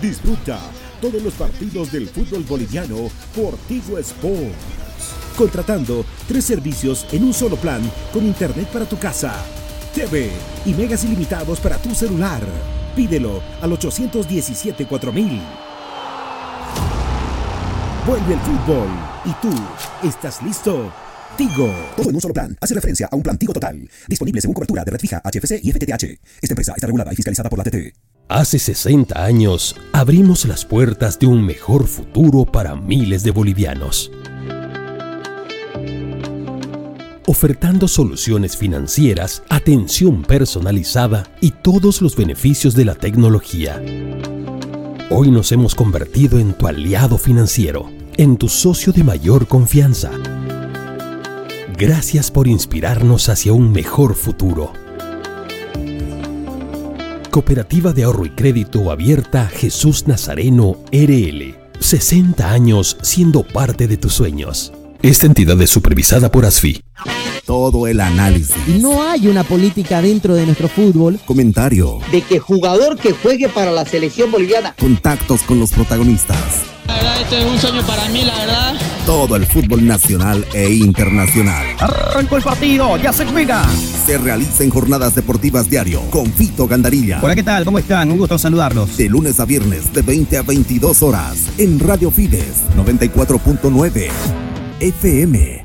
Disfruta todos los partidos del fútbol boliviano por Tigo Sports. Contratando tres servicios en un solo plan con internet para tu casa, TV y megas ilimitados para tu celular. Pídelo al 817-4000. Vuelve el fútbol y tú, ¿estás listo? Tigo. Todo en un solo plan. Hace referencia a un plan Tigo Total. Disponible según cobertura de red fija, HFC y FTTH. Esta empresa está regulada y fiscalizada por la TT. Hace 60 años abrimos las puertas de un mejor futuro para miles de bolivianos. Ofertando soluciones financieras, atención personalizada y todos los beneficios de la tecnología. Hoy nos hemos convertido en tu aliado financiero, en tu socio de mayor confianza. Gracias por inspirarnos hacia un mejor futuro. Cooperativa de Ahorro y Crédito Abierta Jesús Nazareno RL. 60 años siendo parte de tus sueños. Esta entidad es supervisada por ASFI. Todo el análisis. Y no hay una política dentro de nuestro fútbol. Comentario. De que jugador que juegue para la selección boliviana. Contactos con los protagonistas. La verdad, este es un sueño para mí, la verdad. Todo el fútbol nacional e internacional. Arrancó el partido, ya se juega. Se realiza en jornadas deportivas diario con Fito Gandarilla. Hola, ¿qué tal? ¿Cómo están? Un gusto saludarlos. De lunes a viernes de 20 a 22 horas en Radio Fides 94.9 FM.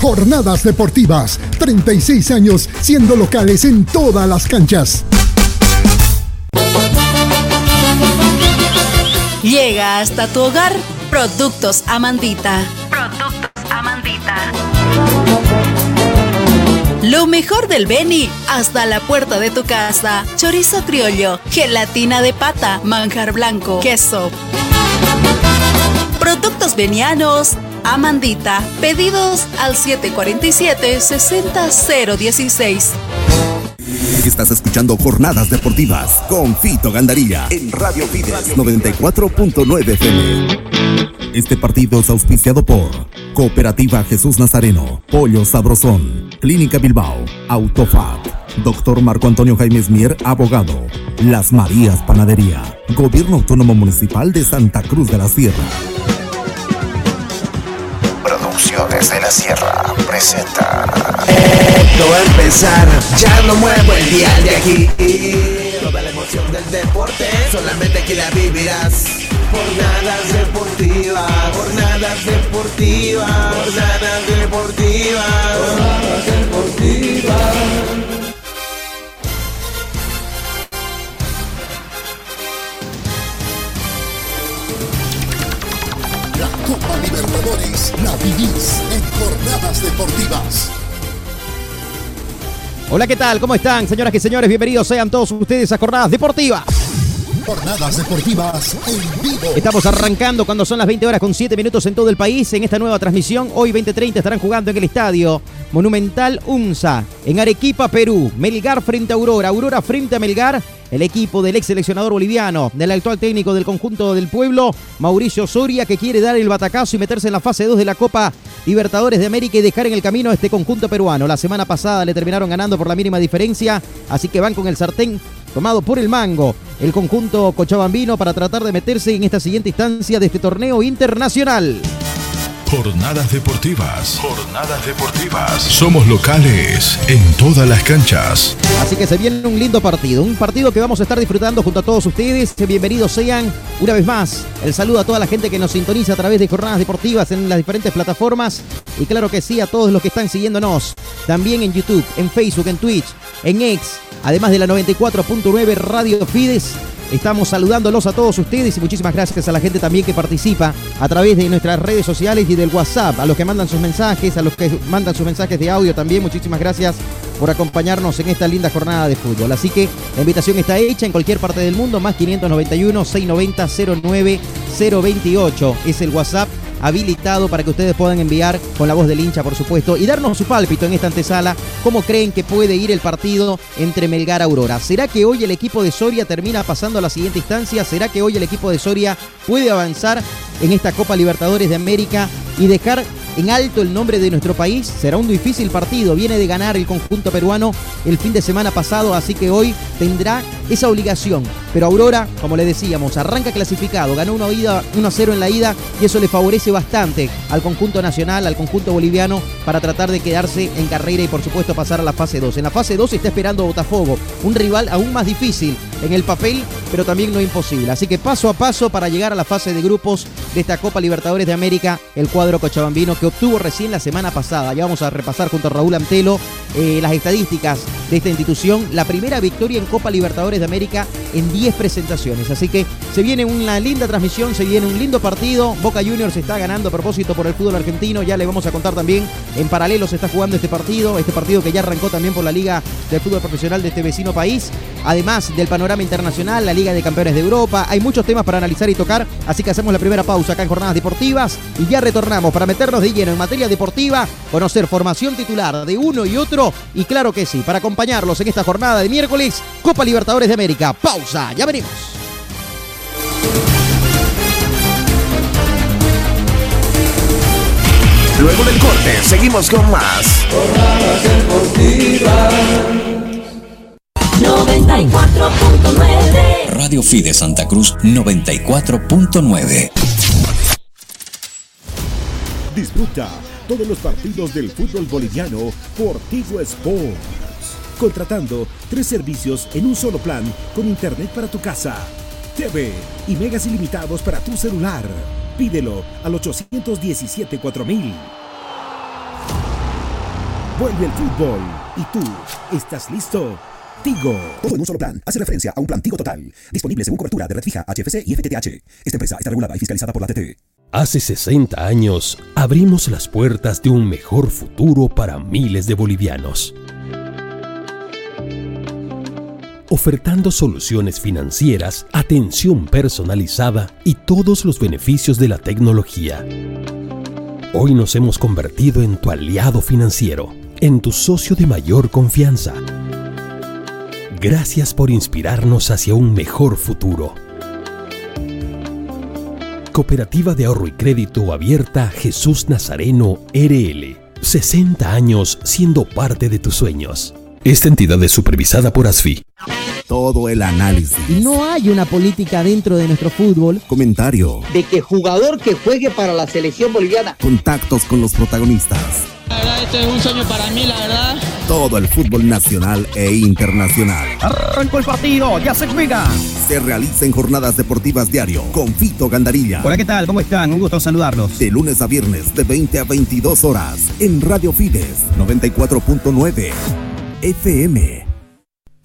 Jornadas Deportivas, 36 años siendo locales en todas las canchas. Llega hasta tu hogar Productos Amandita. Productos Amandita. Lo mejor del Beni hasta la puerta de tu casa. Chorizo criollo, gelatina de pata, manjar blanco, queso. Productos venianos Amandita. Pedidos al 747-60016. Estás escuchando Jornadas Deportivas con Fito Gandarilla en Radio Fides 94.9 FM. Este partido es auspiciado por Cooperativa Jesús Nazareno, Pollo Sabrosón, Clínica Bilbao, Autofat, Doctor Marco Antonio Jaimes Mier, abogado, Las Marías Panadería, Gobierno Autónomo Municipal de Santa Cruz de la Sierra. Producciones de la Sierra presenta. No va a empezar, ya no muevo el dial de aquí. Toda la emoción del deporte, solamente aquí la vivirás. Jornadas deportivas, jornadas deportivas, jornadas deportivas, jornadas deportivas. Copa Libertadores la vivís en Jornadas Deportivas. Hola, ¿qué tal? ¿Cómo están, señoras y señores? Bienvenidos sean todos ustedes a Jornadas Deportivas. Jornadas Deportivas en vivo. Estamos arrancando cuando son las 20 horas con 7 minutos en todo el país en esta nueva transmisión. Hoy 20.30 estarán jugando en el estadio Monumental UNSA en Arequipa, Perú. Melgar frente a Aurora, Aurora frente a Melgar. El equipo del ex seleccionador boliviano, del actual técnico del conjunto del pueblo, Mauricio Soria, que quiere dar el batacazo y meterse en la fase 2 de la Copa Libertadores de América y dejar en el camino a este conjunto peruano. La semana pasada le terminaron ganando por la mínima diferencia, así que van con el sartén tomado por el mango el conjunto cochabambino para tratar de meterse en esta siguiente instancia de este torneo internacional. Jornadas deportivas. Jornadas deportivas. Somos locales en todas las canchas. Así que se viene un lindo partido, un partido que vamos a estar disfrutando junto a todos ustedes. Bienvenidos sean una vez más. El saludo a toda la gente que nos sintoniza a través de jornadas deportivas en las diferentes plataformas. Y claro que sí, a todos los que están siguiéndonos. También en YouTube, en Facebook, en Twitch, en X. Además de la 94.9 Radio Fides Estamos saludándolos a todos ustedes y muchísimas gracias a la gente también que participa a través de nuestras redes sociales y del WhatsApp, a los que mandan sus mensajes, a los que mandan sus mensajes de audio también. Muchísimas gracias por acompañarnos en esta linda jornada de fútbol. Así que la invitación está hecha en cualquier parte del mundo, más 591 690 09 028 es el WhatsApp habilitado para que ustedes puedan enviar con la voz del hincha, por supuesto, y darnos su pálpito en esta antesala, cómo creen que puede ir el partido entre Melgar Aurora. ¿Será que hoy el equipo de Soria termina pasando a la siguiente instancia? ¿Será que hoy el equipo de Soria puede avanzar en esta Copa Libertadores de América y dejar en alto el nombre de nuestro país. Será un difícil partido. Viene de ganar el conjunto peruano el fin de semana pasado, así que hoy tendrá esa obligación. Pero Aurora, como le decíamos, arranca clasificado. Ganó 1 a 0 en la ida y eso le favorece bastante al conjunto nacional, al conjunto boliviano, para tratar de quedarse en carrera y por supuesto pasar a la fase 2. En la fase 2 está esperando Botafogo, un rival aún más difícil en el papel, pero también no imposible. Así que paso a paso para llegar a la fase de grupos de esta Copa Libertadores de América, el cuadro cochabambino que obtuvo recién la semana pasada. Ya vamos a repasar junto a Raúl Antelo eh, las estadísticas de esta institución. La primera victoria en Copa Libertadores de América en 10 presentaciones. Así que se viene una linda transmisión, se viene un lindo partido. Boca Juniors está ganando a propósito por el fútbol argentino. Ya le vamos a contar también. En paralelo se está jugando este partido. Este partido que ya arrancó también por la Liga del Fútbol Profesional de este vecino país. Además del panorama internacional, la Liga de Campeones de Europa. Hay muchos temas para analizar y tocar. Así que hacemos la primera pausa acá en Jornadas Deportivas. Y ya retornamos para meternos de lleno en materia deportiva. Conocer formación titular de uno y otro. Y claro que sí, para acompañarlos en esta jornada de miércoles, Copa Libertadores de América. Pausa, ya venimos. Luego del corte, seguimos con más. Jornadas deportivas. 94.9 Radio Fide Santa Cruz 94.9 Disfruta todos los partidos del fútbol boliviano por Tigo Sports. Contratando tres servicios en un solo plan con internet para tu casa, TV y megas ilimitados para tu celular. Pídelo al 817 4000. Vuelve el fútbol y tú, ¿estás listo? Tigo. Todo en un solo plan. Hace referencia a un plan Tigo Total. Disponible según cobertura de red fija, HFC y FTTH. Esta empresa está regulada y fiscalizada por la TT. Hace 60 años abrimos las puertas de un mejor futuro para miles de bolivianos. Ofertando soluciones financieras, atención personalizada y todos los beneficios de la tecnología. Hoy nos hemos convertido en tu aliado financiero, en tu socio de mayor confianza. Gracias por inspirarnos hacia un mejor futuro. Cooperativa de Ahorro y Crédito Abierta Jesús Nazareno RL. 60 años siendo parte de tus sueños. Esta entidad es supervisada por ASFI. Todo el análisis. No hay una política dentro de nuestro fútbol. Comentario. De que jugador que juegue para la selección boliviana. Contactos con los protagonistas. Verdad, este es un sueño para mí, la verdad. Todo el fútbol nacional e internacional. Arrancó el partido, ya se juega. Se realiza en jornadas deportivas diario con Fito Gandarilla. Hola, ¿qué tal? ¿Cómo están? Un gusto saludarlos. De lunes a viernes de 20 a 22 horas en Radio Fides 94.9 FM.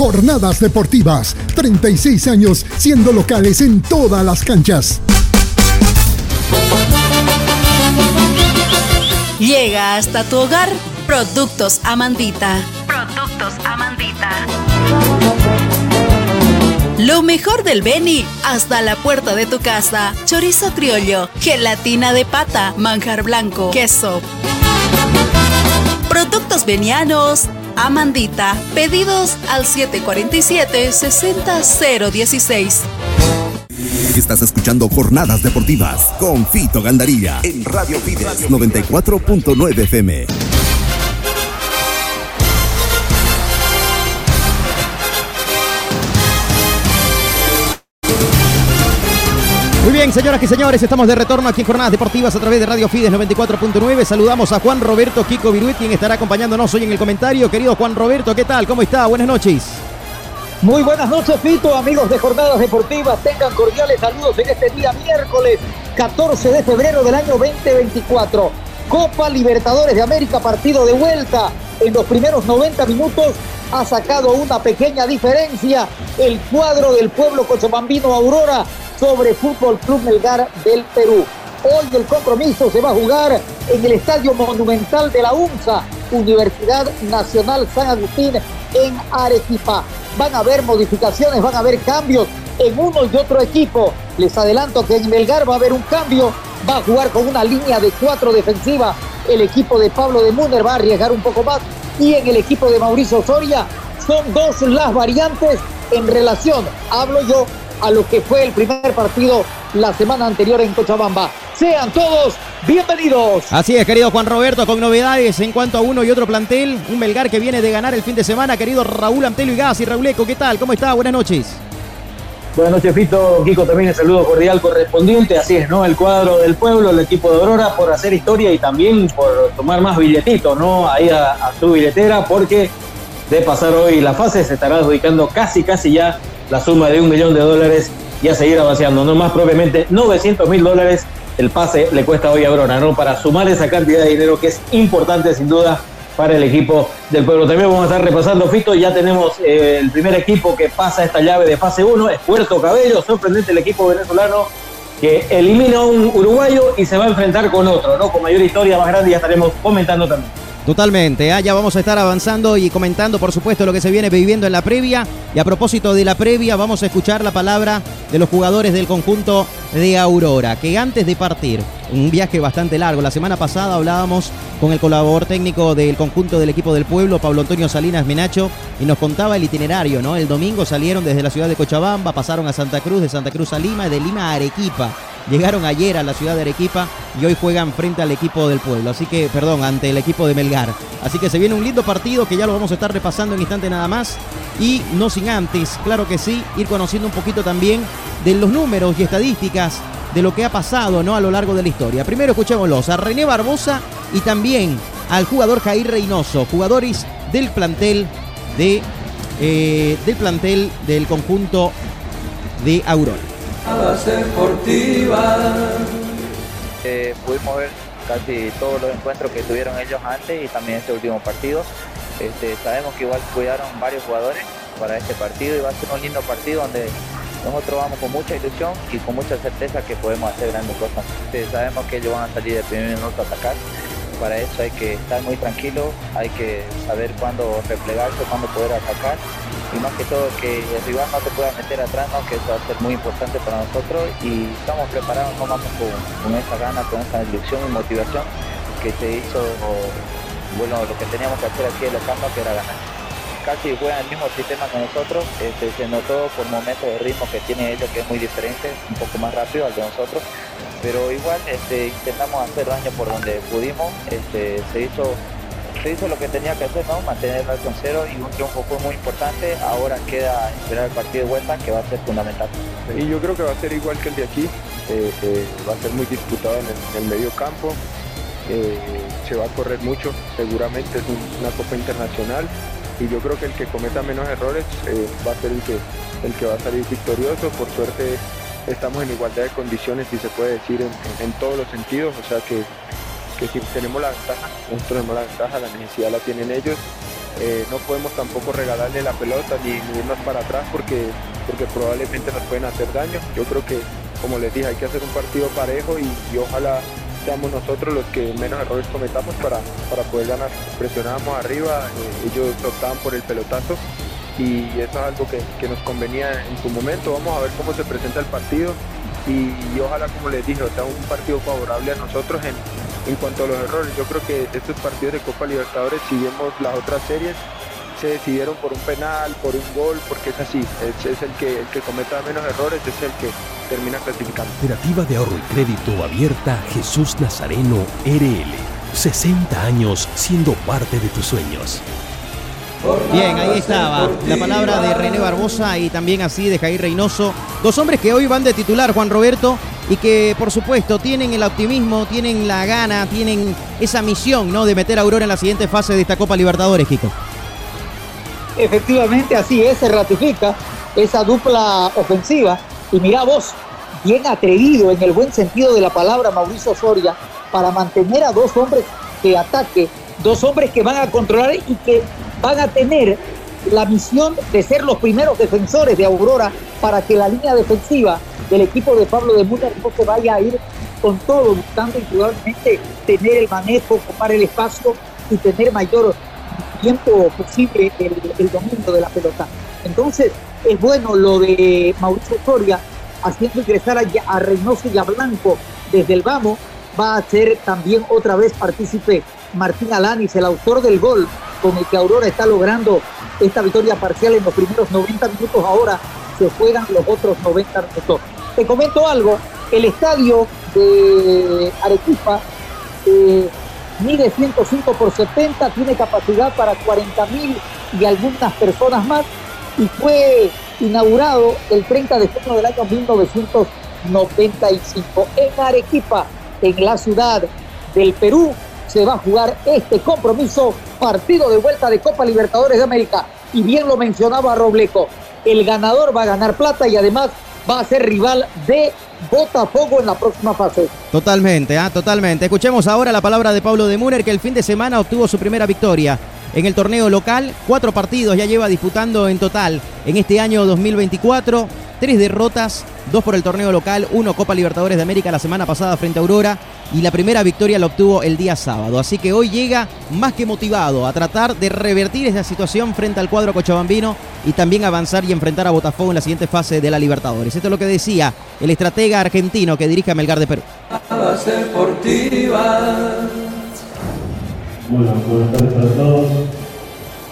Jornadas Deportivas, 36 años siendo locales en todas las canchas. Llega hasta tu hogar Productos Amandita. Productos Amandita. Lo mejor del Beni hasta la puerta de tu casa. Chorizo criollo, gelatina de pata, manjar blanco, queso. Productos venianos. Amandita. Pedidos al 747-60016. Estás escuchando Jornadas Deportivas con Fito Gandaría en Radio Fides 94.9 FM. Muy bien, señoras y señores, estamos de retorno aquí en Jornadas Deportivas a través de Radio Fides 94.9. Saludamos a Juan Roberto Kiko Viruet, quien estará acompañándonos hoy en el comentario. Querido Juan Roberto, ¿qué tal? ¿Cómo está? Buenas noches. Muy buenas noches, Fito, amigos de Jornadas Deportivas. Tengan cordiales saludos en este día miércoles 14 de febrero del año 2024. Copa Libertadores de América, partido de vuelta. En los primeros 90 minutos ha sacado una pequeña diferencia el cuadro del pueblo cochabambino Aurora sobre Fútbol Club Melgar del Perú. Hoy el compromiso se va a jugar en el Estadio Monumental de la UNSA, Universidad Nacional San Agustín en Arequipa. Van a haber modificaciones, van a haber cambios en uno y otro equipo. Les adelanto que en Melgar va a haber un cambio, va a jugar con una línea de cuatro defensiva. El equipo de Pablo de Muner va a arriesgar un poco más y en el equipo de Mauricio Soria son dos las variantes en relación, hablo yo, a lo que fue el primer partido la semana anterior en Cochabamba. Sean todos bienvenidos. Así es, querido Juan Roberto, con novedades en cuanto a uno y otro plantel. Un Melgar que viene de ganar el fin de semana, querido Raúl Antelio y Gas y Rauleco, ¿qué tal? ¿Cómo está? Buenas noches. Buenas noches, Fito. Kiko, también el saludo cordial correspondiente. Así es, ¿no? El cuadro del pueblo, el equipo de Aurora, por hacer historia y también por tomar más billetitos, ¿no? Ahí a, a su billetera, porque de pasar hoy la fase se estará adjudicando casi, casi ya la suma de un millón de dólares y a seguir avanzando, no más propiamente 900 mil dólares el pase le cuesta hoy a Aurora, ¿no? Para sumar esa cantidad de dinero que es importante sin duda para el equipo del pueblo. También vamos a estar repasando, Fito, ya tenemos eh, el primer equipo que pasa esta llave de fase 1, es Puerto Cabello, sorprendente el equipo venezolano que elimina a un uruguayo y se va a enfrentar con otro, ¿no? Con mayor historia más grande ya estaremos comentando también. Totalmente, ¿ah? ya vamos a estar avanzando y comentando, por supuesto, lo que se viene viviendo en la previa. Y a propósito de la previa, vamos a escuchar la palabra de los jugadores del conjunto de Aurora, que antes de partir, un viaje bastante largo, la semana pasada hablábamos con el colaborador técnico del conjunto del equipo del pueblo, Pablo Antonio Salinas Menacho, y nos contaba el itinerario, ¿no? El domingo salieron desde la ciudad de Cochabamba, pasaron a Santa Cruz, de Santa Cruz a Lima, y de Lima a Arequipa. Llegaron ayer a la ciudad de Arequipa y hoy juegan frente al equipo del pueblo. Así que, perdón, ante el equipo de Melgar. Así que se viene un lindo partido que ya lo vamos a estar repasando en instante nada más. Y no sin antes, claro que sí, ir conociendo un poquito también de los números y estadísticas de lo que ha pasado ¿no? a lo largo de la historia. Primero escuchémoslos a René Barbosa y también al jugador Jair Reynoso, jugadores del plantel de, eh, del plantel del conjunto de Aurora. Eh, pudimos ver casi todos los encuentros que tuvieron ellos antes y también este último partido. Este, sabemos que igual cuidaron varios jugadores para este partido y va a ser un lindo partido donde nosotros vamos con mucha ilusión y con mucha certeza que podemos hacer grandes cosas. Este, sabemos que ellos van a salir de primer minuto a atacar. Para eso hay que estar muy tranquilo, hay que saber cuándo replegarse, cuándo poder atacar y más que todo que el rival no te pueda meter atrás, ¿no? que eso va a ser muy importante para nosotros y estamos preparados, no vamos con, esa gana, con esa ilusión y motivación que se hizo, bueno, lo que teníamos que hacer aquí en la cama que era ganar. Casi juegan el mismo sistema que nosotros, este, se notó por momentos de ritmo que tiene ellos que es muy diferente, un poco más rápido al de nosotros, pero igual este, intentamos hacer daño por donde pudimos, este, se hizo se hizo lo que tenía que hacer, ¿no? Mantener el con cero y un triunfo fue muy importante. Ahora queda esperar el partido de vuelta que va a ser fundamental. Y yo creo que va a ser igual que el de aquí. Eh, eh, va a ser muy disputado en el, medio campo. Eh, se va a correr mucho, seguramente es un- una copa internacional y yo creo que el que cometa menos errores va a ser el que, el que va a salir victorioso. Por suerte estamos en igualdad de condiciones, si se puede decir, en, todos los sentidos, o sea que, que si tenemos la ventaja, nosotros tenemos la ventaja, la necesidad la tienen ellos eh, no podemos tampoco regalarle la pelota ni, irnos para atrás porque, porque probablemente nos pueden hacer daño. Yo creo que, como les dije, hay que hacer un partido parejo y, ojalá seamos nosotros los que menos errores cometamos para, para poder ganar. Presionábamos arriba, eh, ellos optaban por el pelotazo y eso es algo que, nos convenía en su momento. Vamos a ver cómo se presenta el partido y, ojalá, como les dije, sea un partido favorable a nosotros en, en cuanto a los errores, yo creo que estos partidos de Copa Libertadores, si vemos las otras series, se decidieron por un penal, por un gol, porque es así, es, es el, que, el que cometa menos errores, es el que termina clasificando. Cooperativa de ahorro y crédito abierta Jesús Nazareno RL. 60 años siendo parte de tus sueños. Bien, ahí estaba la palabra de René Barbosa y también así de Jair Reynoso. Dos hombres que hoy van de titular, Juan Roberto, y que por supuesto tienen el optimismo, tienen la gana, tienen esa misión ¿no? de meter a Aurora en la siguiente fase de esta Copa Libertadores, Kiko. Efectivamente, así es, se ratifica esa dupla ofensiva. Y mira vos, bien atrevido en el buen sentido de la palabra Mauricio Soria para mantener a dos hombres de ataque, dos hombres que van a controlar y que van a tener la misión de ser los primeros defensores de Aurora para que la línea defensiva del equipo de Pablo de Múnich no se vaya a ir con todo, buscando indudablemente tener el manejo, ocupar el espacio y tener mayor tiempo posible el, domingo de la pelota. Entonces, es bueno lo de Mauricio Soria haciendo ingresar a, a Reynoso y a Blanco desde el vamos. Va a ser también otra vez partícipe Martín Alanis, el autor del gol con el que Aurora está logrando esta victoria parcial en los primeros 90 minutos. Ahora se juegan los otros 90 minutos. Te comento algo, el estadio de Arequipa eh, mide 105 por 70, tiene capacidad para 40 mil y algunas personas más y fue inaugurado el 30 de junio del año 1995 en Arequipa, en la ciudad del Perú se va a jugar este compromiso, partido de vuelta de Copa Libertadores de América. Y bien lo mencionaba Robleco, el ganador va a ganar plata y además va a ser rival de Botafogo en la próxima fase. Totalmente, ¿ah? totalmente. Escuchemos ahora la palabra de Pablo de Muner, que el fin de semana obtuvo su primera victoria en el torneo local. Cuatro partidos ya lleva disputando en total en este año 2024. Tres derrotas, dos por el torneo local, uno Copa Libertadores de América la semana pasada frente a Aurora y la primera victoria la obtuvo el día sábado. Así que hoy llega más que motivado a tratar de revertir esa situación frente al cuadro cochabambino y también avanzar y enfrentar a Botafogo en la siguiente fase de la Libertadores. Esto es lo que decía el estratega argentino que dirige a Melgar de Perú. Bueno, buenas tardes para todos.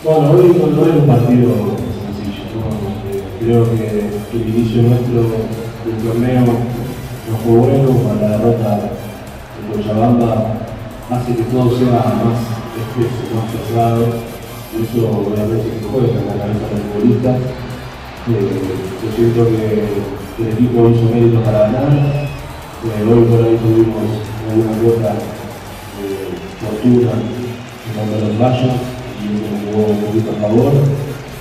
Es partido creo que el inicio nuestro del torneo no fue bueno, la derrota de Cochabamba hace que todo sea más espeso, más pesado, eso obviamente se juega en la cabeza del futbolista. Eh, yo siento que el equipo hizo mérito para ganar, eh, hoy por ahí tuvimos una cuota de fortuna de los valles y me jugó un poquito a favor.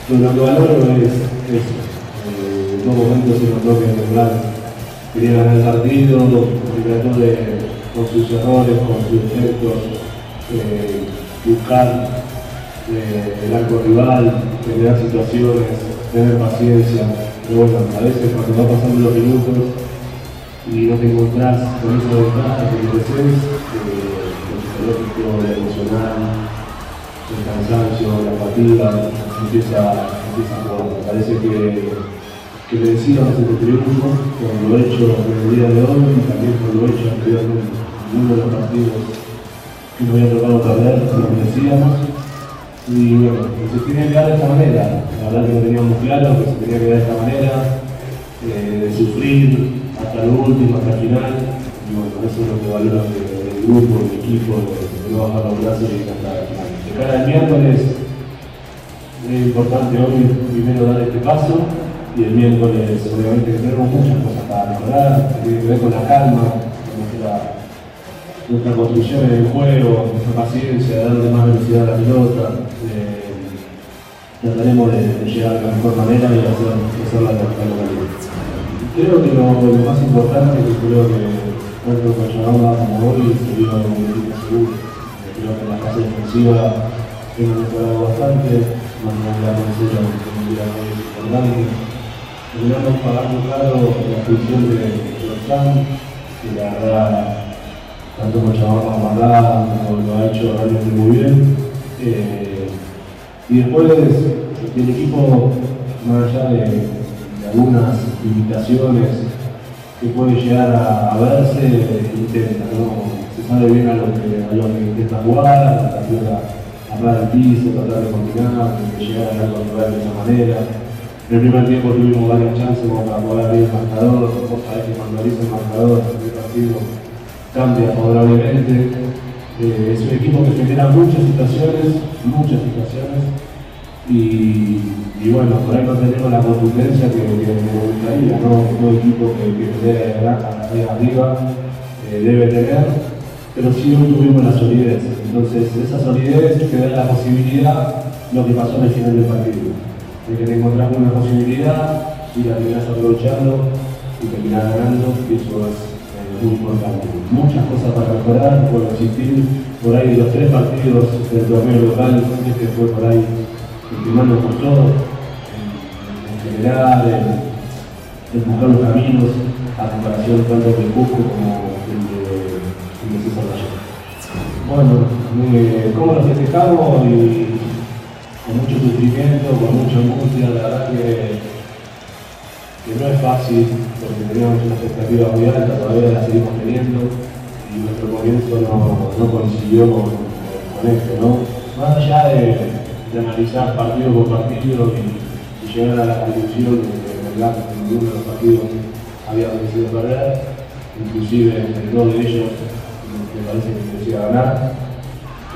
Pero lo que valoro es eso. Eh, en dos momentos se notó que Belgrano quería ganar el partido, trató de, con sus errores, con sus defectos, eh, buscar eh, el arco rival, generar situaciones, tener paciencia. Pero bueno, a veces cuando va pasando los minutos y no te encontrás con esa ventaja que creces, psicológico, la emocional, el cansancio, la fatiga, empieza, empieza a jugar. Me parece que, que merecíamos este triunfo por lo hecho en el día de hoy y también por lo hecho anteriormente. En uno de los partidos que nos había tocado perder, lo merecíamos. Y bueno, se tenía que dar de esta manera. La verdad que lo teníamos claro, que se tenía que dar de esta manera, eh, de sufrir hasta el último, hasta el final. Y bueno, eso es lo que valoro grupo, el equipo, de no bajar los brazos y cantar. De cara al miércoles es importante hoy primero dar este paso y el miércoles obviamente tenemos muchas cosas para mejorar, que tiene que ver con la calma, con nuestra, nuestra construcción en el juego, nuestra paciencia, darle más velocidad a la pelota. Eh, trataremos de, llegar de la mejor manera y hacer, hacerla de la mejor manera. Creo que lo, más importante que creo que tanto Cochabamba como hoy se vio un equipo seguro. Creo que la fase defensiva hemos mejorado bastante, mandamos la consulta muy importante. Terminamos pagando claro la función de los que la verdad, tanto con Chamarra Mandá como lo ha hecho realmente muy bien. Eh, y después el equipo, más allá de, algunas limitaciones que puede llegar a, a verse, intenta, ¿no? se sabe bien a lo que, a lo intenta jugar, a de agarrar el piso, tratar de combinar, de llegar a controlar de esa manera. En el primer tiempo tuvimos varias chances como para poder abrir el marcador, vos sabés que cuando abrís el marcador, el partido cambia favorablemente. Eh, es un equipo que genera muchas situaciones, muchas situaciones, y, bueno, por ahí no tenemos la contundencia que, que me gustaría, ¿no? Todo equipo que, que pelea de arriba eh, debe tener, pero sí hoy tuvimos la solidez. Entonces, esa solidez te da la posibilidad, lo que pasó en el final del partido, de que te encontramos una posibilidad y la terminás aprovechando y terminás ganando, y eso es eh, muy importante. Muchas cosas para mejorar, por existir, por ahí los tres partidos del torneo local, este fue por ahí más nos costó, en, en general, en, buscar los caminos, a comparación tanto del Cusco como el de, el de Mayor. Bueno, eh, ¿cómo lo festejamos? Con mucho sufrimiento, con mucha angustia, la verdad que, que no es fácil, porque teníamos una expectativa muy alta, todavía la seguimos teniendo, y nuestro comienzo no, no coincidió con, con esto, ¿no? Más allá de, de analizar partido por partido y, llegar a la conclusión de que en ninguno de los partidos había decidido perder, inclusive en dos de ellos me parece que merecía ganar.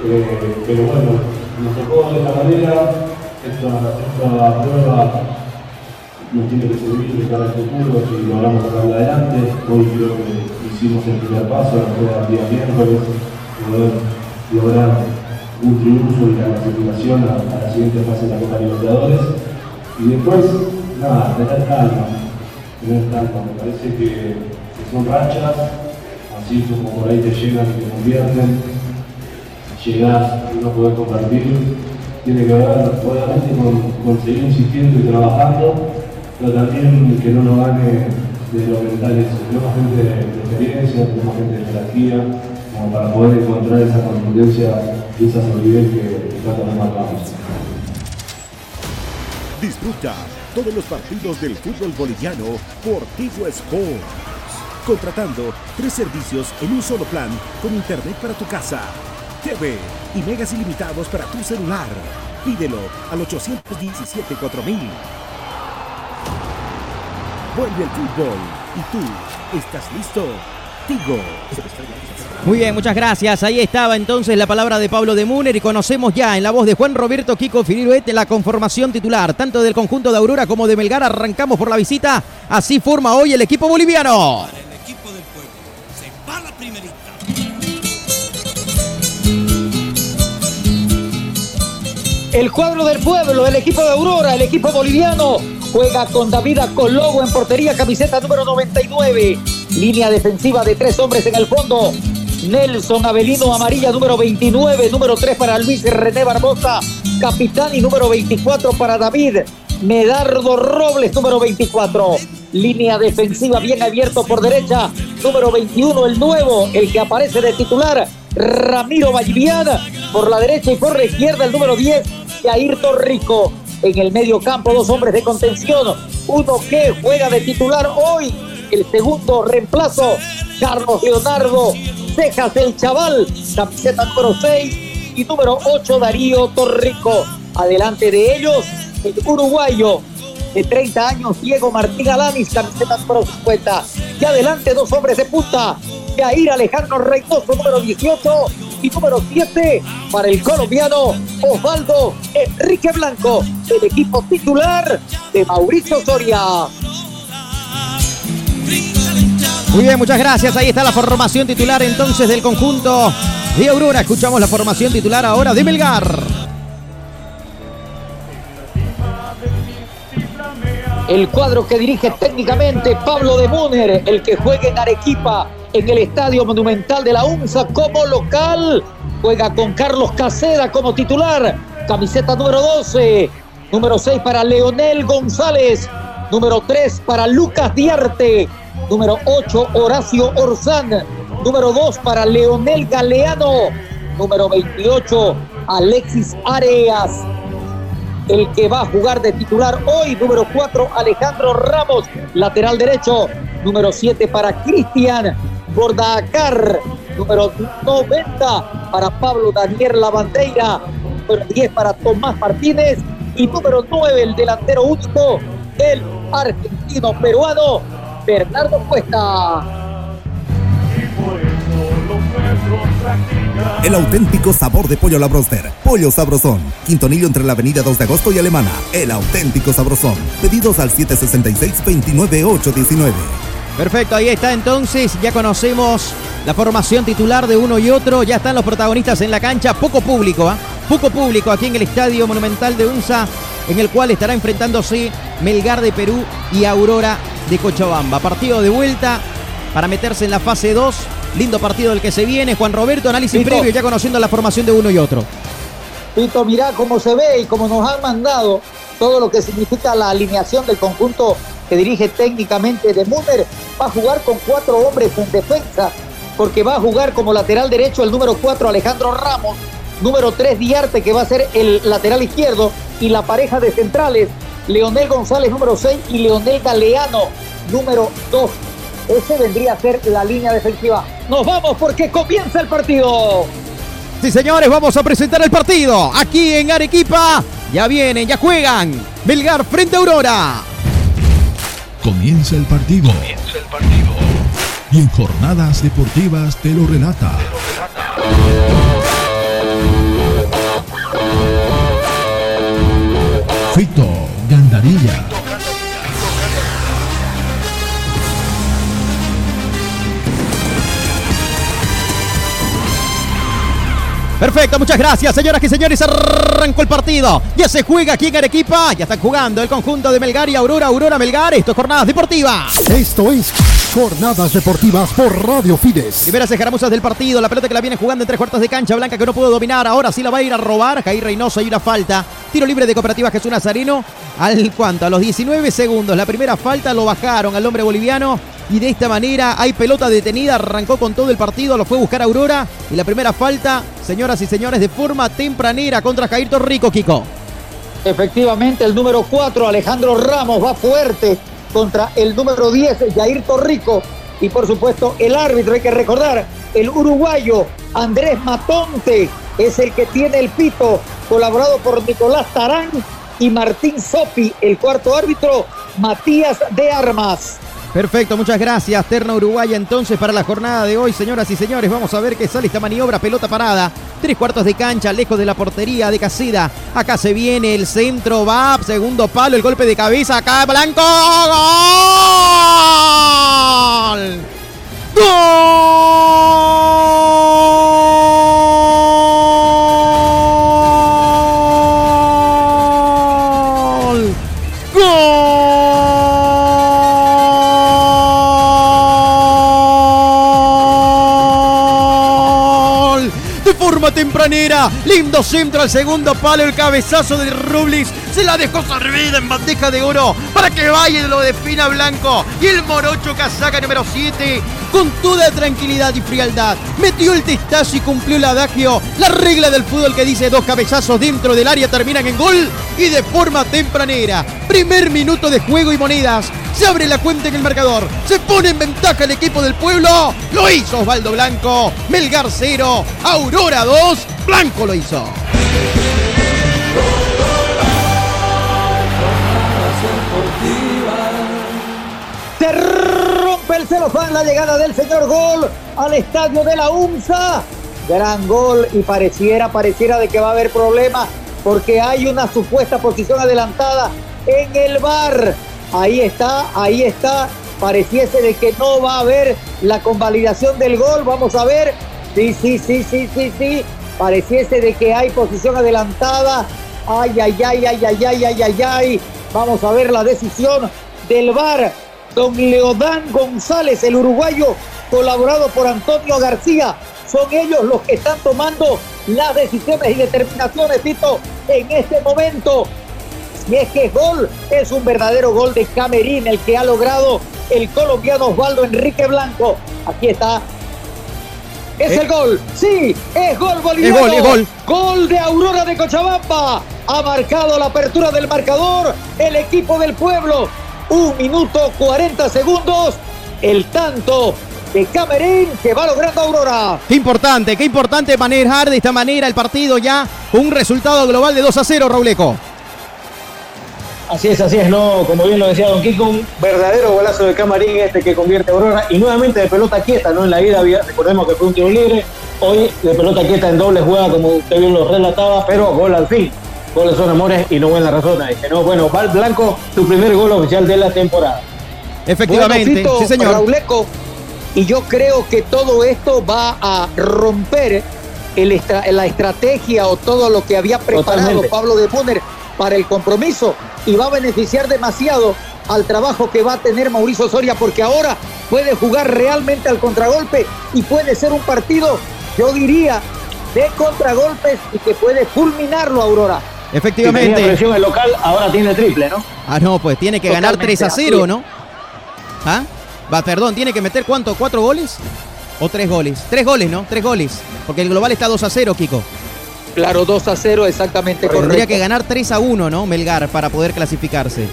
Eh, pero bueno, nos tocó de esta manera, esta, esta prueba nos tiene que servir de cara al futuro si logramos sacarla adelante. Hoy creo que hicimos el primer paso, después del día miércoles, poder lograr un triunfo y la clasificación a, a, la siguiente fase de la Copa Libertadores. Y después, nada, tener calma, tener calma. Me parece que, que son rachas, así como por ahí te llegan y te convierten, llegás y no podés compartir. Tiene que ver, obviamente, con, con seguir insistiendo y trabajando, pero también que no nos gane de lo mental eso. Tenemos gente de experiencia, tenemos gente de jerarquía, como para poder encontrar esa contundencia y esa solidez que tanto nos marcamos. Disfruta todos los partidos del fútbol boliviano por Tigo Sports. Contratando tres servicios en un solo plan con internet para tu casa, TV y megas ilimitados para tu celular. Pídelo al 817 4000. Vuelve el fútbol y tú estás listo. Tigo. Muy bien, muchas gracias. Ahí estaba entonces la palabra de Pablo de Muner y conocemos ya en la voz de Juan Roberto Kiko Firiruete la conformación titular, tanto del conjunto de Aurora como de Melgar. Arrancamos por la visita. Así forma hoy el equipo boliviano. El cuadro del pueblo, el equipo de Aurora, el equipo boliviano, juega con David Acologo en portería, camiseta número 99. Línea defensiva de tres hombres en el fondo. Nelson Avelino Amarilla, número 29, número 3 para Luis René Barbosa, capitán y número 24 para David Medardo Robles, número 24. Línea defensiva bien abierto por derecha, número 21, el nuevo, el que aparece de titular, Ramiro Valliviana. Por la derecha y por la izquierda, el número 10, Jair Torrico. En el medio campo, dos hombres de contención. Uno que juega de titular hoy, el segundo reemplazo, Carlos Leonardo Cejas el Chaval, camiseta número 6 y número 8 Darío Torrico. Adelante de ellos, el uruguayo de 30 años, Diego Martín Alanis, camiseta número 50. Y adelante dos hombres de punta, Jair Alejandro Reynoso, número 18 y número 7 para el colombiano Osvaldo Enrique Blanco, el equipo titular de Mauricio Soria. Muy bien, muchas gracias. Ahí está la formación titular entonces del conjunto de Aurora. Escuchamos la formación titular ahora de Melgar. El cuadro que dirige técnicamente Pablo de Muner, el que juega en Arequipa, en el Estadio Monumental de la UNSA como local. Juega con Carlos Caseda como titular. camiseta número 12. Número 6 para Leonel González. Número 3 para Lucas Diarte. Número 8 Horacio Orzán. Número 2 para Leonel Galeano. Número 28 Alexis Areas. El que va a jugar de titular hoy, número 4 Alejandro Ramos, lateral derecho. Número 7 para Cristian Bordacar. Número 90 para Pablo Daniel Lavandeira. Número 10 para Tomás Martínez. Y número 9, el delantero único, el argentino peruano, Bernardo Cuesta. El auténtico sabor de pollo a la broster. Pollo Sabrosón. Quintonillo entre la avenida 2 de agosto y Alemana. El auténtico sabrosón. Pedidos al 766-29819. Perfecto, ahí está entonces. Ya conocemos la formación titular de uno y otro. Ya están los protagonistas en la cancha. Poco público, ¿ah? Poco público aquí en el Estadio Monumental de UNSA, en el cual estará enfrentándose Melgar de Perú y Aurora de Cochabamba. Partido de vuelta para meterse en la fase 2. Lindo partido el que se viene. Juan Roberto, análisis Pito. previo, ya conociendo la formación de uno y otro. Pito, mirá cómo se ve y cómo nos han mandado todo lo que significa la alineación del conjunto que dirige técnicamente de Müller. Va a jugar con cuatro hombres en defensa, porque va a jugar como lateral derecho el número 4 Alejandro Ramos, número 3 Diarte que va a ser el lateral izquierdo y la pareja de centrales Leonel González número 6 y Leonel Galeano número 2. Ese vendría a ser la línea defensiva. Nos vamos porque comienza el partido. Sí, señores, vamos a presentar el partido. Aquí en Arequipa. Ya vienen, ya juegan. Melgar frente a Aurora. Comienza el partido. Comienza el partido. Y en jornadas deportivas te lo relata. Fito Gandarilla. Perfecto, muchas gracias, señoras y señores. Arrancó el partido. Ya se juega aquí en Arequipa. Ya están jugando el conjunto de Melgar y Aurora. Aurora Melgar. Esto es Jornadas Deportivas. Esto es Jornadas Deportivas por Radio Fides. Primeras escaramuzas del partido. La pelota que la viene jugando en tres cuartos de cancha. Blanca que no pudo dominar. Ahora sí la va a ir a robar. Jair Reynoso y una falta. Tiro libre de Cooperativa Jesús Nazareno. Al cuanto, a los 19 segundos. La primera falta lo bajaron al hombre boliviano. Y de esta manera hay pelota detenida. Arrancó con todo el partido. Lo fue a buscar Aurora. Y la primera falta, señoras y señores, de forma tempranera contra Jair Torrico, Kiko. Efectivamente, el número 4, Alejandro Ramos, va fuerte contra el número 10, Jair Torrico. Y por supuesto, el árbitro, hay que recordar, el uruguayo Andrés Matonte es el que tiene el pito, colaborado por Nicolás Tarán y Martín Sopi, el cuarto árbitro, Matías de Armas. Perfecto, muchas gracias. Terna Uruguaya entonces para la jornada de hoy, señoras y señores. Vamos a ver qué sale esta maniobra. Pelota parada. Tres cuartos de cancha, lejos de la portería de Casida. Acá se viene el centro, va, segundo palo, el golpe de cabeza. Acá Blanco. ¡Gol! ¡Gol! Tempranera, lindo centro al segundo palo, el cabezazo de Rublis se la dejó servida en bandeja de oro para que y lo defina Blanco. Y el morocho casaca número 7, con toda tranquilidad y frialdad, metió el testazo y cumplió el adagio, la regla del fútbol que dice dos cabezazos dentro del área terminan en gol y de forma tempranera. Primer minuto de juego y monedas. Se abre la cuenta en el marcador. Se pone en ventaja el equipo del pueblo. Lo hizo Osvaldo Blanco. Melgar 0. Aurora 2. Blanco lo hizo. Se rompe el celofán la llegada del señor Gol al estadio de la UNSA. Gran gol y pareciera, pareciera de que va a haber problema porque hay una supuesta posición adelantada en el bar. Ahí está, ahí está. Pareciese de que no va a haber la convalidación del gol. Vamos a ver. Sí, sí, sí, sí, sí, sí. Pareciese de que hay posición adelantada. Ay, ay, ay, ay, ay, ay, ay, ay, ay. Vamos a ver la decisión del VAR. Don Leodán González, el uruguayo, colaborado por Antonio García, son ellos los que están tomando las decisiones y determinaciones, Tito, en este momento. Si es que gol, es un verdadero gol de Camerín el que ha logrado el colombiano Osvaldo Enrique Blanco. Aquí está. Es el gol, sí, es gol boliviano. Es gol, es gol. Gol de Aurora de Cochabamba. Ha marcado la apertura del marcador el equipo del pueblo. Un minuto 40 segundos. El tanto de Camerín que va logrando Aurora. Qué importante, qué importante manejar de esta manera el partido ya con un resultado global de 2 a 0, Rauleco. Así es, así es, no, como bien lo decía Don Kiko, un verdadero golazo de Camarín este que convierte a Aurora y nuevamente de pelota quieta, ¿no? En la ida había, recordemos que fue un tiro libre, hoy de pelota quieta en doble jugada, como usted bien lo relataba, pero gol al fin. Goles son amores y no buenas razones. Dice, no, bueno, Val Blanco, su primer gol oficial de la temporada. Efectivamente, Bueno, Fito, sí señor. Rauleco, y yo creo que todo esto va a romper el estra- la estrategia o todo lo que había preparado Totalmente. Pablo de Bunner para el compromiso y va a beneficiar demasiado al trabajo que va a tener Mauricio Soria porque ahora puede jugar realmente al contragolpe y puede ser un partido, yo diría, de contragolpes y que puede fulminarlo Aurora. Si tenía Efectivamente. presión el local, ahora tiene triple, ¿no? Ah, no, pues tiene que ganar Totalmente, 3 a así 0, es. ¿no? ¿Ah? Va, perdón, tiene que meter cuánto, cuatro goles o tres goles. Tres goles, ¿no? Tres goles. Porque el global está 2 a 0, Kiko. Claro, 2 a 0, exactamente Tendría correcto. que ganar 3 a 1, ¿no? Melgar para poder clasificarse.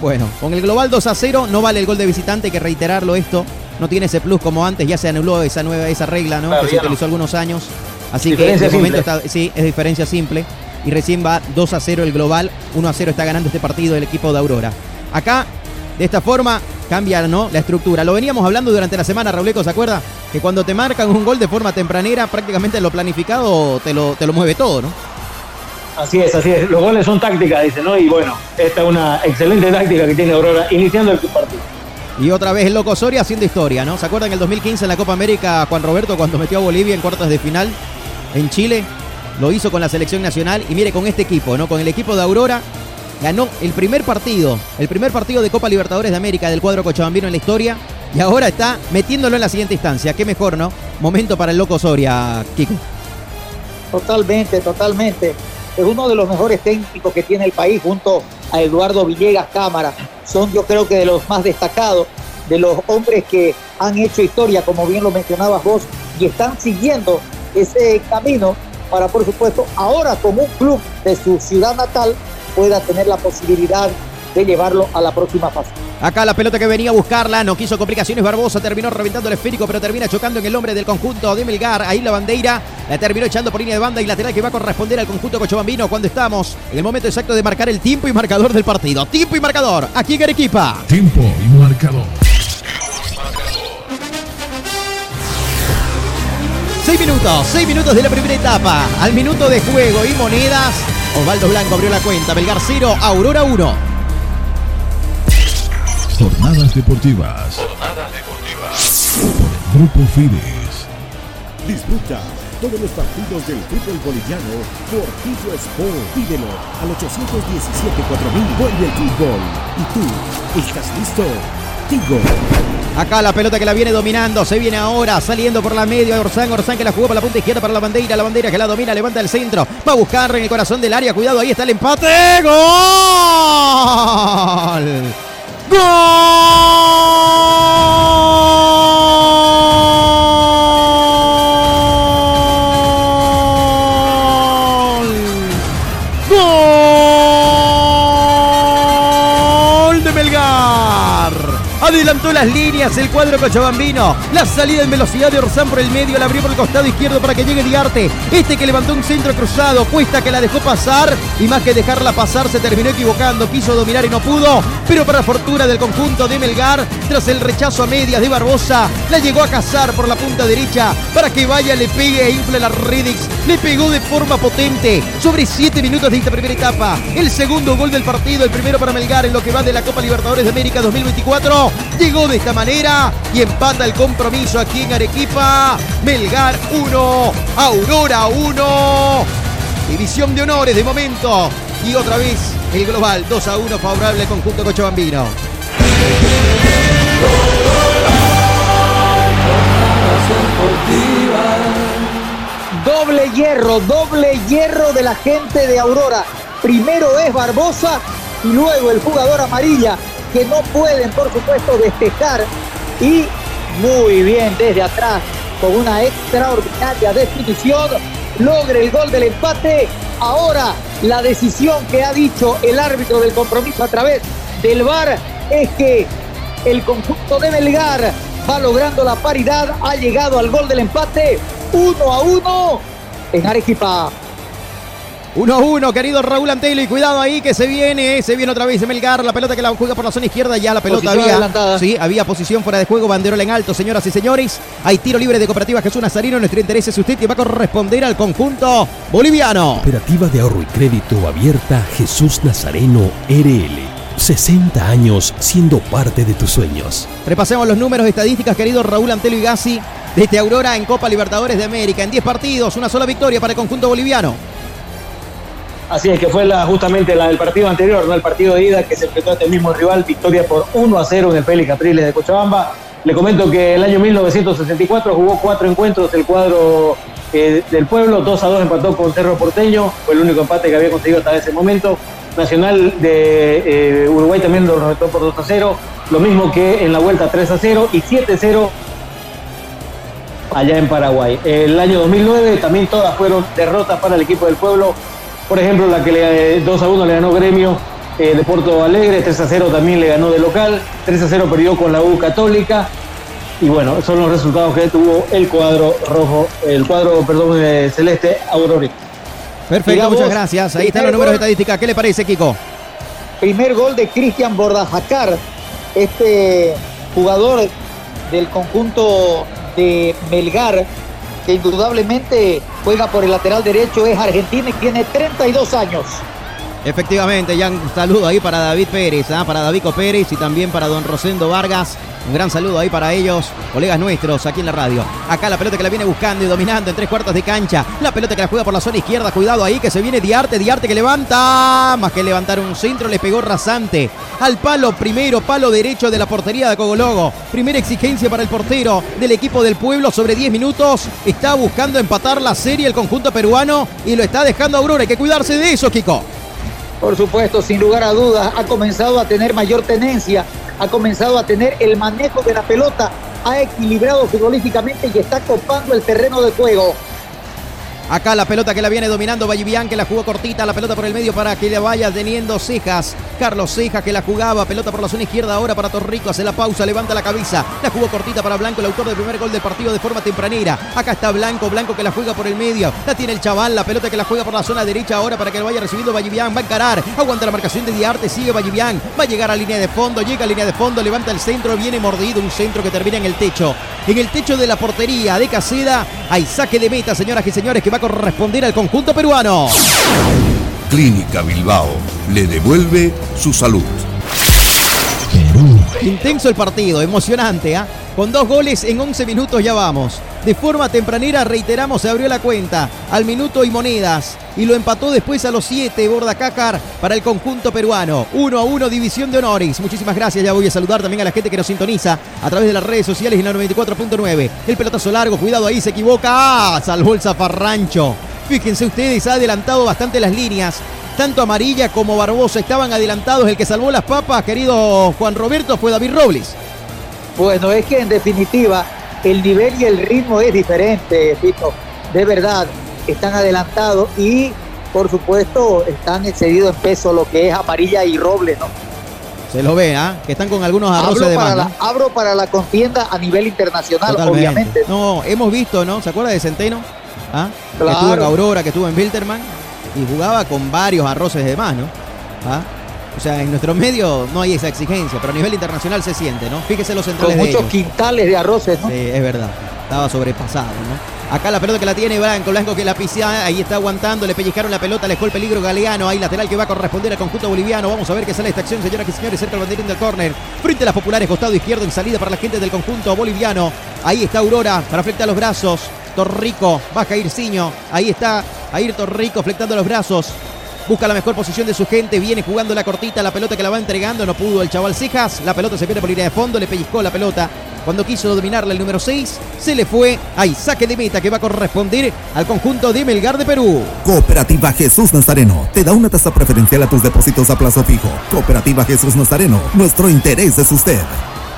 Bueno, con el global 2 a 0 no vale el gol de visitante, hay que reiterarlo esto. No tiene ese plus como antes, ya se anuló esa nueva esa regla, ¿no? Claro, que se ya no. utilizó algunos años. Así Diferencia que de momento simple. está, sí, es diferencia simple. Y recién va 2 a 0 el global, 1 a 0 está ganando este partido el equipo de Aurora. Acá, de esta forma, cambia ¿no? la estructura. Lo veníamos hablando durante la semana, Rauleco, ¿se acuerda? Que cuando te marcan un gol de forma tempranera, prácticamente lo planificado te lo, te lo mueve todo, ¿no? Así es, así es. Los goles son tácticas, dice, ¿no? Y bueno, esta es una excelente táctica que tiene Aurora iniciando el partido. Y otra vez el loco Soria haciendo historia, ¿no? ¿Se acuerdan el 2015 en la Copa América Juan Roberto cuando metió a Bolivia en cuartos de final en Chile? Lo hizo con la selección nacional y mire con este equipo, ¿no? Con el equipo de Aurora ganó el primer partido, el primer partido de Copa Libertadores de América del cuadro cochabambino en la historia y ahora está metiéndolo en la siguiente instancia. Qué mejor, ¿no? Momento para el loco Soria, Kiko. Totalmente, totalmente. Es uno de los mejores técnicos que tiene el país junto a Eduardo Villegas Cámara. Son yo creo que de los más destacados, de los hombres que han hecho historia, como bien lo mencionabas vos, y están siguiendo ese camino para, por supuesto, ahora como un club de su ciudad natal pueda tener la posibilidad de llevarlo a la próxima fase. Acá la pelota que venía a buscarla, no quiso complicaciones. Barbosa terminó reventando el esférico, pero termina chocando en el hombre del conjunto de Melgar. Ahí la bandeira la terminó echando por línea de banda y lateral que va a corresponder al conjunto cochabambino cuando estamos en el momento exacto de marcar el tiempo y marcador del partido. Tiempo y marcador, aquí en Arequipa. Tiempo y marcador. Seis minutos, seis minutos de la primera etapa. Al minuto de juego y monedas, Osvaldo Blanco abrió la cuenta. Belgar 0, Aurora 1. Jornadas deportivas. Por el Grupo Fides. Disfruta todos los partidos del fútbol boliviano por Tigo Sport. Pídelo al 817-4000. Vuelve el fútbol. ¿Y tú estás listo? Tigo. Acá la pelota que la viene dominando, se viene ahora saliendo por la media Orsán, Orsán que la jugó por la punta izquierda para la bandera, la bandera que la domina, levanta el centro, va a buscar en el corazón del área, cuidado, ahí está el empate, gol. ¡Gol! Adelantó las líneas el cuadro cochabambino. La salida en velocidad de Orsán por el medio, la abrió por el costado izquierdo para que llegue Diarte. Este que levantó un centro cruzado, Cuesta que la dejó pasar y más que dejarla pasar se terminó equivocando. Quiso dominar y no pudo, pero para fortuna del conjunto de Melgar, tras el rechazo a medias de Barbosa, la llegó a cazar por la punta derecha para que vaya, le pegue e infle la Redix. Le pegó de forma potente sobre 7 minutos de esta primera etapa. El segundo gol del partido, el primero para Melgar en lo que va de la Copa Libertadores de América 2024. Llegó de esta manera y empata el compromiso aquí en Arequipa. Melgar 1, Aurora 1. División de honores de momento. Y otra vez el global 2 a 1 favorable al conjunto cochabambino. Doble hierro, doble hierro de la gente de Aurora. Primero es Barbosa y luego el jugador amarilla, que no pueden, por supuesto, despejar. Y muy bien desde atrás, con una extraordinaria definición, logra el gol del empate. Ahora la decisión que ha dicho el árbitro del compromiso a través del VAR es que el conjunto de Melgar va logrando la paridad, ha llegado al gol del empate, uno a uno en Arequipa. 1 a 1, querido Raúl Antelo, y cuidado ahí que se viene, se viene otra vez Melgar, la pelota que la juega por la zona izquierda, ya la pelota Posición había, adelantada. sí, había posición fuera de juego, banderola en alto, señoras y señores, hay tiro libre de Cooperativa Jesús Nazarino, nuestro interés es usted que va a corresponder al conjunto boliviano. Cooperativa de ahorro y crédito abierta Jesús Nazareno RL. 60 años siendo parte de tus sueños. Repasemos los números estadísticas, querido Raúl Antelo y Gassi, desde Aurora en Copa Libertadores de América, en 10 partidos, una sola victoria para el conjunto boliviano. Así es que fue la, justamente la del partido anterior, ¿no? el partido de ida que se enfrentó a este mismo rival, victoria por 1 a 0 en el Félix Capriles de Cochabamba. Le comento que el año 1964 jugó cuatro encuentros el cuadro eh, del pueblo, 2 a 2 empató con Cerro Porteño, fue el único empate que había conseguido hasta ese momento. Nacional de eh, Uruguay también lo retó por 2 a 0, lo mismo que en la vuelta 3 a 0 y 7 a 0 allá en Paraguay. El año 2009 también todas fueron derrotas para el equipo del pueblo. Por ejemplo, la que le, 2 a 1 le ganó Gremio eh, de Porto Alegre, 3 a 0 también le ganó de local, 3 a 0 perdió con la U Católica. Y bueno, son los resultados que tuvo el cuadro rojo, el cuadro, perdón, eh, celeste Aurori. Perfecto, Digamos, muchas gracias. Ahí están los números gol. estadísticas. ¿Qué le parece, Kiko? Primer gol de Cristian Bordajacar, este jugador del conjunto de Melgar, que indudablemente juega por el lateral derecho, es argentino y tiene 32 años. Efectivamente, ya un saludo ahí para David Pérez, ¿ah? para Davico Pérez y también para don Rosendo Vargas. Un gran saludo ahí para ellos, colegas nuestros aquí en la radio. Acá la pelota que la viene buscando y dominando en tres cuartos de cancha. La pelota que la juega por la zona izquierda. Cuidado ahí que se viene Diarte. Diarte que levanta. Más que levantar un centro, le pegó rasante al palo primero, palo derecho de la portería de Cogologo. Primera exigencia para el portero del equipo del pueblo sobre 10 minutos. Está buscando empatar la serie el conjunto peruano y lo está dejando Aurora. Hay que cuidarse de eso, Kiko. Por supuesto, sin lugar a dudas, ha comenzado a tener mayor tenencia, ha comenzado a tener el manejo de la pelota, ha equilibrado futbolísticamente y está copando el terreno de juego. Acá la pelota que la viene dominando Vallivian, que la jugó cortita, la pelota por el medio para que le vaya teniendo Cejas. Carlos Cejas que la jugaba, pelota por la zona izquierda ahora para Torrico, hace la pausa, levanta la cabeza. La jugó cortita para Blanco, el autor del primer gol del partido de forma tempranera. Acá está Blanco, Blanco que la juega por el medio. La tiene el chaval, la pelota que la juega por la zona derecha ahora para que lo vaya recibiendo Vallivian. Va a encarar, aguanta la marcación de Diarte, sigue Vallivian. Va a llegar a línea de fondo, llega a línea de fondo, levanta el centro, viene mordido, un centro que termina en el techo. En el techo de la portería de Caseda hay saque de meta, señoras y señores, que va a corresponder al conjunto peruano. Clínica Bilbao le devuelve su salud. Intenso el partido, emocionante, ¿ah? Con dos goles en 11 minutos ya vamos. De forma tempranera, reiteramos, se abrió la cuenta al minuto y monedas. Y lo empató después a los 7, Borda Cácar, para el conjunto peruano. 1 a 1, división de honores. Muchísimas gracias. Ya voy a saludar también a la gente que nos sintoniza a través de las redes sociales en la 94.9. El pelotazo largo, cuidado ahí, se equivoca. ¡Ah! Salvó el zafarrancho. Fíjense ustedes, ha adelantado bastante las líneas. Tanto Amarilla como Barbosa estaban adelantados. El que salvó las papas, querido Juan Roberto, fue David Robles. Bueno, es que en definitiva el nivel y el ritmo es diferente, Fito. De verdad, están adelantados y por supuesto están excedidos en peso lo que es amarilla y roble, ¿no? Se lo ve, ¿ah? Que están con algunos arroces de para, más. la, ¿no? abro para la contienda a nivel internacional, Totalmente. obviamente. No, hemos visto, ¿no? ¿Se acuerda de Centeno? ¿Ah? Que estuvo en Aurora, que estuvo en Wilterman y jugaba con varios arroces de más, ¿no? ¿Ah? O sea, en nuestro medio no hay esa exigencia, pero a nivel internacional se siente, ¿no? Fíjese los centrales Con de muchos ellos. quintales de arroces, ¿no? Sí, es verdad. Estaba sobrepasado, ¿no? Acá la pelota que la tiene Blanco, Blanco que la pisea, ahí está aguantando, le pellizcaron la pelota, le dejó el peligro Galeano, ahí lateral que va a corresponder al conjunto boliviano. Vamos a ver qué sale esta acción, señoras y señores, cerca del banderín del córner. Frente a las populares, costado izquierdo en salida para la gente del conjunto boliviano. Ahí está Aurora para flectar los brazos. Torrico, baja Irciño. Ahí está Ayrton Rico flectando los brazos. Busca la mejor posición de su gente, viene jugando la cortita, la pelota que la va entregando, no pudo el chaval Cejas, la pelota se pierde por línea de fondo, le pellizcó la pelota Cuando quiso dominarla el número 6, se le fue. Hay saque de meta que va a corresponder al conjunto de Melgar de Perú. Cooperativa Jesús Nazareno te da una tasa preferencial a tus depósitos a plazo fijo. Cooperativa Jesús Nazareno, nuestro interés es usted.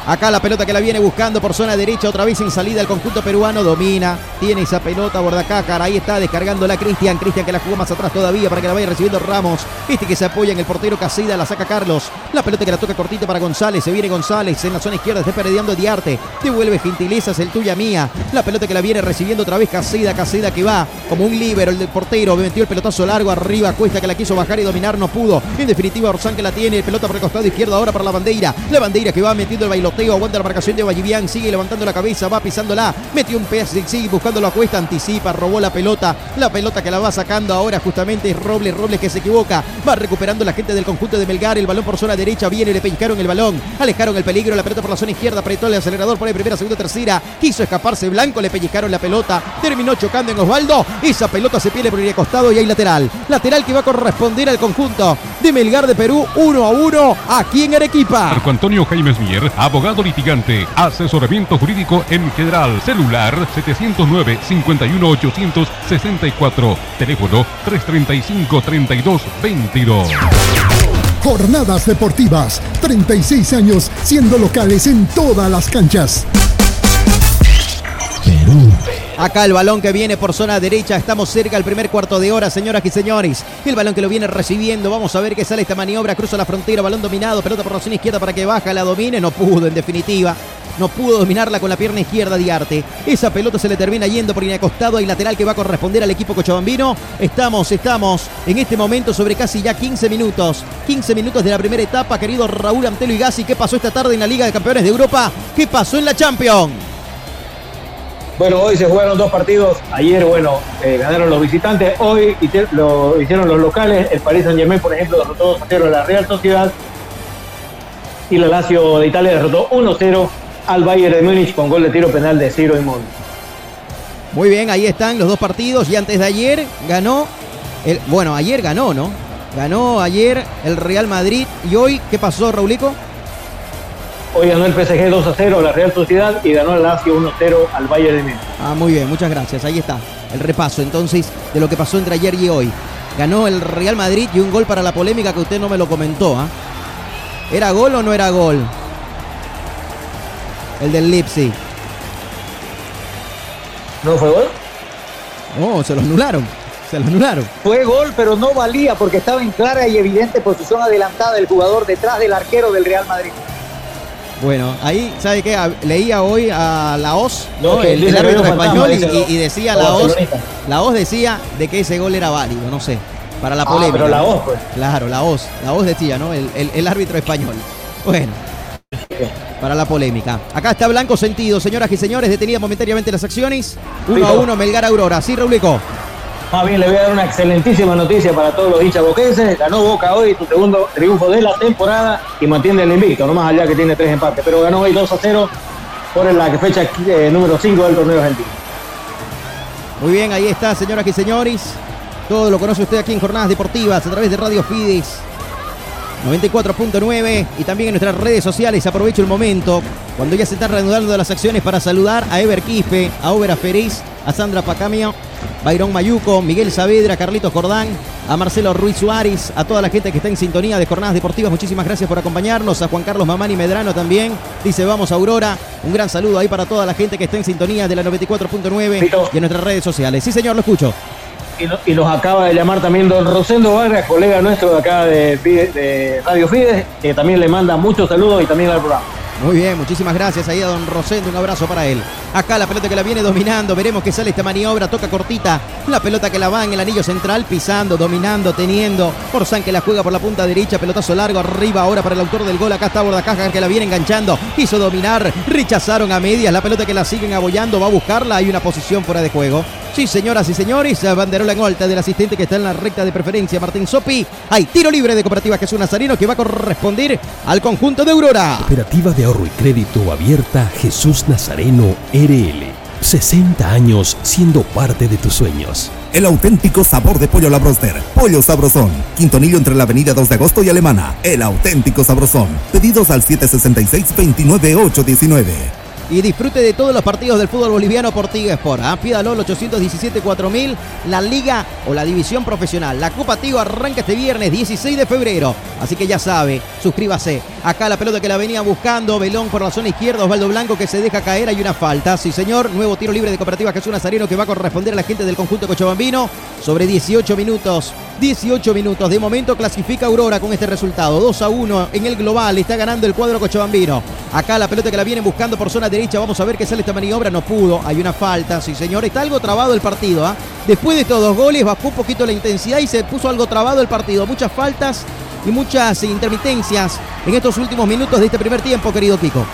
Acá la pelota que la viene buscando por zona derecha, otra vez en salida el conjunto peruano, domina, tiene esa pelota Bordacácar, ahí está descargando la Cristian, Cristian que la jugó más atrás todavía para que la vaya recibiendo Ramos, este que se apoya en el portero Casida, la saca Carlos, la pelota que la toca cortita para González, se viene González en la zona izquierda, está perdiendo Diarte, devuelve gentilezas el tuya mía, la pelota que la viene recibiendo otra vez Casida, Casida que va como un líbero, el del portero, metió el pelotazo largo arriba, Cuesta que la quiso bajar y dominar, no pudo, en definitiva Orsán que la tiene, pelota por el costado izquierdo ahora para la bandera, la bandera que va metiendo el bailoteo aguanta la marcación de Vallivian, sigue levantando la cabeza, va pisándola, metió un pedazo, sigue buscando la cuesta, anticipa, robó la pelota, la pelota que la va sacando ahora justamente es Robles, Robles que se equivoca, va recuperando la gente del conjunto de Melgar, el balón por zona derecha, viene, le pellizcaron el balón, alejaron el peligro, la pelota por la zona izquierda, apretó el acelerador, por ahí primera, segunda, tercera, quiso escaparse Blanco, le pellizcaron la pelota, terminó chocando en Osvaldo, esa pelota se pierde por el costado y hay lateral, lateral que va a corresponder al conjunto de Melgar de Perú, 1 a 1 aquí en Arequipa. Marco Antonio Jaime Mier, abogado litigante, asesoramiento jurídico en general, celular 709-51864, teléfono 335-3222. Jornadas deportivas, 36 años siendo locales en todas las canchas. Acá el balón que viene por zona derecha. Estamos cerca del primer cuarto de hora, señoras y señores. El balón que lo viene recibiendo. Vamos a ver qué sale esta maniobra. Cruza la frontera, balón dominado. Pelota por la zona izquierda para que baja, la domine. No pudo, en definitiva. No pudo dominarla con la pierna izquierda de Arte. Esa pelota se le termina yendo por costado y lateral que va a corresponder al equipo cochabambino. Estamos, estamos en este momento sobre casi ya 15 minutos. 15 minutos de la primera etapa, querido Raúl Antelo y Gassi. ¿Qué pasó esta tarde en la Liga de Campeones de Europa? ¿Qué pasó en la Champions? Bueno, hoy se jugaron dos partidos. Ayer, bueno, eh, ganaron los visitantes. Hoy lo hicieron los locales. El Paris Saint Germain, por ejemplo, derrotó 2-0 a la Real Sociedad. Y la Lazio de Italia derrotó 1-0 al Bayern de Múnich con gol de tiro penal de Ciro Immobile. Muy bien, ahí están los dos partidos. Y antes de ayer ganó. El, bueno, ayer ganó, ¿no? Ganó ayer el Real Madrid. ¿Y hoy qué pasó, Raulico? Hoy ganó el PSG 2 a 0 a la Real Sociedad y ganó el Lazio 1 0 al Bayern de Múnich. Ah, muy bien, muchas gracias. Ahí está el repaso entonces de lo que pasó entre ayer y hoy. Ganó el Real Madrid y un gol para la polémica que usted no me lo comentó. ¿ah? ¿Era gol o no era gol? El del Leipzig. ¿No fue gol? No, se lo anularon. Se lo anularon. Fue gol, pero no valía porque estaba en clara y evidente posición adelantada el jugador detrás del arquero del Real Madrid. Bueno, ahí, ¿sabe qué? Leía hoy a la OZ, ¿no? el, árbitro español, y, decía la OZ, la OZ decía de que ese gol era válido, no sé, para la polémica. pero la OZ, pues. Claro, la OZ, la OZ decía, ¿no? El, árbitro español. Bueno, para la polémica. Acá está Blanco Sentido, señoras y señores, detenidas momentáneamente las acciones. Uno a uno, Melgar Aurora. ¿Sí, Raulico? Más bien le voy a dar una excelentísima noticia para todos los hinchas boquenses. Ganó Boca hoy su segundo triunfo de la temporada y mantiene el invicto, no más allá que tiene tres empates. Pero ganó hoy 2 a 0 por la fecha eh, número 5 del torneo argentino. Muy bien, ahí está, señoras y señores. Todo lo conoce usted aquí en Jornadas Deportivas a través de Radio Fides 94.9 y también en nuestras redes sociales. Aprovecho el momento cuando ya se están reanudando las acciones para saludar a Ever Quispe, a Obera Feriz, a Sandra Pacamio Byron Mayuco, Miguel Saavedra, Carlitos Jordán, a Marcelo Ruiz Suárez, a toda la gente que está en sintonía de Jornadas Deportivas. Muchísimas gracias por acompañarnos. A Juan Carlos Mamani Medrano también. Dice vamos Aurora. Un gran saludo ahí para toda la gente que está en sintonía de la 94.9 y en nuestras redes sociales. Sí, señor, lo escucho. Y, nos acaba de llamar también don Rosendo Vargas, colega nuestro de acá de, Radio Fides, que también le manda muchos saludos y también al programa. Muy bien, muchísimas gracias ahí a don Rosendo, un abrazo para él. Acá la pelota que la viene dominando, veremos que sale esta maniobra, toca cortita, la pelota que la va en el anillo central, pisando, dominando, teniendo. San que la juega por la punta derecha, pelotazo largo arriba ahora para el autor del gol, acá está Bordacaja que la viene enganchando, quiso dominar, rechazaron a medias, la pelota que la siguen abollando, va a buscarla, hay una posición fuera de juego. Sí, señoras y señores, banderola en alta del asistente que está en la recta de preferencia, Martín Sopi. Hay tiro libre de Cooperativa Jesús Nazareno que va a corresponder al conjunto de Aurora. Cooperativa de ahorro y crédito abierta Jesús Nazareno RL. 60 años siendo parte de tus sueños. El auténtico sabor de pollo la broster. Pollo sabrosón. Quintonillo entre la avenida 2 de agosto y Alemana. El auténtico sabrosón. Pedidos al 766-29819. Y disfrute de todos los partidos del fútbol boliviano por Tigo Sport. al 817-4000, la Liga o la División Profesional. La Copa Tigo arranca este viernes 16 de febrero. Así que ya sabe, suscríbase. Acá la pelota que la venía buscando, Belón por la zona izquierda, Osvaldo Blanco que se deja caer, hay una falta. Sí, señor, nuevo tiro libre de Cooperativa Jesús Nazareno que va a corresponder a la gente del conjunto Cochabambino sobre 18 minutos. 18 minutos. De momento clasifica Aurora con este resultado. 2 a 1 en el global. Está ganando el cuadro Cochabambino. Acá la pelota que la vienen buscando por zona derecha. Vamos a ver qué sale esta maniobra. No pudo. Hay una falta. Sí, señor. Está algo trabado el partido. ¿ah? Después de estos dos goles bajó un poquito la intensidad y se puso algo trabado el partido. Muchas faltas y muchas intermitencias en estos últimos minutos de este primer tiempo, querido Kiko.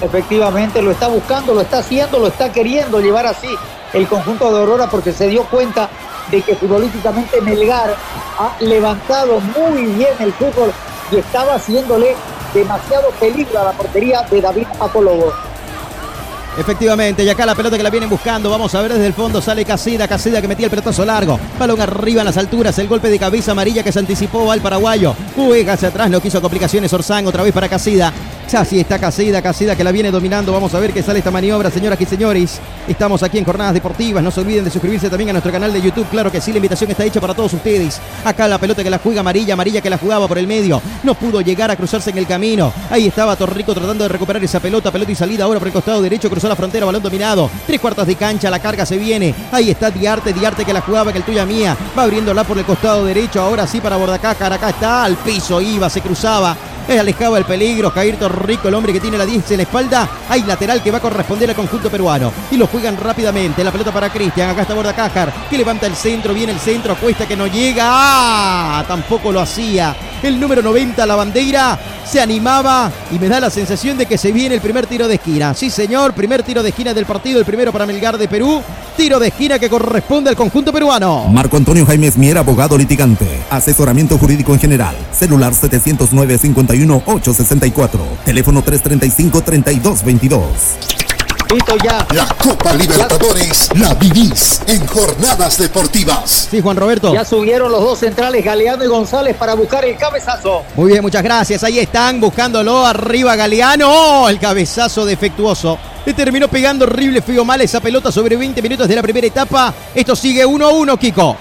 Efectivamente, lo está buscando, lo está haciendo, lo está queriendo llevar así el conjunto de Aurora porque se dio cuenta de que futbolísticamente Melgar ha levantado muy bien el fútbol y estaba haciéndole demasiado peligro a la portería de David Apologo. Efectivamente, y acá la pelota que la vienen buscando. Vamos a ver desde el fondo. Sale Casida, Casida que metía el pelotazo largo. Balón arriba en las alturas. El golpe de cabeza amarilla que se anticipó al paraguayo. Juega hacia atrás, no quiso complicaciones. Orsán otra vez para Casida. Ya sí está Casida, Casida que la viene dominando. Vamos a ver qué sale esta maniobra, señoras y señores. Estamos aquí en Jornadas Deportivas. No se olviden de suscribirse también a nuestro canal de YouTube. Claro que sí, la invitación está hecha para todos ustedes. Acá la pelota que la juega amarilla, amarilla que la jugaba por el medio. No pudo llegar a cruzarse en el camino. Ahí estaba Torrico tratando de recuperar esa pelota. Pelota y salida ahora por el costado derecho. Cruzó la frontera, balón dominado. Tres cuartos de cancha, la carga se viene. Ahí está Diarte, Diarte que la jugaba, que el tuya mía. Va abriéndola por el costado derecho. Ahora sí para Bordacá. Acá está al piso, iba, se cruzaba. Es alejaba el peligro. Jair Torrico, el hombre que tiene la 10 en la espalda. Hay lateral que va a corresponder al conjunto peruano. Y lo juegan rápidamente. La pelota para Cristian. Acá está Bordacájar. Que levanta el centro. Viene el centro. Cuesta que no llega. ¡Ah! Tampoco lo hacía. El número 90, la bandera. Se animaba. Y me da la sensación de que se viene el primer tiro de esquina. Sí, señor. Primer tiro de esquina del partido. El primero para Melgar de Perú. Tiro de esquina que corresponde al conjunto peruano. Marco Antonio Jaime Mier, abogado litigante. Asesoramiento jurídico en general. Celular 709 51 864. Teléfono 335 3222. Listo ya. La Copa Libertadores la vivís en jornadas deportivas. Sí, Juan Roberto. Ya subieron los dos centrales, Galeano y González, para buscar el cabezazo. Muy bien, muchas gracias. Ahí están buscándolo. Arriba Galeano. ¡Oh! el cabezazo defectuoso. Le terminó pegando horrible, feo mal esa pelota sobre 20 minutos de la primera etapa. Esto sigue 1-1, Kiko.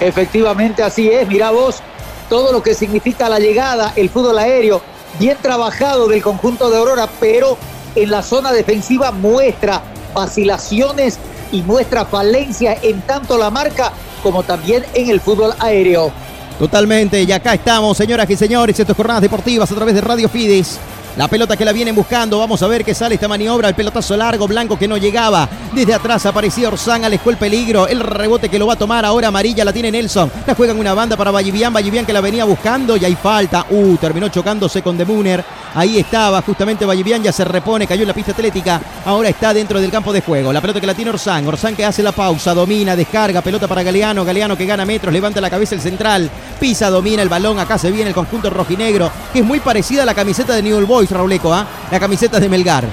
Efectivamente, así es. Mira vos todo lo que significa la llegada, el fútbol aéreo. Bien trabajado del conjunto de Aurora, pero en la zona defensiva muestra vacilaciones y muestra falencia en tanto la marca como también en el fútbol aéreo. Totalmente, y acá estamos, señoras y señores, estas jornadas deportivas a través de Radio Fides. La pelota que la vienen buscando. Vamos a ver qué sale esta maniobra. El pelotazo largo, blanco que no llegaba. Desde atrás aparecía Orsán, alejó el peligro. El rebote que lo va a tomar ahora amarilla la tiene Nelson. La juegan una banda para Vallivian. Vallivian que la venía buscando y hay falta. Uh, terminó chocándose con Demuner. Ahí estaba justamente Vallivian, ya se repone, cayó en la pista atlética. Ahora está dentro del campo de juego. La pelota que la tiene Orsán. Orsán que hace la pausa, domina, descarga. Pelota para Galeano. Galeano que gana metros, levanta la cabeza el central. Pisa, domina el balón. Acá se viene el conjunto rojinegro, que es muy parecida a la camiseta de Newell Boys, Rauleco, ¿ah? La camiseta de Melgar.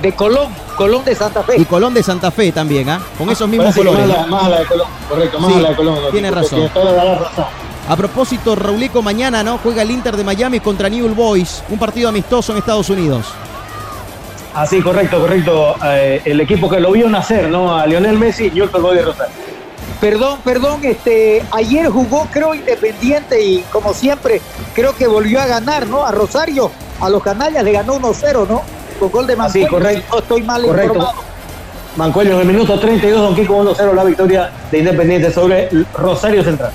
De Colón, Colón de Santa Fe. Y Colón de Santa Fe también, ¿ah? Con esos mismos colores. Más la, más la de Colón, correcto, más Sí, la de Colón. tiene razón. A propósito, Rauleco mañana, ¿no? Juega el Inter de Miami contra Newell Boys, un partido amistoso en Estados Unidos. Así, correcto, correcto. Eh, el equipo que lo vio nacer, ¿no? A Lionel Messi y Orton Boy de Rosario. Perdón, perdón, este, ayer jugó creo Independiente y como siempre creo que volvió a ganar, ¿no? A Rosario, a los canallas le ganó 1-0, ¿no? Con gol de Sí, Mancuello, correcto. si no estoy mal Correcto. informado. Mancuello en el minuto 32, Don Kiko 1-0 la victoria de Independiente sobre Rosario Central.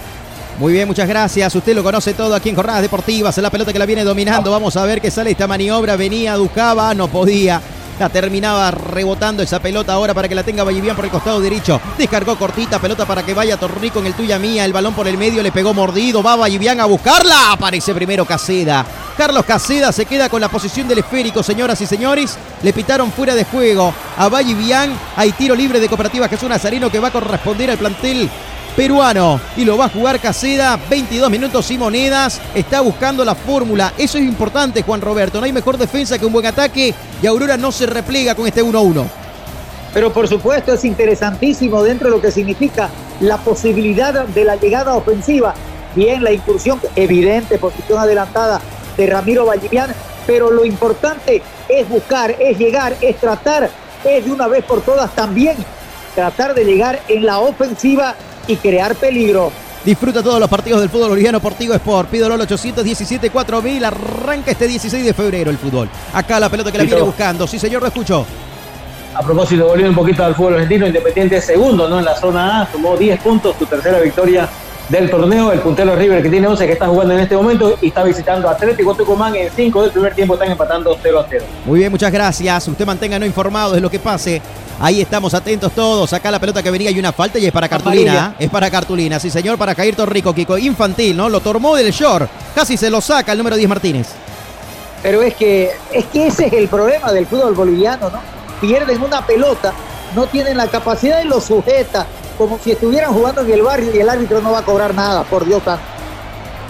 Muy bien, muchas gracias. Usted lo conoce todo aquí en Jornadas Deportivas. La pelota que la viene dominando. Vamos a ver qué sale esta maniobra. Venía, Ducaba, no podía. La terminaba rebotando esa pelota ahora para que la tenga Vallivian por el costado derecho. Descargó cortita, pelota para que vaya Torrico en el tuya mía. El balón por el medio le pegó mordido. Va Vallivian a buscarla. Aparece primero Caseda. Carlos Caseda se queda con la posición del esférico, señoras y señores. Le pitaron fuera de juego a Vallivian. Hay tiro libre de Cooperativa Jesús Nazareno que va a corresponder al plantel peruano y lo va a jugar Caseda, 22 minutos y monedas, está buscando la fórmula, eso es importante Juan Roberto, no hay mejor defensa que un buen ataque y Aurora no se replega con este 1-1. Pero por supuesto es interesantísimo dentro de lo que significa la posibilidad de la llegada ofensiva. Bien, la incursión evidente, posición adelantada de Ramiro Vallivian, pero lo importante es buscar, es llegar, es tratar, es de una vez por todas también tratar de llegar en la ofensiva y crear peligro. Disfruta todos los partidos del fútbol boliviano por Tigo Sport. Pido LOL 817 4000. Arranca este 16 de febrero el fútbol. Acá la pelota que la viene buscando. Sí, señor, lo escucho. A propósito, volviendo un poquito al fútbol argentino, Independiente segundo ¿no? en la zona A, tomó 10 puntos, su tercera victoria del torneo. El puntero River que tiene 11 que está jugando en este momento y está visitando a Atlético Tucumán en 5 del primer tiempo están empatando 0 a 0. Muy bien, muchas gracias. Usted manténganos informados de lo que pase. Ahí estamos atentos todos. Acá la pelota que venía y una falta y es para cartulina. Es para cartulina, sí señor, para Jair Torrico, Kiko. Infantil, ¿no? Lo tomó del short. Casi se lo saca el número 10 Martínez. Pero es que, es que ese es el problema del fútbol boliviano, ¿no? Pierden una pelota, no tienen la capacidad y lo sujeta como si estuvieran jugando en el barrio y el árbitro no va a cobrar nada, por Dios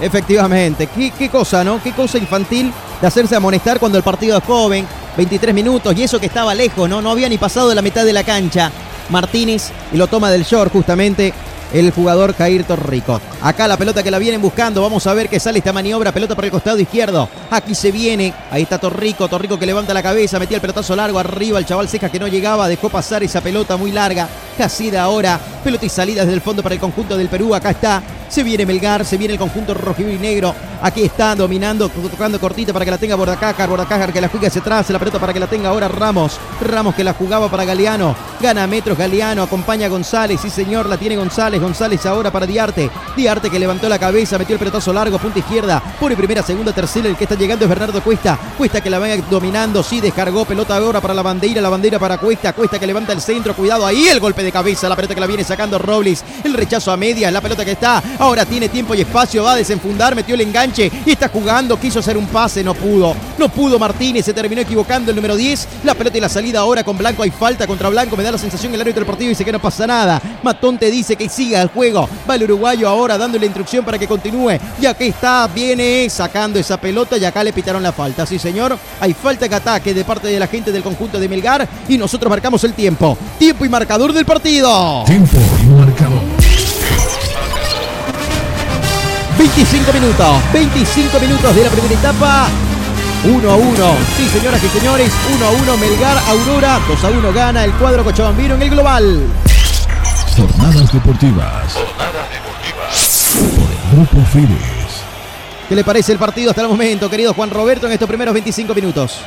Efectivamente, ¿Qué, qué cosa, ¿no? Qué cosa infantil de hacerse amonestar cuando el partido es joven, 23 minutos, y eso que estaba lejos, ¿no? No había ni pasado de la mitad de la cancha. Martínez y lo toma del short justamente el jugador Jair Torrico. Acá la pelota que la vienen buscando. Vamos a ver que sale esta maniobra. Pelota por el costado izquierdo. Aquí se viene. Ahí está Torrico. Torrico que levanta la cabeza. Metía el pelotazo largo arriba. El chaval Ceja que no llegaba. Dejó pasar esa pelota muy larga. Casi de ahora. Pelota y salida desde el fondo para el conjunto del Perú. Acá está. Se viene Melgar. Se viene el conjunto rojo y negro. Aquí está dominando. Tocando cortita para que la tenga Bordacájar. Bordacájar que la juega hacia atrás. La pelota para que la tenga ahora Ramos. Ramos que la jugaba para Galeano. Gana metros Galeano. Acompaña González. Sí, señor. La tiene González. González ahora para Diarte. Diarte que levantó la cabeza, metió el pelotazo largo, punta izquierda. Pone primera, segunda, tercera. El que está llegando es Bernardo Cuesta. Cuesta que la va dominando. Sí, descargó pelota ahora para la bandera. La bandera para Cuesta. Cuesta que levanta el centro. Cuidado ahí. El golpe de cabeza. La pelota que la viene sacando Robles. El rechazo a medias. La pelota que está. Ahora tiene tiempo y espacio. Va a desenfundar. Metió el enganche. Y está jugando. Quiso hacer un pase. No pudo. No pudo Martínez. Se terminó equivocando el número 10. La pelota y la salida ahora con Blanco. Hay falta contra Blanco. Me da la sensación el árbitro deportivo dice que no pasa nada. Matón te dice que siga el juego. Va el uruguayo ahora dándole instrucción para que continúe. Ya que está, viene sacando esa pelota y acá le pitaron la falta. Sí, señor. Hay falta que ataque de parte de la gente del conjunto de Melgar y nosotros marcamos el tiempo. Tiempo y marcador del partido. Tiempo y marcador. 25 minutos, 25 minutos de la primera etapa. 1 a 1. Sí, señoras y señores, 1 a 1 Melgar Aurora, 2 a 1 gana el cuadro Cochabambino en el global. Jornadas deportivas. Jornadas deportivas. Por el Grupo Fides. ¿Qué le parece el partido hasta el momento, querido Juan Roberto, en estos primeros 25 minutos?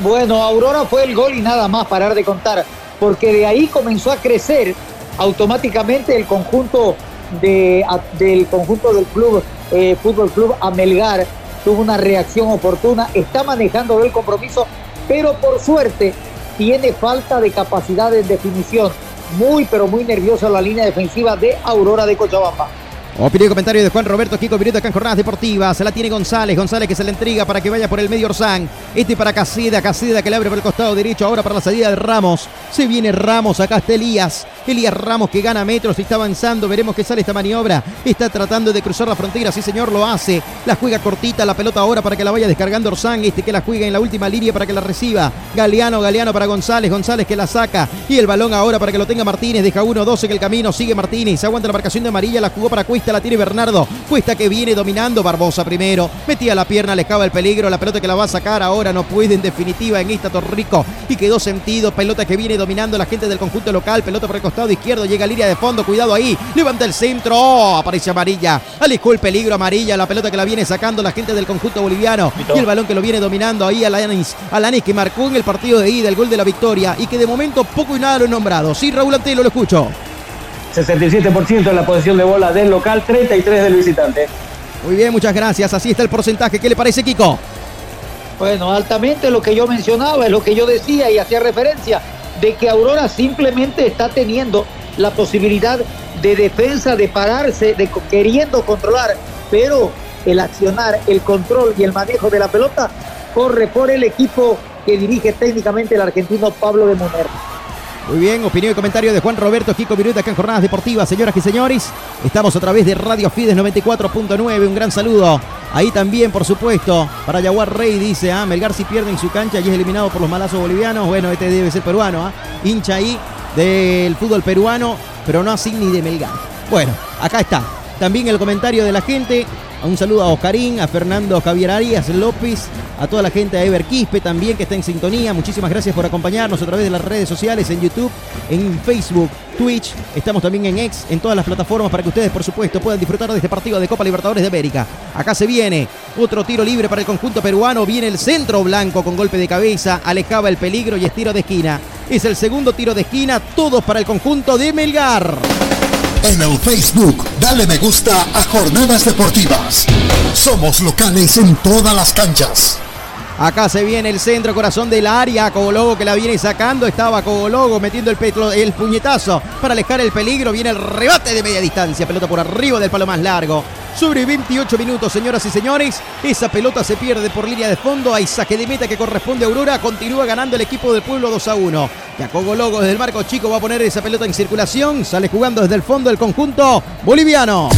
Bueno, Aurora fue el gol y nada más parar de contar, porque de ahí comenzó a crecer automáticamente el conjunto de, del conjunto del club eh, Fútbol Club Amelgar tuvo una reacción oportuna, está manejando el compromiso, pero por suerte tiene falta de capacidad de definición muy, pero muy nerviosa la línea defensiva de Aurora de Cochabamba. Opinión y comentario de Juan Roberto Kiko Viruta acá en Jornadas Deportivas. Se la tiene González. González que se le entrega para que vaya por el medio Orsán. Este para Casida. Casida que le abre por el costado derecho. Ahora para la salida de Ramos. Se viene Ramos. Acá está Elías. Elías Ramos que gana metros está avanzando. Veremos qué sale esta maniobra. Está tratando de cruzar la frontera. Sí, señor, lo hace. La juega cortita. La pelota ahora para que la vaya descargando Orsán. Este que la juega en la última línea para que la reciba. Galeano, Galeano para González. González que la saca. Y el balón ahora para que lo tenga Martínez. Deja uno, dos en el camino. Sigue Martínez. Aguanta la marcación de amarilla. La jugó para Cuesta. La tiene Bernardo. Cuesta que viene dominando. Barbosa primero. Metía la pierna. Le escapa el peligro. La pelota que la va a sacar ahora. No puede en definitiva en esta Torrico. Y quedó sentido. Pelota que viene dominando la gente del conjunto local. Pelota por el costado izquierdo. Llega a línea de fondo. Cuidado ahí. Levanta el centro. Oh, aparece amarilla. Alejó el peligro amarilla. La pelota que la viene sacando la gente del conjunto boliviano. Y el balón que lo viene dominando ahí Alanis. Alanis que marcó en el partido de ida el gol de la victoria. Y que de momento poco y nada lo he nombrado. Sí, Raúl Antelo, lo escucho. 67% en la posición de bola del local, 33 del visitante. Muy bien, muchas gracias. Así está el porcentaje. ¿Qué le parece, Kiko? Bueno, altamente lo que yo mencionaba, es lo que yo decía y hacía referencia, de que Aurora simplemente está teniendo la posibilidad de defensa, de pararse, de queriendo controlar, pero el accionar, el control y el manejo de la pelota corre por el equipo que dirige técnicamente el argentino Pablo de Muner. Muy bien, opinión y comentario de Juan Roberto Kiko Viruta acá en Jornadas Deportivas, señoras y señores. Estamos a través de Radio Fides 94.9. Un gran saludo. Ahí también, por supuesto, para Yaguar Rey dice, ah, Melgar si pierde en su cancha y es eliminado por los malazos bolivianos. Bueno, este debe ser peruano, ¿ah? Hincha ahí del fútbol peruano, pero no así ni de Melgar. Bueno, acá está. También el comentario de la gente Un saludo a Oscarín, a Fernando Javier Arias López, a toda la gente de Ever Quispe también que está en sintonía. Muchísimas gracias por acompañarnos a través de las redes sociales, en YouTube, en Facebook, Twitch. Estamos también en X, en todas las plataformas para que ustedes, por supuesto, puedan disfrutar de este partido de Copa Libertadores de América. Acá se viene otro tiro libre para el conjunto peruano. Viene el centro blanco con golpe de cabeza, alejaba el peligro y es tiro de esquina. Es el segundo tiro de esquina, todos para el conjunto de Melgar. En el Facebook, dale me gusta a Jornadas Deportivas. Somos locales en todas las canchas. Acá se viene el centro, corazón del área. Cogologo que la viene sacando. Estaba Cogologo metiendo el, petro, el puñetazo para alejar el peligro. Viene el rebate de media distancia. Pelota por arriba del palo más largo. Sobre 28 minutos, señoras y señores. Esa pelota se pierde por línea de fondo. Hay saque de meta que corresponde a Aurora. Continúa ganando el equipo del pueblo 2 a 1. Ya Cogologo desde el marco chico va a poner esa pelota en circulación. Sale jugando desde el fondo del conjunto boliviano.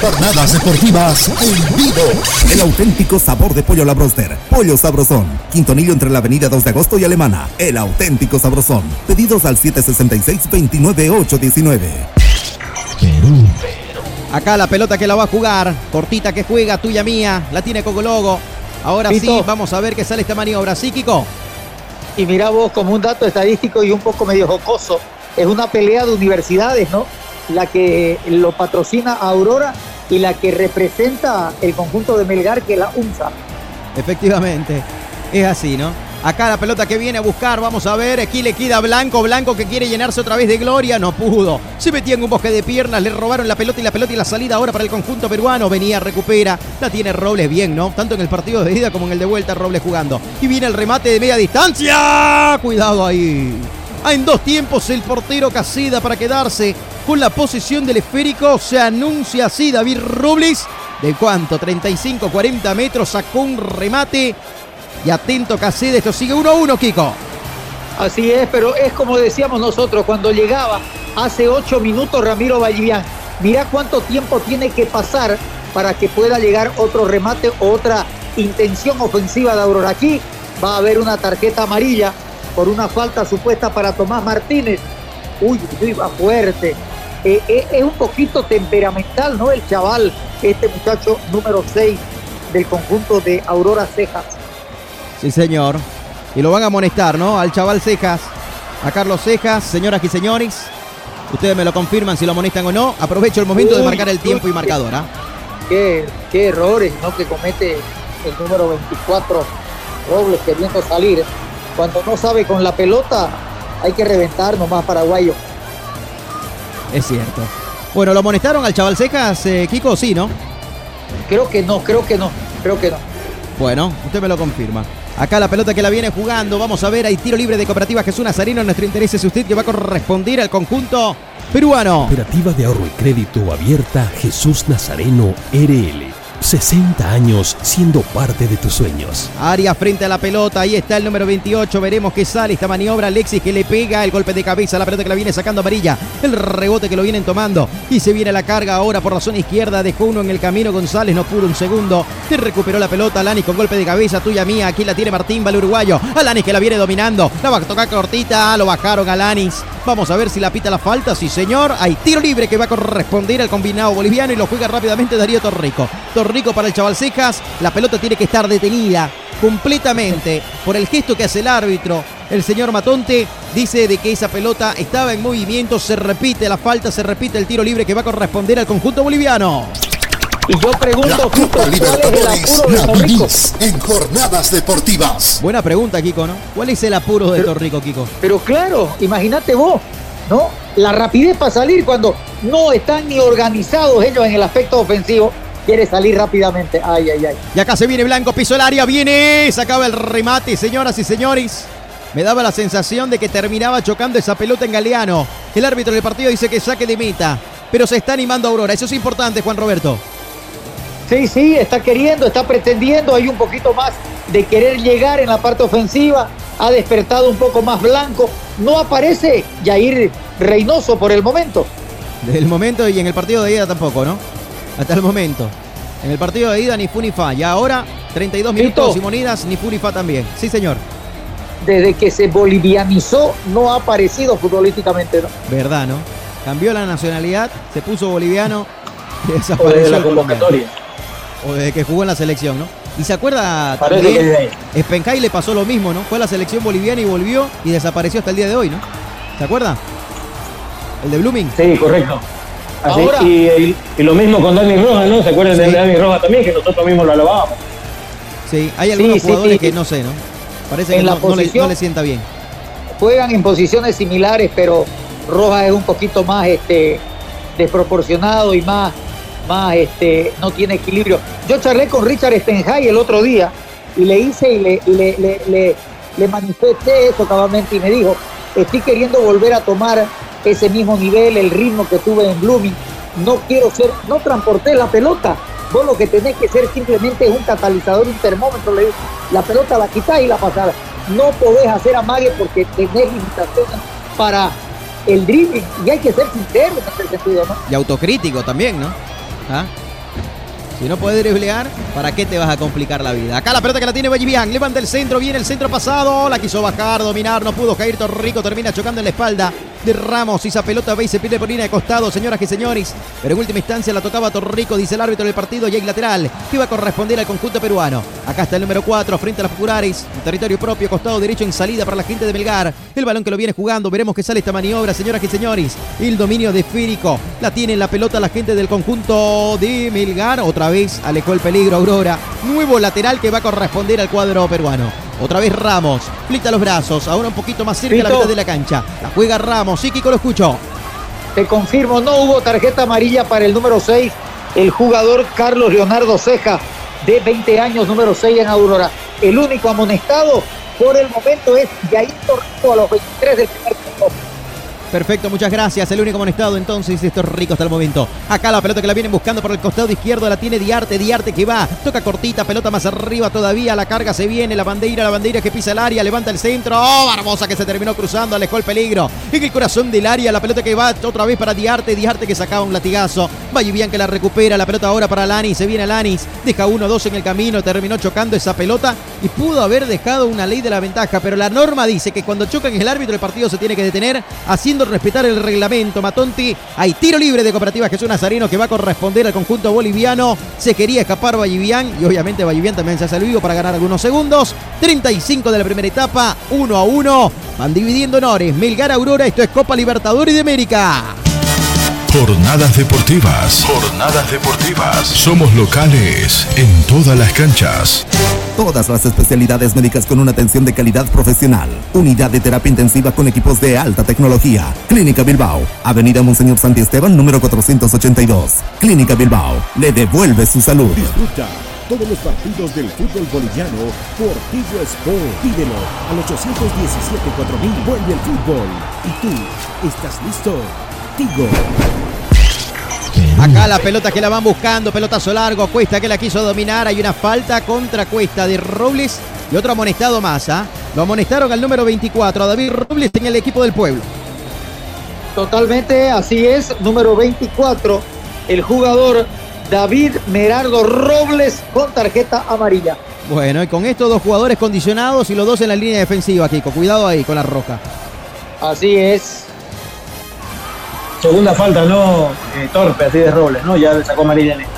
Jornadas deportivas en vivo. El auténtico sabor de pollo a la broster. Pollo Sabrosón. Quintonillo entre la avenida 2 de agosto y Alemana. El auténtico sabrosón. Pedidos al 766-29819. Perú. Acá la pelota que la va a jugar. Cortita que juega, tuya mía. La tiene Cogologo. Ahora sí, vamos a ver qué sale esta maniobra. ¿Sí, Kiko? Y mira vos, como un dato estadístico y un poco medio jocoso, es una pelea de universidades, ¿no? La que lo patrocina Aurora y la que representa el conjunto de Melgar, que es la UNSA. Efectivamente. Es así, ¿no? Acá la pelota que viene a buscar, vamos a ver, aquí le queda Blanco, Blanco que quiere llenarse otra vez de gloria, no pudo. Se metía en un bosque de piernas, le robaron la pelota y la pelota y la salida ahora para el conjunto peruano. Venía, recupera, la tiene Robles bien, ¿no? Tanto en el partido de ida como en el de vuelta, Robles jugando. Y viene el remate de media distancia. Cuidado ahí. Ah, En dos tiempos el portero Casida para quedarse con la posición del esférico. Se anuncia así David Robles. ¿De cuánto? 35, 40 metros. Sacó un remate. Y atento Casida. Esto sigue 1 a 1, Kiko. Así es, pero es como decíamos nosotros, cuando llegaba hace ocho minutos Ramiro Vallivian, mirá cuánto tiempo tiene que pasar para que pueda llegar otro remate o otra intención ofensiva de Aurora. Aquí va a haber una tarjeta amarilla por una falta supuesta para Tomás Martínez. Uy, uy, va fuerte. Eh, eh, es un poquito temperamental, ¿no? El chaval, este muchacho número 6 del conjunto de Aurora Cejas. Sí, señor. Y lo van a amonestar, ¿no? Al chaval Cejas. A Carlos Cejas, señoras y señores. Ustedes me lo confirman si lo amonestan o no. Aprovecho el momento de marcar el tiempo y uy, marcador. qué, qué errores ¿no? que comete el número 24 Robles queriendo salir. Cuando no sabe con la pelota, hay que reventar nomás paraguayo. Es cierto. Bueno, ¿lo amonestaron al chaval Cejas, eh, Kiko? Sí, ¿no? Creo que no, creo que no, creo que no. Bueno, usted me lo confirma. Acá la pelota que la viene jugando. Vamos a ver, hay tiro libre de Cooperativa Jesús Nazareno. Nuestro interés es usted que va a corresponder al conjunto peruano. Cooperativa de ahorro y crédito abierta Jesús Nazareno RL. 60 años siendo parte de tus sueños. Arias frente a la pelota, ahí está el número 28, veremos qué sale esta maniobra, Alexis que le pega el golpe de cabeza, la pelota que la viene sacando amarilla, el rebote que lo vienen tomando y se viene la carga ahora por la zona izquierda, dejó uno en el camino, González no pudo un segundo, te recuperó la pelota, Alanis con golpe de cabeza, tuya mía, aquí la tiene Martín, vale uruguayo, Alanis que la viene dominando, la va a tocar cortita, lo bajaron Alanis, vamos a ver si la pita la falta, sí señor, hay tiro libre que va a corresponder al combinado boliviano y lo juega rápidamente Darío Torrico, Torrico para el chaval Cejas, la pelota tiene que estar detenida completamente por el gesto que hace el árbitro. El señor Matonte dice de que esa pelota estaba en movimiento, se repite la falta, se repite el tiro libre que va a corresponder al conjunto boliviano. Y yo pregunto, Copa ¿cuál es el apuro de Torrico? en jornadas deportivas. Buena pregunta, Kiko, ¿no? ¿Cuál es el apuro de Torrico, Kiko? Pero claro, imagínate vos, ¿no? La rapidez para salir cuando no están ni organizados ellos en el aspecto ofensivo, quiere salir rápidamente. Ay, ay, ay. Y acá se viene Blanco, piso el área, viene, sacaba el remate, señoras y señores. Me daba la sensación de que terminaba chocando esa pelota en Galeano. El árbitro del partido dice que saque de meta, pero se está animando Aurora. Eso es importante, Juan Roberto. Sí, sí, está queriendo, está pretendiendo, hay un poquito más de querer llegar en la parte ofensiva, ha despertado un poco más blanco, no aparece Jair Reynoso por el momento. Desde el momento y en el partido de ida tampoco, ¿no? Hasta el momento. En el partido de ida ni fu ni fa. Y ahora, 32 minutos, Tito. Simonidas, ni fu ni fa también. Sí, señor. Desde que se bolivianizó no ha aparecido futbolísticamente, ¿no? Verdad, ¿no? Cambió la nacionalidad, se puso boliviano y O desapareció desde la colombiano. convocatoria. o desde que jugó en la selección, ¿no? Y se acuerda también, que desde ahí. Spencay le pasó lo mismo, ¿no? Fue a la selección boliviana y volvió y desapareció hasta el día de hoy, ¿no? ¿Se acuerda? El de Blooming. Sí, correcto. Así, Ahora- y, lo mismo con Dani Rojas, ¿no? ¿Se acuerdan de. Dani Rojas también? Que nosotros mismos lo alabábamos. Sí, hay algunos Sí, jugadores sí. que no sé, ¿no? Parece En que la no, no le, posición- no le sienta bien. juegan en posiciones similares, pero Rojas es un poquito más este, desproporcionado y más, más este, no tiene equilibrio. Yo charlé con Richard Stenhay el otro día y le hice y le, le, le, le- le manifesté eso cabalmente y me dijo, estoy queriendo volver a tomar ese mismo nivel, el ritmo que tuve en Blooming. No quiero ser, no transporté la pelota. Vos lo que tenés que ser simplemente es un catalizador, un termómetro. le La pelota la quitás y la pasás. No podés hacer amague porque tenés limitaciones para el dribbling. Y hay que ser sincero en ese sentido, ¿no? Y autocrítico también, ¿no? ¿Ah? Si no puedes driblear, ¿para qué te vas a complicar la vida? Acá la pelota que la tiene Vallivian, levanta el centro, viene el centro pasado, la quiso bajar, dominar, no pudo caer Torrico, termina chocando en la espalda de Ramos, esa pelota va y se pierde por línea de costado, señoras y señores, pero en última instancia la tocaba Torrico, dice el árbitro del partido, y hay lateral, que va a corresponder al conjunto peruano. Acá está el número 4, frente a las populares, en territorio propio, costado derecho en salida para la gente de Melgar, el balón que lo viene jugando, veremos que sale esta maniobra, señoras y señores, el dominio de Férico, la tiene en la pelota la gente del conjunto de Melgar, otra vez alejó el peligro Aurora, nuevo lateral que va a corresponder al cuadro peruano. Otra vez Ramos, flita los brazos, ahora un poquito más cerca de la mitad de la cancha. La juega Ramos, sí, Kiko lo escucho. Te confirmo, no hubo tarjeta amarilla para el número 6, el jugador Carlos Leonardo Ceja, de 20 años, número 6 en Aurora. El único amonestado por el momento es Yair Torrico a los 23 del primer tiempo. Perfecto, muchas gracias. El único amonestado entonces, esto es rico hasta el momento. Acá la pelota que la vienen buscando por el costado izquierdo, la tiene Diarte, Diarte que va, toca cortita, pelota más arriba todavía, la carga se viene, la bandera, la bandera que pisa el área, levanta el centro, oh, Barbosa que se terminó cruzando, alejó el peligro. En el corazón del área, la pelota que va otra vez para Diarte, Diarte que sacaba un latigazo. bien que la recupera, la pelota ahora para Lanis, se viene Lanis, deja uno, dos en el camino, terminó chocando esa pelota y pudo haber dejado una ley de la ventaja, pero la norma dice que cuando chocan el árbitro el partido se tiene que detener, haciendo respetar el reglamento. Matonti, hay tiro libre de Cooperativa Jesús Nazareno que va a corresponder al conjunto boliviano. Se quería escapar Vallivian y obviamente Vallivian también se hace el vivo para ganar algunos segundos. 35 de la primera etapa, 1 a 1. Van dividiendo honores. Melgar Aurora, esto es Copa Libertadores de América. Jornadas deportivas. Jornadas deportivas. Somos locales en todas las canchas. Todas las especialidades médicas con una atención de calidad profesional. Unidad de terapia intensiva con equipos de alta tecnología. Clínica Bilbao. Avenida Monseñor Santi Esteban, número 482. Clínica Bilbao. Le devuelve su salud. Disfruta todos los partidos del fútbol boliviano por Tigo Sport. Pídelo al 817-4000. Vuelve el fútbol. ¿Y tú estás listo? Tigo. Acá la pelota que la van buscando, pelotazo largo, Cuesta que la quiso dominar, hay una falta contra Cuesta de Robles y otro amonestado más, ¿ah? Lo amonestaron al número 24, a David Robles en el equipo del pueblo. Totalmente, así es, número 24, el jugador David Merardo Robles con tarjeta amarilla. Bueno, y con estos dos jugadores condicionados y los dos en la línea defensiva, Kiko. Cuidado ahí con la roja. Así es. Segunda falta, no eh, torpe, así de Robles, ¿no? Ya le sacó amarilla en esta.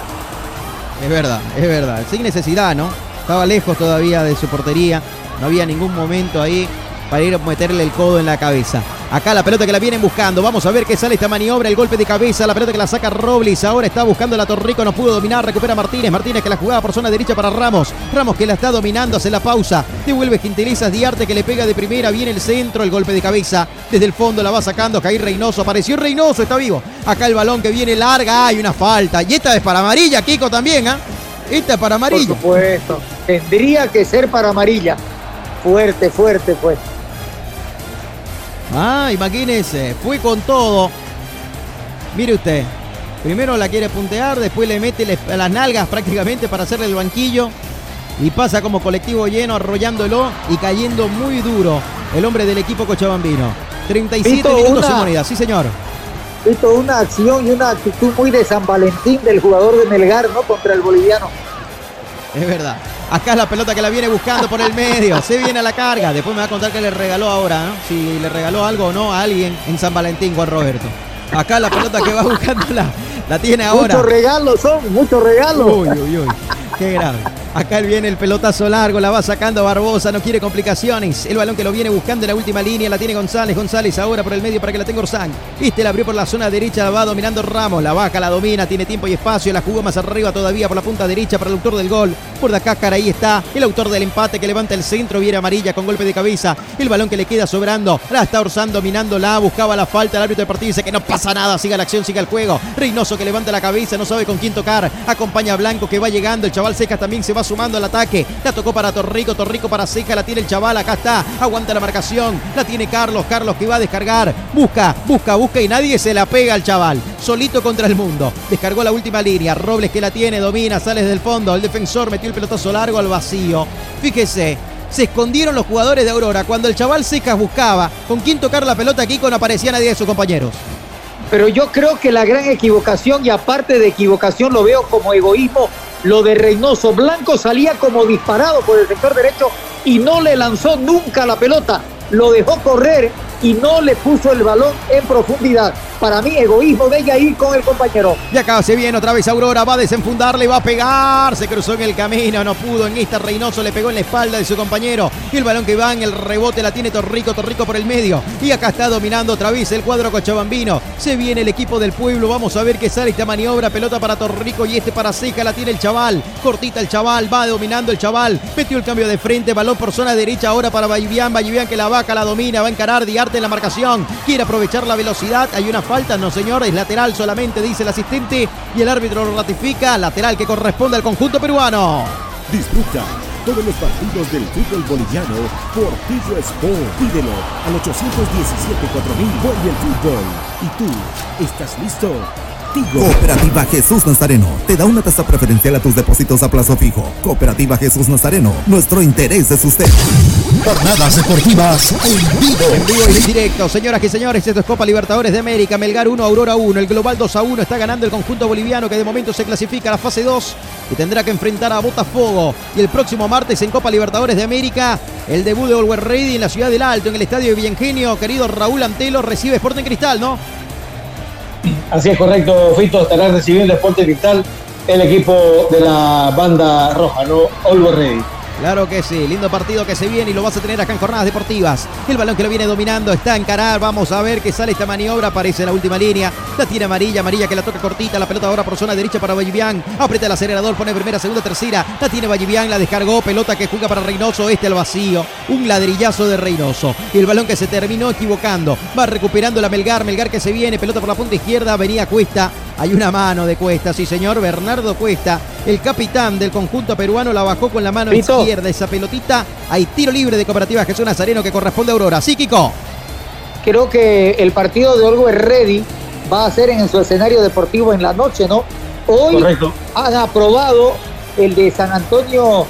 Es verdad, es verdad. Sin necesidad, ¿no? Estaba lejos todavía de su portería. No había ningún momento ahí para ir a meterle el codo en la cabeza. Acá la pelota que la vienen buscando. Vamos a ver qué sale esta maniobra. El golpe de cabeza. La pelota que la saca Robles. Ahora está buscando la Torrico. No pudo dominar. Recupera Martínez. Martínez que la jugaba por zona derecha para Ramos. Ramos que la está dominando. Hace la pausa. Devuelve Gentilezas. Diarte que le pega de primera. Viene el centro. El golpe de cabeza. Desde el fondo la va sacando. Caí Reynoso. Apareció Reynoso. Está vivo. Acá el balón que viene larga. Hay una falta. Y esta es para amarilla, Kiko también, ¿ah? Esta es para amarilla. Por supuesto. Tendría que ser para amarilla. Fuerte, fuerte, fuerte. Ah, imagínese, fue con todo. Mire usted, primero la quiere puntear, después le mete las nalgas prácticamente para hacerle el banquillo y pasa como colectivo lleno arrollándolo y cayendo muy duro el hombre del equipo cochabambino. 37 Vito, minutos una- sin moneda, sí señor. Visto una acción y una actitud muy de San Valentín del jugador de Melgar, ¿no? Contra el boliviano. Es verdad. Acá es la pelota que la viene buscando por el medio. Se viene a la carga. Después me va a contar que le regaló ahora, ¿no? Si le regaló algo o no a alguien en San Valentín, Juan Roberto. Acá la pelota que va buscando la, la tiene ahora. Muchos regalos son, muchos regalos. Uy, uy, uy. Qué grave. Acá viene el pelotazo largo, la va sacando Barbosa, no quiere complicaciones. El balón que lo viene buscando en la última línea, la tiene González. González ahora por el medio para que la tenga Orsán. Este la abrió por la zona derecha, va dominando Ramos. La baja, la domina, tiene tiempo y espacio. La jugó más arriba todavía por la punta derecha para el autor del gol. Por de acá, cara, ahí está el autor del empate que levanta el centro. Viene amarilla con golpe de cabeza. El balón que le queda sobrando. La está Orsán dominándola, buscaba la falta. El árbitro del partido dice que no pasa nada. Siga la acción, siga el juego. Reynoso que levanta la cabeza, no sabe con quién tocar. Acompaña a Blanco que va llegando. El chaval Secas también se va sumando al ataque. La tocó para Torrico, Torrico para Seca, la tiene el chaval, acá está. Aguanta la marcación. La tiene Carlos, Carlos que va a descargar. Busca, busca, busca y nadie se la pega al chaval. Solito contra el mundo. Descargó la última línea. Robles que la tiene, domina, sale desde el fondo. El defensor metió el pelotazo largo al vacío. Fíjese, se escondieron los jugadores de Aurora. Cuando el chaval Secas buscaba con quién tocar la pelota, aquí no aparecía nadie de sus compañeros. Pero yo creo que la gran equivocación, y aparte de equivocación, lo veo como egoísmo, lo de Reynoso. Blanco salía como disparado por el sector derecho y no le lanzó nunca la pelota. Lo dejó correr y no le puso el balón en profundidad. Para mí, egoísmo de ella ir con el compañero. Y acá se viene otra vez Aurora, va a desenfundarle, va a pegar, se cruzó en el camino, no pudo. En esta Reynoso le pegó en la espalda de su compañero. Y el balón que va en el rebote la tiene Torrico, Torrico por el medio. Y acá está dominando otra vez el cuadro cochabambino. Se viene el equipo del pueblo, vamos a ver qué sale esta maniobra. Pelota para Torrico y este para Seca, la tiene el chaval. Cortita el chaval, va dominando el chaval. Metió el cambio de frente, balón por zona derecha ahora para Vallivian. Vallivian que la vaca la domina, va a encarar Diarte en la marcación. Quiere aprovechar la velocidad, hay una falta, no señor, es lateral solamente, dice el asistente. Y el árbitro lo ratifica, lateral que corresponde al conjunto peruano. Disfruta todos los partidos del fútbol boliviano por Tigo Sport. Pídelo al 817-4000. Vuelve el fútbol. ¿Y tú estás listo? Cooperativa Jesús Nazareno te da una tasa preferencial a tus depósitos a plazo fijo. Cooperativa Jesús Nazareno, nuestro interés es usted. Jornadas deportivas en vivo. En vivo y en directo, señoras y señores, esto es Copa Libertadores de América. Melgar 1, Aurora 1. El global 2 a 1 está ganando el conjunto boliviano que de momento se clasifica a la fase 2 y tendrá que enfrentar a Botafogo. Y el próximo martes en Copa Libertadores de América, el debut de Olwer Ready en la ciudad del Alto, en el estadio de Villengenio. Querido Raúl Antelo, recibe Sporting Cristal, ¿no? Así es correcto, Fito, estará recibiendo Deporte Cristal el equipo de la banda roja, ¿no? Olvo Ready. Claro que sí, lindo partido que se viene y lo vas a tener acá en Jornadas Deportivas. El balón que lo viene dominando está a encarar, vamos a ver que sale esta maniobra, aparece la última línea. La tira amarilla, amarilla que la toca cortita, la pelota ahora por zona derecha para Vallivian. Aprieta el acelerador, pone primera, segunda, tercera. La tiene Vallivian, la descargó, pelota que juega para Reynoso, este al vacío. Un ladrillazo de Reynoso. Y el balón que se terminó equivocando. Va recuperando la Melgar, Melgar que se viene, pelota por la punta izquierda, venía Cuesta. Hay una mano de Cuesta, sí señor, Bernardo Cuesta, el capitán del conjunto peruano, la bajó con la mano Pito. izquierda esa pelotita. Hay tiro libre de Cooperativa Jesús Nazareno que corresponde a Aurora. Sí, Kiko. Creo que el partido de Olgo Ready va a ser en su escenario deportivo en la noche, ¿no? Hoy Correcto. han aprobado el de San Antonio,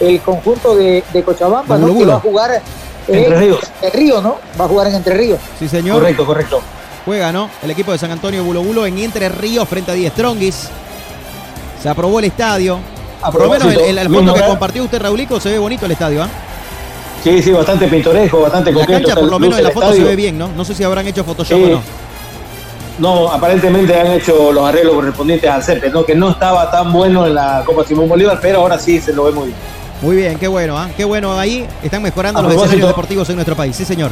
el conjunto de, de Cochabamba, ¿no? Que va a jugar Entre en Ríos. Entre Ríos, ¿no? Va a jugar en Entre Ríos. Sí, señor. Correcto, correcto. Juega, ¿no? El equipo de San Antonio Bulo Bulo en Entre Ríos frente a Die Strongis. Se aprobó el estadio. Por lo menos el, el- el que compartió usted, Raulico, se ve bonito el estadio, ¿ah? Sí, sí, bastante pintoresco, bastante La concreto. cancha, por lo menos en la foto se ve bien, ¿no? No sé si habrán hecho Photoshop Sí. o no. No, aparentemente han hecho los arreglos correspondientes al césped, ¿no? Que no estaba tan bueno en la Copa Simón Bolívar, pero ahora sí se lo ve muy bien. Muy bien, qué bueno, ¿ah? Qué bueno ahí. Están mejorando los escenarios deportivos en nuestro país. Sí, señor.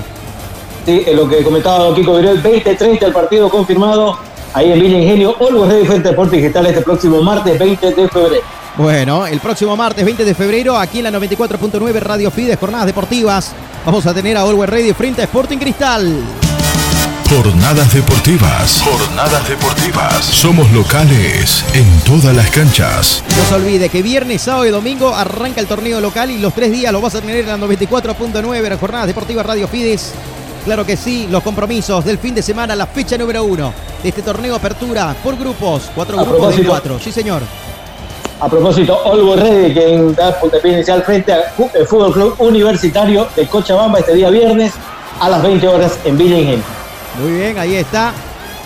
Sí, es lo que comentaba don Kiko Virel, 20-30 el partido confirmado ahí en Villa Ingenio, Olvo Ready frente Deportes Digital este próximo martes 20 de febrero. Bueno, el próximo martes 20 de febrero, aquí en la 94.9 Radio Fides, jornadas deportivas, vamos a tener a Always Ready frente a Sporting Cristal. Jornadas deportivas. Jornadas deportivas. Somos locales en todas las canchas. No se olvide que viernes, sábado y domingo arranca el torneo local y los tres días lo vas a tener en la 94.9, las jornadas deportivas Radio Fides. Claro que sí, los compromisos del fin de semana, la fecha número uno de este torneo apertura por grupos, cuatro A grupos de cuatro. Sí, señor. A propósito, Olvo Ready, que da puntapié inicial frente al el Fútbol Club Universitario de Cochabamba este día viernes a las 20 horas en Villa Ingenio. Muy bien, ahí está.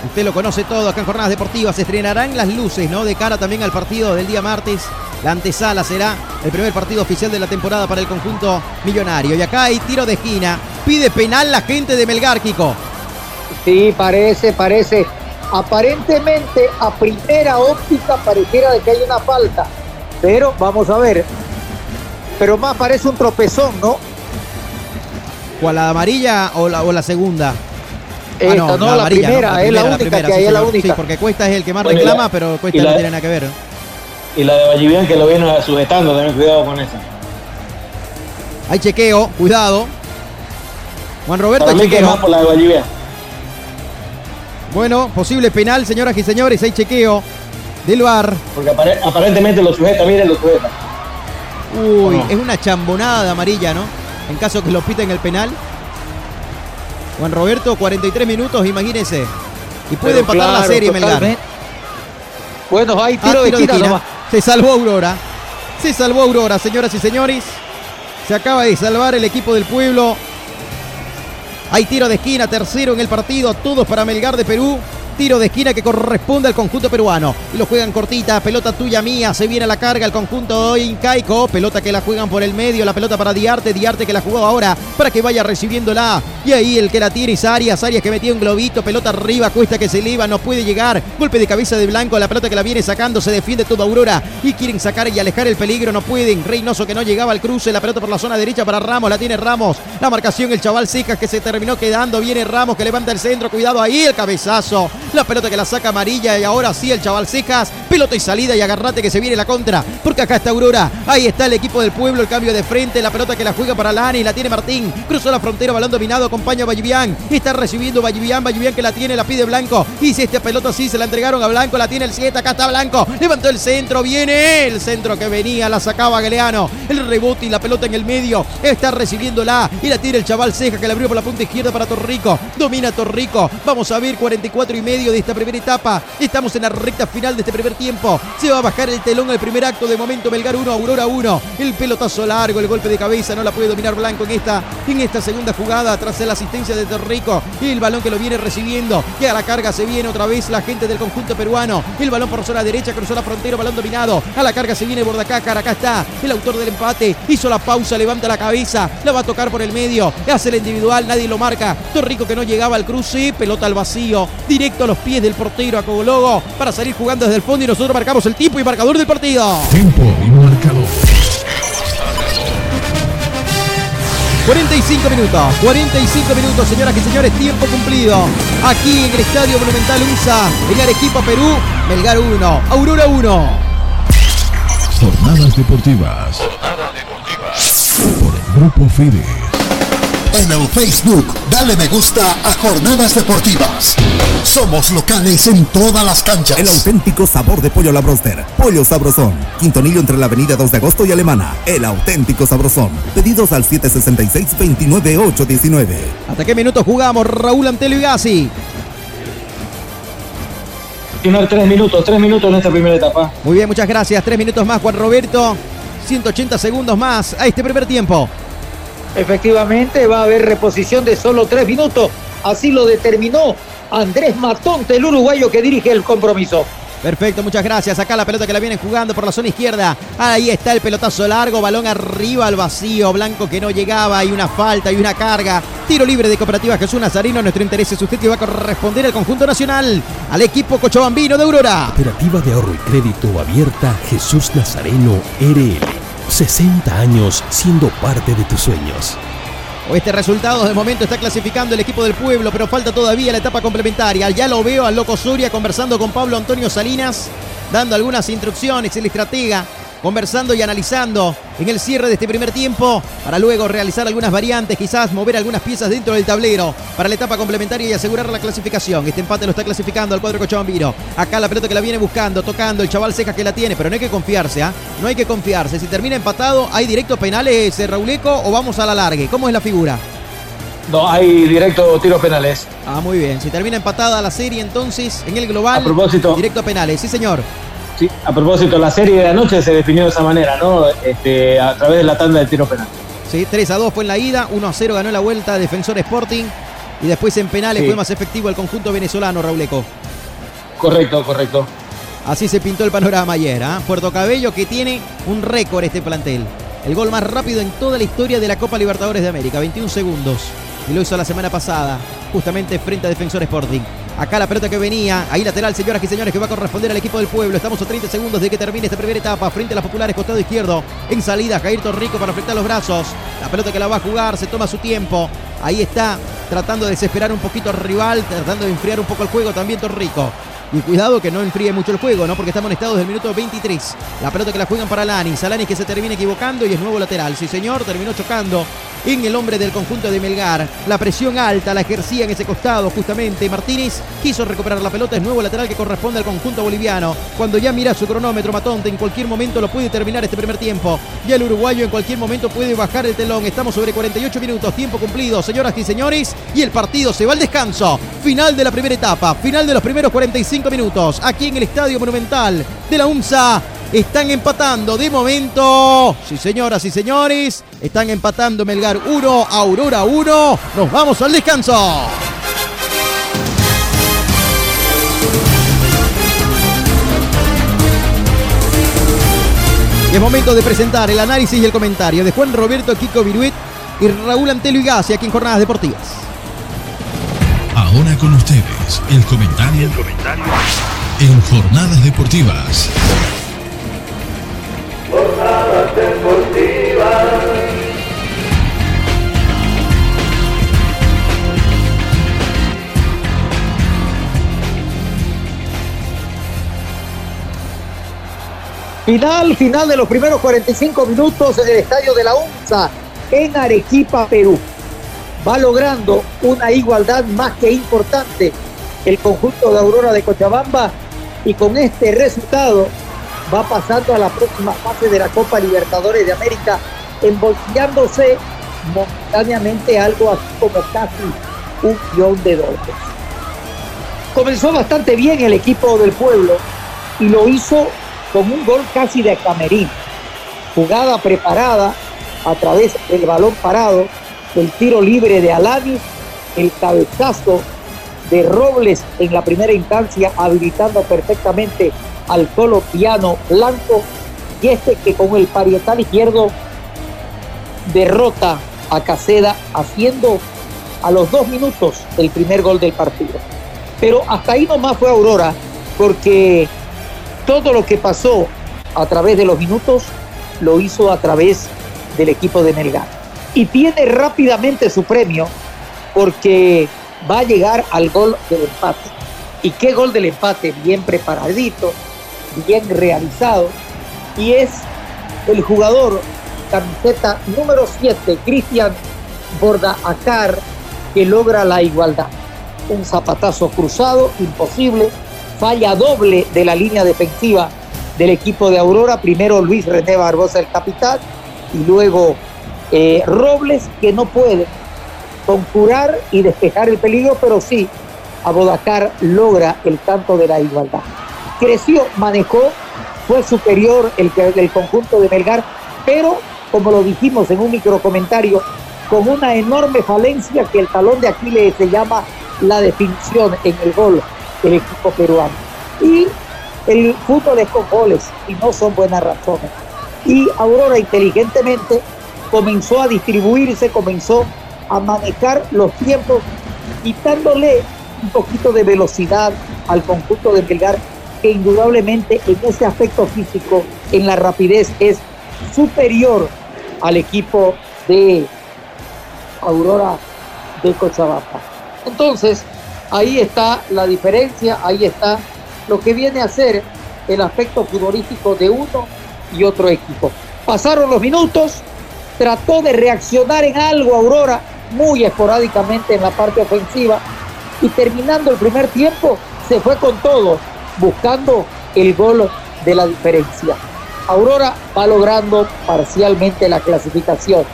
Usted lo conoce todo acá en Jornadas Deportivas. Se estrenarán las luces, ¿no? De cara también al partido del día martes. La antesala será el primer partido oficial de la temporada para el conjunto millonario. Y acá hay tiro de esquina. Pide penal la gente de Melgar, Kiko. Sí, parece, parece. Aparentemente, a primera óptica pareciera de que hay una falta. Pero vamos a ver. Pero más parece un tropezón, ¿no? ¿Cuál, la amarilla o la, o la segunda? Esta, no, la, primera, es la única que hay, es la única. Sí, porque Cuesta es el que más Bueno, reclama, la- pero Cuesta no tiene nada que ver. Y la de Vallivian que lo viene sujetando, ten cuidado con esa. Hay chequeo, cuidado. Juan Roberto, Para mí que más por la de Vallivian. Bueno, posible penal, señoras y señores, hay chequeo del VAR. Porque apare- aparentemente lo sujeta, miren, lo sujeta. Uy, No. es una chambonada de amarilla, ¿no? En caso que lo piten el penal. Juan Roberto, 43 minutos, imagínense. Y puede Pero empatar la serie, Melgar. Bueno, hay Ah, tiro, de esquina, nomás. Se salvó Aurora. Se salvó Aurora, señoras y señores. Se acaba de salvar el equipo del pueblo. Hay tiro de esquina, tercero en el partido, todos para Melgar de Perú. Tiro de esquina que corresponde al conjunto peruano. Y lo juegan cortita, pelota tuya mía. Se viene a la carga el conjunto incaico. Pelota que la juegan por el medio, la pelota para Diarte. Diarte que la jugó ahora para que vaya recibiéndola. Y ahí el que la tiene es Arias. Arias que metió un globito, pelota arriba, cuesta que se eleva, no puede llegar. Golpe de cabeza de Blanco, la pelota que la viene sacando, se defiende toda Aurora. Y quieren sacar y alejar el peligro, no pueden. Reynoso que no llegaba al cruce, la pelota por la zona derecha para Ramos, la tiene Ramos. La marcación, el chaval Cejas que se terminó quedando. Viene Ramos que levanta el centro, cuidado ahí, el cabezazo. La pelota que la saca amarilla y ahora sí el chaval Cejas. Pelota y salida y agarrate que se viene la contra. Porque acá está Aurora. Ahí está el equipo del pueblo, el cambio de frente. La pelota que la juega para Lani, la tiene Martín. Cruzó la frontera, balón dominado, acompaña a Vallivian. Está recibiendo Vallivian, Vallivian que la tiene, la pide Blanco. Y si esta pelota sí se la entregaron a Blanco, la tiene el 7, acá está Blanco. Levantó el centro, viene el centro que venía, la sacaba Galeano. El rebote y la pelota en el medio. Está recibiéndola y la tira el chaval Ceja que la abrió por la punta izquierda para Torrico. Domina Torrico. Vamos a ver 44 y medio de esta primera etapa. Estamos en la recta final de este primer tiempo. Se va a bajar el telón el primer acto. De momento Melgar 1, Aurora 1. El pelotazo largo, el golpe de cabeza. No la puede dominar Blanco en esta, en esta segunda jugada. Tras la asistencia de Torrico. El balón que lo viene recibiendo. Y a la carga se viene otra vez la gente del conjunto peruano. El balón por zona derecha. Cruzó la frontera. Balón dominado. A la carga se viene Bordacácar. Acá está el autor del empate. Hizo la pausa. Levanta la cabeza. La va a tocar por el medio. Hace el individual. Nadie lo marca. Torrico que no llegaba al cruce. Pelota al vacío. Directo a los pies del portero a Cogologo. Para salir jugando desde el fondo. Y nosotros marcamos el tiempo y marcador del partido. Tiempo y marcador. 45 minutos, 45 minutos, señoras y señores, tiempo cumplido. Aquí en el Estadio Monumental USA, en Arequipa, Perú, Melgar 1, Aurora 1. Jornadas deportivas. Por el Grupo Fide. En el Facebook, dale me gusta a Jornadas Deportivas. Somos locales en todas las canchas. El auténtico sabor de pollo a la broster. Pollo sabrosón. Quintonillo entre la avenida 2 de agosto y Alemana. El auténtico sabrosón. Pedidos al 766-29819. ¿Hasta qué minutos jugamos? Raúl Antelo y Gassi. Tiene tres minutos, tres minutos en esta primera etapa. Muy bien, muchas gracias. Tres minutos más, Juan Roberto. 180 segundos más a este primer tiempo. Efectivamente, va a haber reposición de solo tres minutos. Así lo determinó Andrés Matonte, el uruguayo que dirige el compromiso. Perfecto, muchas gracias. Acá la pelota que la vienen jugando por la zona izquierda. Ahí está el pelotazo largo, balón arriba al vacío. Blanco que no llegaba, hay una falta y una carga. Tiro libre de Cooperativa Jesús Nazareno. Nuestro interés es usted que va a corresponder al conjunto nacional, al equipo cochabambino de Aurora. Cooperativa de ahorro y crédito abierta Jesús Nazareno RL. 60 años siendo parte de tus sueños. Este resultado de momento está clasificando el equipo del pueblo, pero falta todavía la etapa complementaria. Ya lo veo al Loco Soria conversando con Pablo Antonio Salinas, dando algunas instrucciones, el estratega, conversando y analizando en el cierre de este primer tiempo, para luego realizar algunas variantes, quizás mover algunas piezas dentro del tablero para la etapa complementaria y asegurar la clasificación. Este empate lo está clasificando al cuadro Cochabambino. Acá la pelota que la viene buscando, tocando, el chaval Cejas que la tiene, pero no hay que confiarse, ¿ah? No hay que confiarse. Si termina empatado, ¿hay directo penales, eh, Rauleco, o vamos a la largue? ¿Cómo es la figura? No, hay directo tiros penales. Ah, muy bien. Si termina empatada la serie, entonces, en el global, A propósito. directo a penales. Sí, señor. Sí, a propósito, la serie de anoche se definió de esa manera, ¿no? Este, a través de la tanda de tiro penal. Sí, 3 a 2 fue en la ida, 1 a 0 ganó la vuelta Defensor Sporting y después en penales Sí. fue más efectivo el conjunto venezolano, Rauleco. Correcto, correcto. Así se pintó el panorama ayer. ¿ah? Puerto Cabello que tiene un récord este plantel. El gol más rápido en toda la historia de la Copa Libertadores de América, 21 segundos. Y lo hizo la semana pasada, justamente frente a Defensor Sporting. Acá la pelota que venía. Ahí lateral, señoras y señores, que va a corresponder al equipo del pueblo. Estamos a 30 segundos de que termine esta primera etapa. Frente a las populares, costado izquierdo. En salida, Jair Torrico para afectar los brazos. La pelota que la va a jugar, se toma su tiempo. Ahí está, tratando de desesperar un poquito al rival, tratando de enfriar un poco el juego también Torrico. Y cuidado que no enfríe mucho el juego, ¿no? Porque estamos en estado del minuto 23. La pelota que la juegan para Lanis. Alanis que se termina equivocando y es nuevo lateral. Sí, señor, terminó chocando en el hombre del conjunto de Melgar. La presión alta la ejercía en ese costado justamente. Martínez quiso recuperar la pelota. Es nuevo lateral que corresponde al conjunto boliviano. Cuando ya mira su cronómetro, Matonte en cualquier momento lo puede terminar este primer tiempo. Y el uruguayo en cualquier momento puede bajar el telón. Estamos sobre 48 minutos. Tiempo cumplido, señoras y señores. Y el partido se va al descanso. Final de la primera etapa. Final de los primeros 45 minutos aquí en el Estadio Monumental de la UNSA. Están empatando de momento. Sí, señoras y señores. Están empatando Melgar 1, Aurora 1. Nos vamos al descanso. Es momento de presentar el análisis y el comentario de Juan Roberto Kiko Viruet y Raúl Antelo Igasi aquí en Jornadas Deportivas. Ahora con ustedes, el comentario. en Jornadas Deportivas. Final, final de los primeros 45 minutos en el estadio de la UNSA en Arequipa, Perú. Va logrando una igualdad más que importante el conjunto de Aurora de Cochabamba y con este resultado va pasando a la próxima fase de la Copa Libertadores de América, embolsillándose momentáneamente algo así como casi un millón de dólares. Comenzó bastante bien el equipo del pueblo y lo hizo con un gol casi de camerín. Jugada preparada a través del balón parado, el tiro libre de Alanis, el cabezazo de Robles en la primera instancia, habilitando perfectamente al colombiano blanco y este que con el parietal izquierdo derrota a Caseda haciendo a los dos minutos el primer gol del partido. Pero hasta ahí nomás fue Aurora porque todo lo que pasó a través de los minutos lo hizo a través del equipo de Melgar. Y tiene rápidamente su premio porque va a llegar al gol del empate. ¿Y qué gol del empate? Bien preparadito, bien realizado. Y es el jugador camiseta número 7, Cristian Bordaacar, que logra la igualdad. Un zapatazo cruzado, imposible, falla doble de la línea defensiva del equipo de Aurora. Primero Luis René Barbosa, el capitán, y luego eh, Robles, que no puede conjurar y despejar el peligro, pero sí, Abodacar logra el tanto de la igualdad. Creció, manejó, fue superior el, el conjunto de Melgar, pero como lo dijimos en un micro comentario, con una enorme falencia que el talón de Aquiles se llama la definición en el gol del equipo peruano. Y el fútbol es con goles y no son buenas razones. Y Aurora inteligentemente comenzó a distribuirse, comenzó a manejar los tiempos, quitándole un poquito de velocidad al conjunto de Belgar, que indudablemente en ese aspecto físico, en la rapidez, es superior al equipo de Aurora de Cochabamba. Entonces, ahí está la diferencia, ahí está lo que viene a ser el aspecto futbolístico de uno y otro equipo. Pasaron los minutos, trató de reaccionar en algo Aurora, muy esporádicamente en la parte ofensiva, y terminando el primer tiempo se fue con todo, buscando el gol de la diferencia. Aurora va logrando parcialmente la clasificación.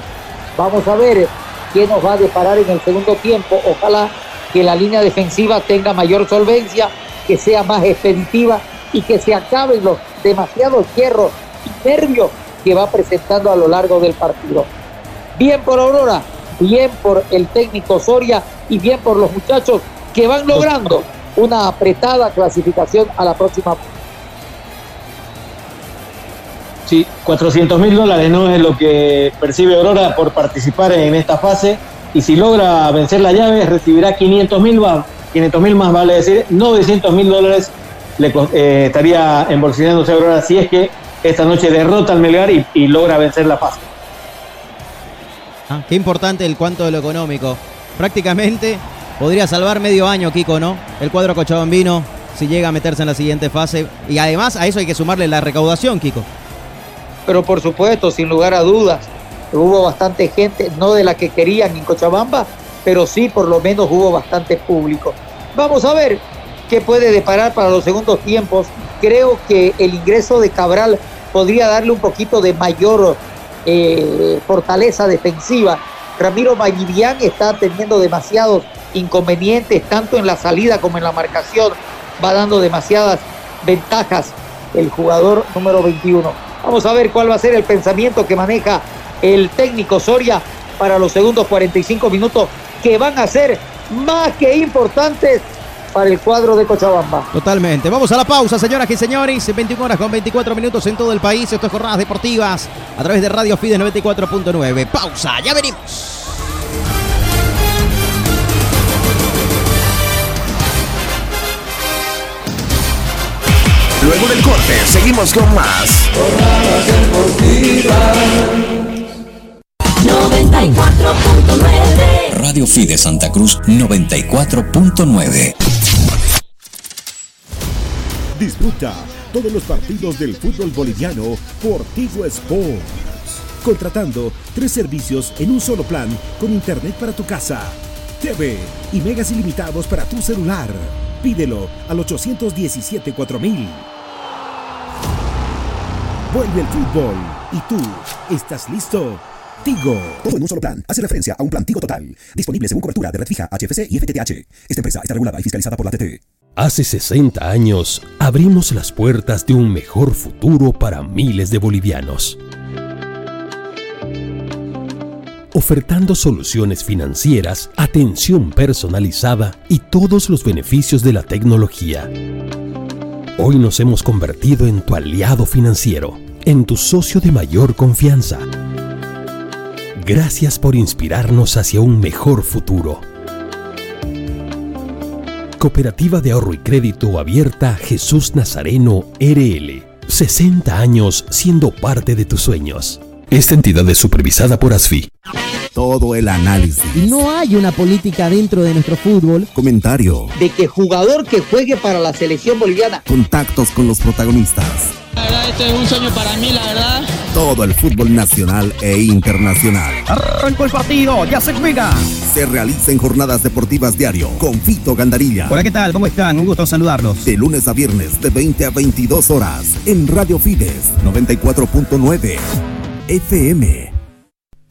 Vamos a ver qué nos va a deparar en el segundo tiempo. Ojalá que la línea defensiva tenga mayor solvencia, que sea más expeditiva y que se acaben los demasiados hierros y nervios que va presentando a lo largo del partido. Bien por Aurora, bien por el técnico Soria y bien por los muchachos que van logrando una apretada clasificación a la próxima. Sí, 400 mil dólares no es lo que percibe Aurora por participar en esta fase y si logra vencer la llave recibirá 500 mil 500 mil más vale decir, 900 mil dólares le eh, estaría embolsillándose Aurora si es que esta noche derrota al Melgar y, y logra vencer la fase. Ah, qué importante el cuanto de lo económico. Prácticamente podría salvar medio año, Kiko, ¿no? El cuadro cochabambino si llega a meterse en la siguiente fase. Y además a eso hay que sumarle la recaudación, Kiko. Pero por supuesto, sin lugar a dudas, hubo bastante gente, no de la que querían en Cochabamba, pero sí por lo menos hubo bastante público. Vamos a ver qué puede deparar para los segundos tiempos. Creo que el ingreso de Cabral podría darle un poquito de mayor eh, fortaleza defensiva. Ramiro Vallivian está teniendo demasiados inconvenientes, tanto en la salida como en la marcación. Va dando demasiadas ventajas el jugador número 21. Vamos a ver cuál va a ser el pensamiento que maneja el técnico Soria para los segundos 45 minutos que van a ser más que importantes para el cuadro de Cochabamba. Totalmente. Vamos a la pausa, señoras y señores. 21 horas con 24 minutos en todo el país. Esto es Jornadas Deportivas a través de Radio Fides 94.9. Pausa, ya venimos. Luego del corte, seguimos con más. Jornadas deportivas. 94.9 Radio Fide Santa Cruz 94.9 Disfruta todos los partidos del fútbol boliviano por Tigo Sports. Contratando tres servicios en un solo plan con internet para tu casa, TV y megas ilimitados para tu celular. Pídelo al 817 4000. Vuelve el fútbol y tú, ¿estás listo? Tigo. Todo en un solo plan. Hace referencia a un plan Tigo Total. Disponible según cobertura de red fija, HFC y FTTH. Esta empresa está regulada y fiscalizada por la TT. Hace 60 años abrimos las puertas de un mejor futuro para miles de bolivianos. Ofertando soluciones financieras, atención personalizada y todos los beneficios de la tecnología. Hoy nos hemos convertido en tu aliado financiero, en tu socio de mayor confianza. Gracias por inspirarnos hacia un mejor futuro. Cooperativa de Ahorro y Crédito Abierta Jesús Nazareno RL. 60 años siendo parte de tus sueños. Esta entidad es supervisada por ASFI. Todo el análisis. Y no hay una política dentro de nuestro fútbol. Comentario. De que jugador que juegue para la selección boliviana. Contactos con los protagonistas. La verdad, este es un sueño para mí, la verdad. Todo el fútbol nacional e internacional. Arrancó el partido, ya se juega. Se realiza en jornadas deportivas diario con Fito Gandarilla. Hola, ¿qué tal? ¿Cómo están? Un gusto saludarlos. De lunes a viernes de 20 a 22 horas en Radio Fides 94.9 FM.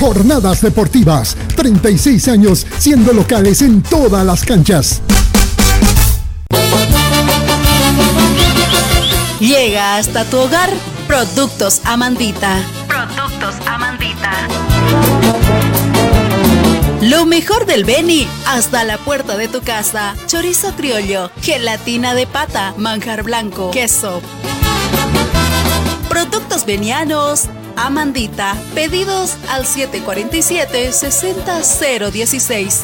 Jornadas deportivas, 36 años siendo locales en todas las canchas. Llega hasta tu hogar Productos Amandita. Productos Amandita. Lo mejor del Beni hasta la puerta de tu casa. Chorizo criollo, gelatina de pata, manjar blanco, queso. Productos venianos Amandita. Pedidos al 747-60016.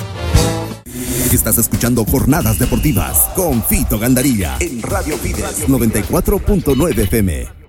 Estás escuchando Jornadas Deportivas con Fito Gandarilla en Radio Fides 94.9 FM.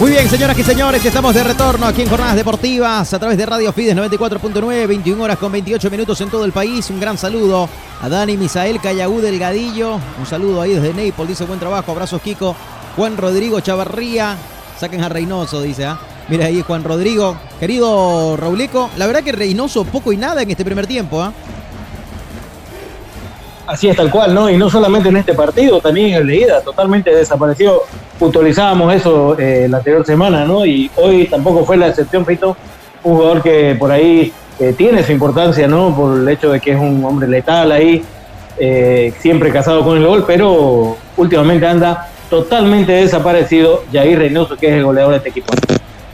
Muy bien, señoras y señores, estamos de retorno aquí en Jornadas Deportivas a través de Radio Fides 94.9, 21 horas con 28 minutos en todo el país. Un gran saludo a Dani Misael Cayagú Delgadillo. Un saludo ahí desde Naples, dice buen trabajo, abrazos Kiko. Juan Rodrigo Chavarría, saquen a Reynoso, dice. ¿ah? Mira ahí Juan Rodrigo. Querido Rauleco, la verdad que Reynoso poco y nada en este primer tiempo. ¿ah? Así es tal cual, ¿no? Y no solamente en este partido, también en el de ida, totalmente desapareció. Puntualizábamos eso eh, la anterior semana, ¿no? Y hoy tampoco fue la excepción, Fito. Un jugador que por ahí eh, tiene su importancia, ¿no? Por el hecho de que es un hombre letal ahí, eh, siempre casado con el gol, pero últimamente anda totalmente desaparecido Jair Reynoso, que es el goleador de este equipo.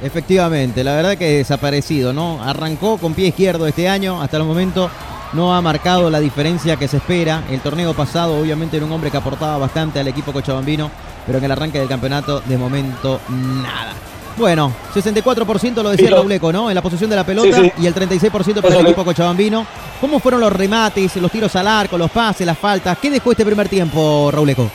Efectivamente, la verdad que desaparecido, ¿no? Arrancó con pie izquierdo este año, hasta el momento no ha marcado la diferencia que se espera. El torneo pasado, obviamente, era un hombre que aportaba bastante al equipo cochabambino, pero en el arranque del campeonato, de momento, nada. Bueno, 64% lo decía el Rauleco, ¿no? En la posición de la pelota y el 36% para el equipo cochabambino. ¿Cómo fueron los remates, los tiros al arco, los pases, las faltas? ¿Qué dejó este primer tiempo, Rauleco?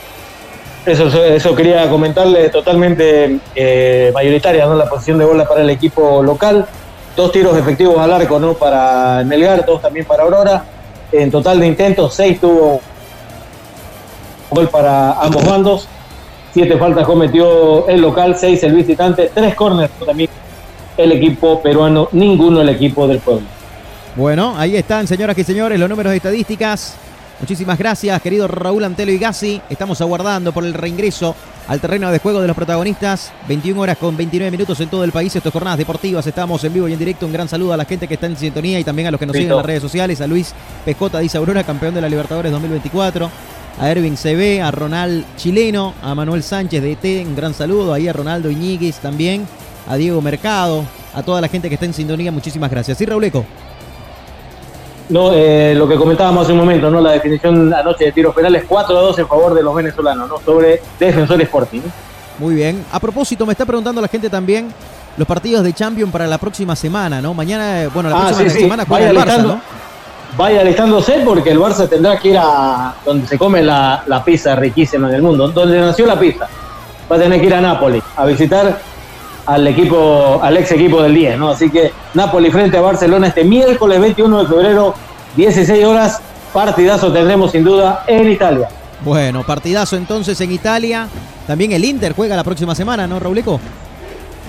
Eso, eso quería comentarle totalmente eh, mayoritaria, ¿no? La posición de bola para el equipo local dos tiros efectivos al arco ¿no? para Melgar, dos también para Aurora. En total de intentos, seis tuvo gol para ambos bandos. Siete faltas cometió el local, seis el visitante, tres corners también el equipo peruano, ninguno el equipo del pueblo. Bueno, ahí están, señoras y señores, los números de estadísticas. Muchísimas gracias, querido Raúl Antelo y Gassi. Estamos aguardando por el reingreso al terreno de juego de los protagonistas. 21 horas con 29 minutos en todo el país. Estas jornadas deportivas. Estamos en vivo y en directo. Un gran saludo a la gente que está en sintonía y también a los que nos siguen en las redes sociales. A Luis Pescota, dice Aurora, campeón de la Libertadores 2024. A Ervin CB, a Ronald Chileno, a Manuel Sánchez de ET, un gran saludo. Ahí a Ronaldo Iñiguez también. A Diego Mercado, a toda la gente que está en sintonía. Muchísimas gracias. ¿Sí, Rauleco? No, eh, lo que comentábamos hace un momento, ¿no? La definición anoche de tiros penales, 4 a 2 en favor de los venezolanos, ¿no? Sobre Defensor Sporting. Muy bien. A propósito, me está preguntando la gente también los partidos de Champions para la próxima semana, ¿no? Mañana, eh, bueno, la ah, próxima semana juega el Barça, ¿no? Vaya alistándose porque el Barça tendrá que ir a donde se come la, la pizza riquísima en el mundo, donde nació la pizza. Va a tener que ir a Nápoles a visitar al equipo, al ex equipo del 10, ¿no? Así que Napoli frente a Barcelona este miércoles 21 de febrero, 16 horas, partidazo tendremos sin duda en Italia. Bueno, partidazo entonces en Italia. También el Inter juega la próxima semana, ¿no, Rauleco?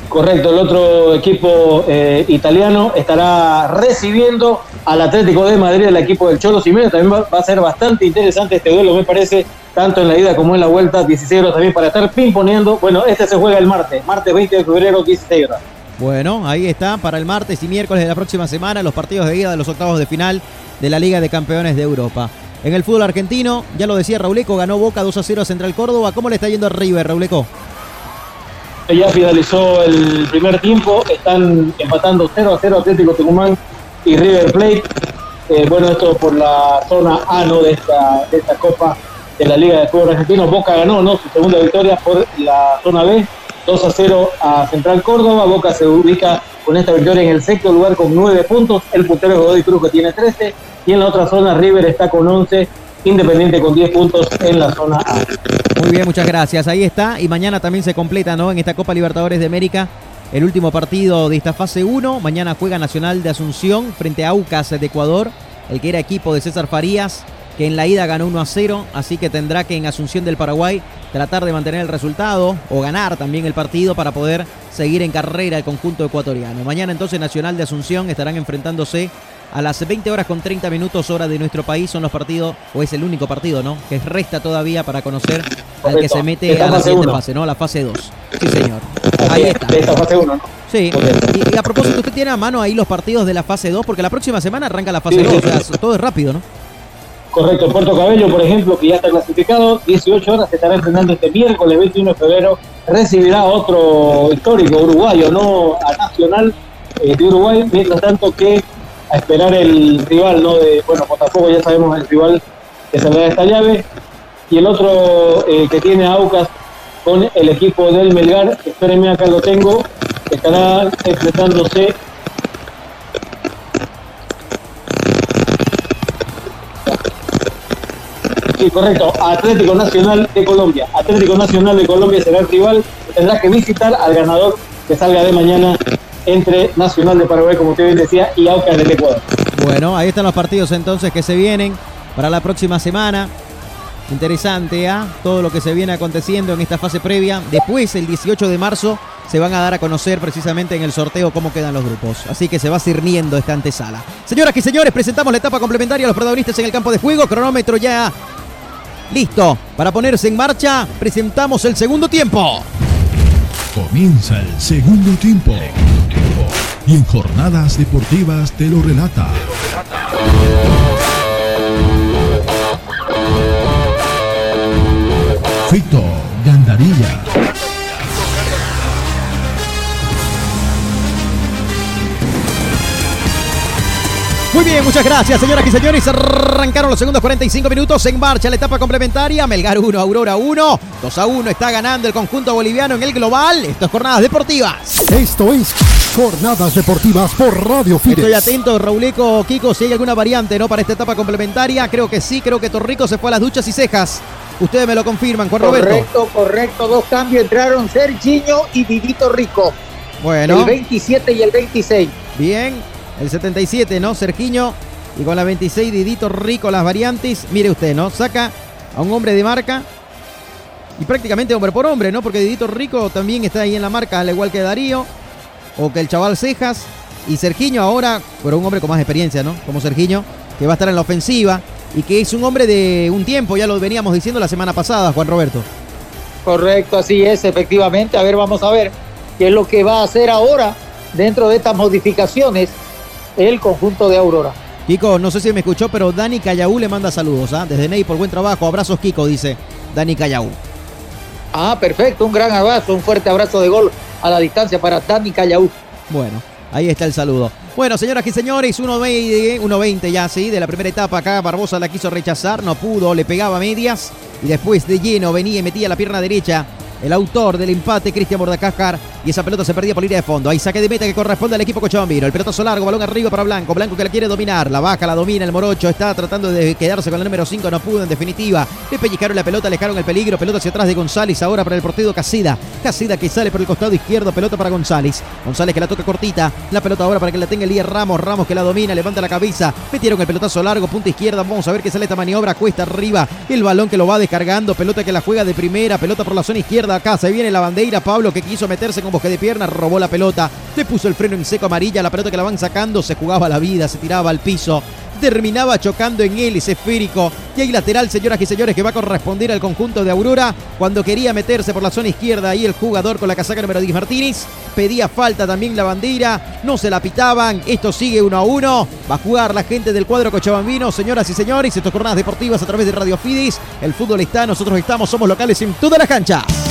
Correcto, el otro equipo eh, italiano estará recibiendo al Atlético de Madrid, el equipo del Cholo Simeone. También va, va, a ser bastante interesante este duelo, me parece, tanto en la ida como en la vuelta. 16 horas también para estar pimponeando. Bueno, este se juega el martes, martes 20 de febrero, 16 horas. Bueno, ahí está para el martes y miércoles de la próxima semana los partidos de ida de los octavos de final de la Liga de Campeones de Europa. En el fútbol argentino, ya lo decía Rauleco, ganó Boca 2 a 0 a Central Córdoba. ¿Cómo le está yendo a River, Rauleco? Ya finalizó el primer tiempo, están empatando 0 a 0 Atlético Tucumán y River Plate. Eh, bueno, esto por la zona A ¿no? de, esta, de esta Copa de la Liga de Fútbol Argentino. Boca ganó ¿no? su segunda victoria por la zona B, 2 a 0 a Central Córdoba. Boca se ubica con esta victoria en el sexto lugar con 9 puntos. El puntero Godoy Cruz que tiene 13. Y en la otra zona River está con 11. Independiente con 10 puntos en la zona A. Muy bien, muchas gracias. Ahí está. Y mañana también se completa, ¿no? En esta Copa Libertadores de América. El último partido de esta fase 1. Mañana juega Nacional de Asunción frente a Aucas de Ecuador. El que era equipo de César Farías, que en la ida ganó 1 a 0. Así que tendrá que en Asunción del Paraguay tratar de mantener el resultado o ganar también el partido para poder seguir en carrera el conjunto ecuatoriano. Mañana entonces Nacional de Asunción estarán enfrentándose a las 20 horas con 30 minutos hora de nuestro país. Son los partidos, o es el único partido, ¿no? Que resta todavía para conocer al que se mete Esta a la siguiente uno. fase, ¿no? La fase 2. Sí, señor. Ahí está. Esta fase 1, ¿no? Sí. Y, y a propósito, ¿usted tiene a mano ahí los partidos de la fase 2? Porque la próxima semana arranca la fase Sí, 2. sí, o sea, todo es rápido, ¿no? Correcto, Puerto Cabello, por ejemplo, que ya está clasificado, 18 horas estará enfrentando este miércoles 21 de febrero, recibirá otro histórico uruguayo, no a Nacional eh, de Uruguay, mientras tanto que a esperar el rival, ¿no? De, bueno, Botafogo ya sabemos el rival que saldrá de esta llave, y el otro eh, que tiene Aucas con el equipo del Melgar, espérenme acá lo tengo, estará enfrentándose Sí, correcto. Atlético Nacional de Colombia. Atlético Nacional de Colombia será el rival. tendrá que visitar al ganador que salga de mañana entre Nacional de Paraguay, como usted decía, y Aucas del Ecuador. Bueno, ahí están los partidos entonces que se vienen para la próxima semana. Interesante, ¿ah? Todo lo que se viene aconteciendo en esta fase previa. Después, el 18 de marzo, se van a dar a conocer precisamente en el sorteo cómo quedan los grupos. Así que se va sirniendo esta antesala. Señoras y señores, presentamos la etapa complementaria a los protagonistas en el campo de juego. Cronómetro ya listo para ponerse en marcha. Presentamos el segundo tiempo. Comienza el segundo tiempo. Y en jornadas deportivas te lo relata. Fito Gandarilla. Muy bien, muchas gracias, señoras y señores. Arrancaron los segundos 45 minutos en marcha la etapa complementaria. Melgar 1, Aurora 1. 2 a 1 está ganando el conjunto boliviano en el global. Esto es Jornadas Deportivas. Esto es Jornadas Deportivas por Radio Fides. Estoy atento, Rauleco, Kiko, si hay alguna variante ¿no? para esta etapa complementaria. Creo que sí, creo que Torrico se fue a las duchas y cejas. Ustedes me lo confirman, Juan Roberto. Correcto, correcto. Dos cambios entraron Serginho y Vivito Rico. Bueno. El 27 y el 26. Bien, el 77, ¿no? Sergiño. Y con la 26, Didito Rico, las variantes. Mire usted, ¿no? Saca a un hombre de marca. Y prácticamente hombre por hombre, ¿no? Porque Didito Rico también está ahí en la marca, al igual que Darío. O que el chaval Cejas. Y Sergiño ahora, pero un hombre con más experiencia, ¿no? Como Sergiño, que va a estar en la ofensiva. Y que es un hombre de un tiempo, ya lo veníamos diciendo la semana pasada, Juan Roberto. Correcto, así es, efectivamente. A ver, vamos a ver qué es lo que va a hacer ahora dentro de estas modificaciones el conjunto de Aurora. Kiko, no sé si me escuchó, pero Dani Callaú le manda saludos. ¿ah? Desde Ney, por buen trabajo. Abrazos, Kiko, dice Dani Callaú. Ah, perfecto. Un gran abrazo, un fuerte abrazo de gol a la distancia para Dani Callaú. Bueno, ahí está el saludo. Bueno, señoras y señores, 1.20 1.20 ya, sí, de la primera etapa acá. Barbosa la quiso rechazar, no pudo, le pegaba medias. Y después de lleno venía y metía la pierna derecha el autor del empate, Cristian Bordacáscar. Y esa pelota se perdía por línea de fondo. Hay saque de meta que corresponde al equipo Cochabambino. El pelotazo largo, balón arriba para Blanco. Blanco que la quiere dominar. La baja, la domina el Morocho. Está tratando de quedarse con el número 5. No pudo en definitiva. Le pellizcaron la pelota, alejaron el peligro. Pelota hacia atrás de González. Ahora para el partido Casida. Casida que sale por el costado izquierdo. Pelota para González. González que la toca cortita. La pelota ahora para que la tenga Elías Ramos. Ramos que la domina. Levanta la cabeza. Metieron el pelotazo largo. Punta izquierda. Vamos a ver qué sale esta maniobra. Cuesta arriba. El balón que lo va descargando. Pelota que la juega de primera. Pelota por la zona izquierda. Acá se viene la bandera. Pablo que quiso meterse con bosque de pierna, robó la pelota, le puso el freno en seco amarilla, la pelota que la van sacando, se jugaba la vida, se tiraba al piso. Terminaba chocando en él ese esférico. Y hay lateral, señoras y señores, que va a corresponder al conjunto de Aurora. Cuando quería meterse por la zona izquierda, ahí el jugador con la casaca número 10 Martínez. Pedía falta también la bandera. No se la pitaban. Esto sigue uno a uno. Va a jugar la gente del cuadro cochabambino, señoras y señores. Estas jornadas deportivas a través de Radio Fidis. El fútbol está, nosotros estamos, somos locales en todas las canchas.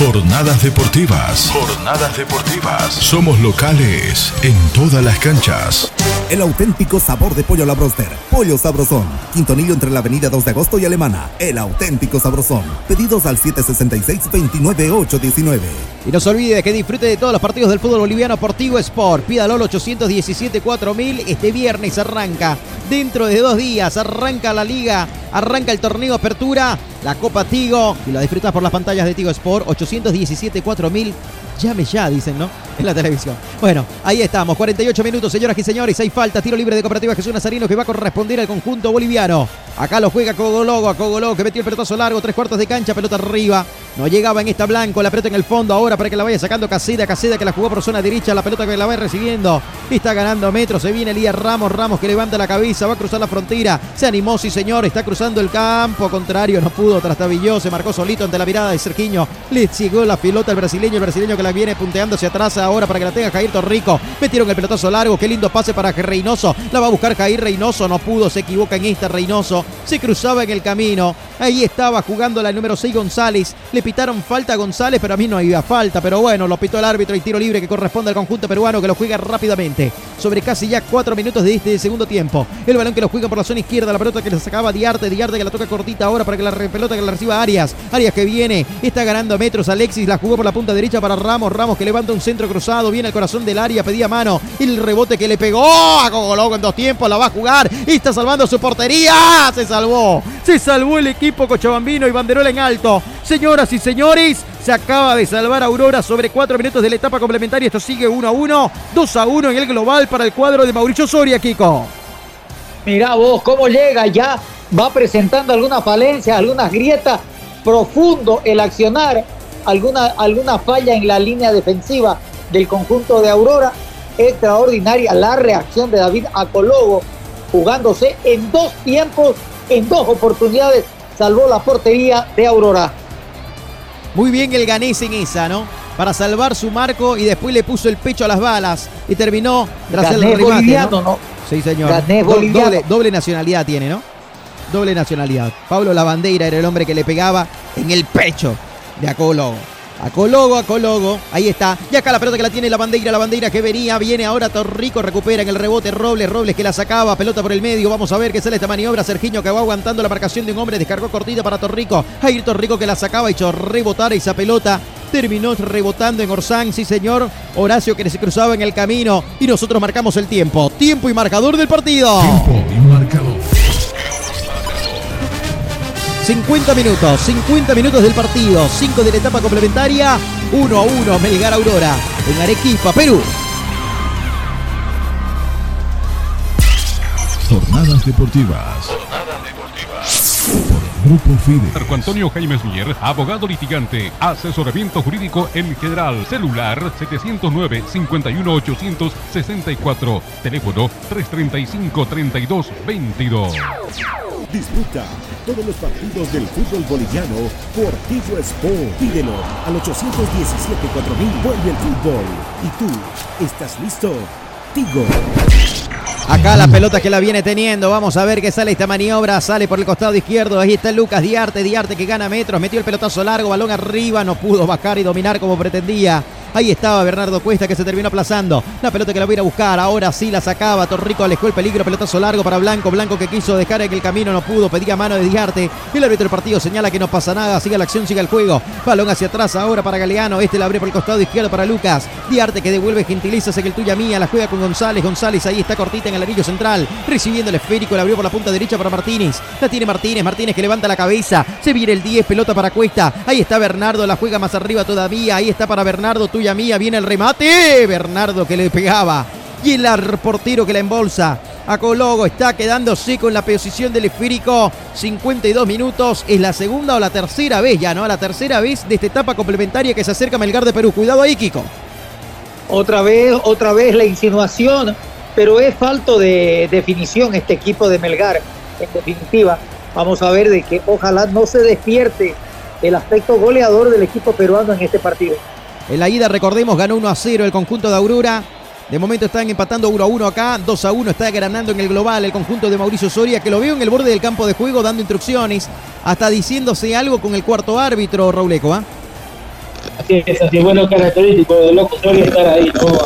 Jornadas deportivas. Jornadas deportivas. Somos locales en todas las canchas. El auténtico sabor de pollo a la broster. Pollo Sabrosón. Quintonillo entre la avenida 2 de agosto y Alemana. El auténtico Sabrosón. Pedidos al 766-29819. Y no se olvide que disfrute de todos los partidos del fútbol boliviano por Tigo Sport. Pídalo al 817-4000. Este viernes arranca. Dentro de dos días arranca la liga. Arranca el torneo Apertura. La Copa Tigo. Y la disfrutas por las pantallas de Tigo Sport. 817-4000. Llame ya, dicen, ¿no? En la televisión. Bueno, ahí estamos. 48 minutos, señoras y señores. Hay falta. Tiro libre de Cooperativa Jesús Nazarino que va a corresponder al conjunto boliviano. Acá lo juega Cogologo. A Cogologo que metió el pelotazo largo. Tres cuartos de cancha. Pelota arriba. No llegaba en esta blanco. La pelota en el fondo. Ahora para que la vaya sacando Caseda. Caseda que la jugó por zona derecha. La pelota que la va recibiendo. Está ganando metros. Se viene Elías Ramos. Ramos que levanta la cabeza. Va a cruzar la frontera. Se animó, sí, señor. Está cruzando el campo. Contrario. No pudo. Trastabilló. Se marcó solito ante la mirada de Sergiño. Le llegó la pelota al brasileño. El brasileño que la viene punteando hacia atrás ahora para que la tenga Jair Torrico. Metieron el pelotazo largo. Qué lindo pase para Reynoso. La va a buscar Jair Reynoso. No pudo. Se equivoca en esta Reynoso. Se cruzaba en el camino. Ahí estaba jugando la número 6 González. Le pitaron falta a González, pero a mí no había falta. Pero bueno, lo pitó el árbitro y tiro libre que corresponde al conjunto peruano que lo juega rápidamente. Sobre casi ya cuatro minutos de este segundo tiempo. El balón que lo juega por la zona izquierda. La pelota que le sacaba Diarte. Diarte que la toca cortita ahora para que la pelota que la reciba Arias. Arias que viene. Está ganando metros. Alexis la jugó por la punta derecha para Ramos. Ramos que levanta un centro cruzado. Viene al corazón del área. Pedía mano. El rebote que le pegó a Cogologo en dos tiempos. La va a jugar. Y está salvando su portería. Se salvó. Se salvó el equipo cochabambino y banderola en alto. Señoras y señores, se acaba de salvar Aurora sobre cuatro minutos de la etapa complementaria. Esto sigue 1 a 1, 2 a 1 en el global para el cuadro de Mauricio Soria, Kiko. Mirá vos cómo llega ya, va presentando algunas falencias, algunas grietas, profundo el accionar, alguna, alguna falla en la línea defensiva del conjunto de Aurora. Extraordinaria la reacción de David Acologo, jugándose en dos tiempos, en dos oportunidades, salvó la portería de Aurora. Muy bien el ganés en esa, ¿no? Para salvar su marco y después le puso el pecho a las balas y terminó tras el remate, boliviano, ¿no? Sí, señor. Do- doble, doble nacionalidad tiene, ¿no? Doble nacionalidad. Pablo Lavandeira era el hombre que le pegaba en el pecho de Acologo. Acologo, Acologo, ahí está. Y acá la pelota que la tiene la bandera, la bandera que venía, viene ahora Torrico, recupera en el rebote Robles, Robles que la sacaba, pelota por el medio, vamos a ver qué sale esta maniobra, Sergiño que va aguantando la marcación de un hombre, descargó cortita para Torrico, ahí Torrico que la sacaba, hizo rebotar esa pelota, terminó rebotando en Orsán, sí señor, Horacio que se cruzaba en el camino y nosotros marcamos el tiempo, tiempo y marcador del partido. Tiempo y marcador. 50 minutos, 50 minutos del partido, 5 de la etapa complementaria, 1 a 1 Melgar Aurora en Arequipa, Perú. Jornadas deportivas. Por Grupo Fide. Marco Antonio Jaimes Mier, abogado litigante, asesoramiento jurídico en general, celular 709-51864, teléfono 335-3222. Disfruta todos los partidos del fútbol boliviano por Tigo Sport. Pídelo al 817-4000. Vuelve el fútbol. ¿Y tú estás listo? Acá la pelota que la viene teniendo. Vamos a ver qué sale esta maniobra. Sale por el costado izquierdo. Ahí está Lucas Diarte. Diarte que gana metros. Metió el pelotazo largo. Balón arriba. No pudo bajar y dominar como pretendía. Ahí estaba Bernardo Cuesta que se terminó aplazando. La pelota que la voy a ir a buscar. Ahora sí la sacaba. Torrico alejó el peligro. Pelotazo largo para Blanco. Blanco que quiso dejar en el camino. No pudo. Pedía mano de Diarte. El árbitro del partido señala que no pasa nada. Sigue la acción, sigue el juego. Balón hacia atrás ahora para Galeano. Este la abre por el costado izquierdo para Lucas. Diarte que devuelve gentileza. que el tuya mía. La juega con González. González ahí está cortita en el anillo central. Recibiendo el esférico. La abrió por la punta derecha para Martínez. La tiene Martínez. Martínez que levanta la cabeza. Se viene el 10. Pelota para Cuesta. Ahí está Bernardo. La juega más arriba todavía. Ahí está para Bernardo. Tuya mía. Viene el remate. Bernardo que le pegaba. Y el portero que la embolsa. Acologo está quedándose con la posición del esférico. 52 minutos. Es la segunda o la tercera vez ya, ¿no? La tercera vez de esta etapa complementaria que se acerca Melgar de Perú. Cuidado ahí, Kiko. Otra vez, otra vez la insinuación, pero es falto de definición este equipo de Melgar. En definitiva, vamos a ver de que ojalá no se despierte el aspecto goleador del equipo peruano en este partido. En la ida, recordemos, ganó 1 a 0 el conjunto de Aurora. De momento están empatando 1 a 1 acá, 2 a 1 está ganando en el global el conjunto de Mauricio Soria, que lo veo en el borde del campo de juego dando instrucciones, hasta diciéndose algo con el cuarto árbitro, Rauleco, ¿ah? Así es, así es. Bueno, característico de Loco Soria estar ahí, ¿no?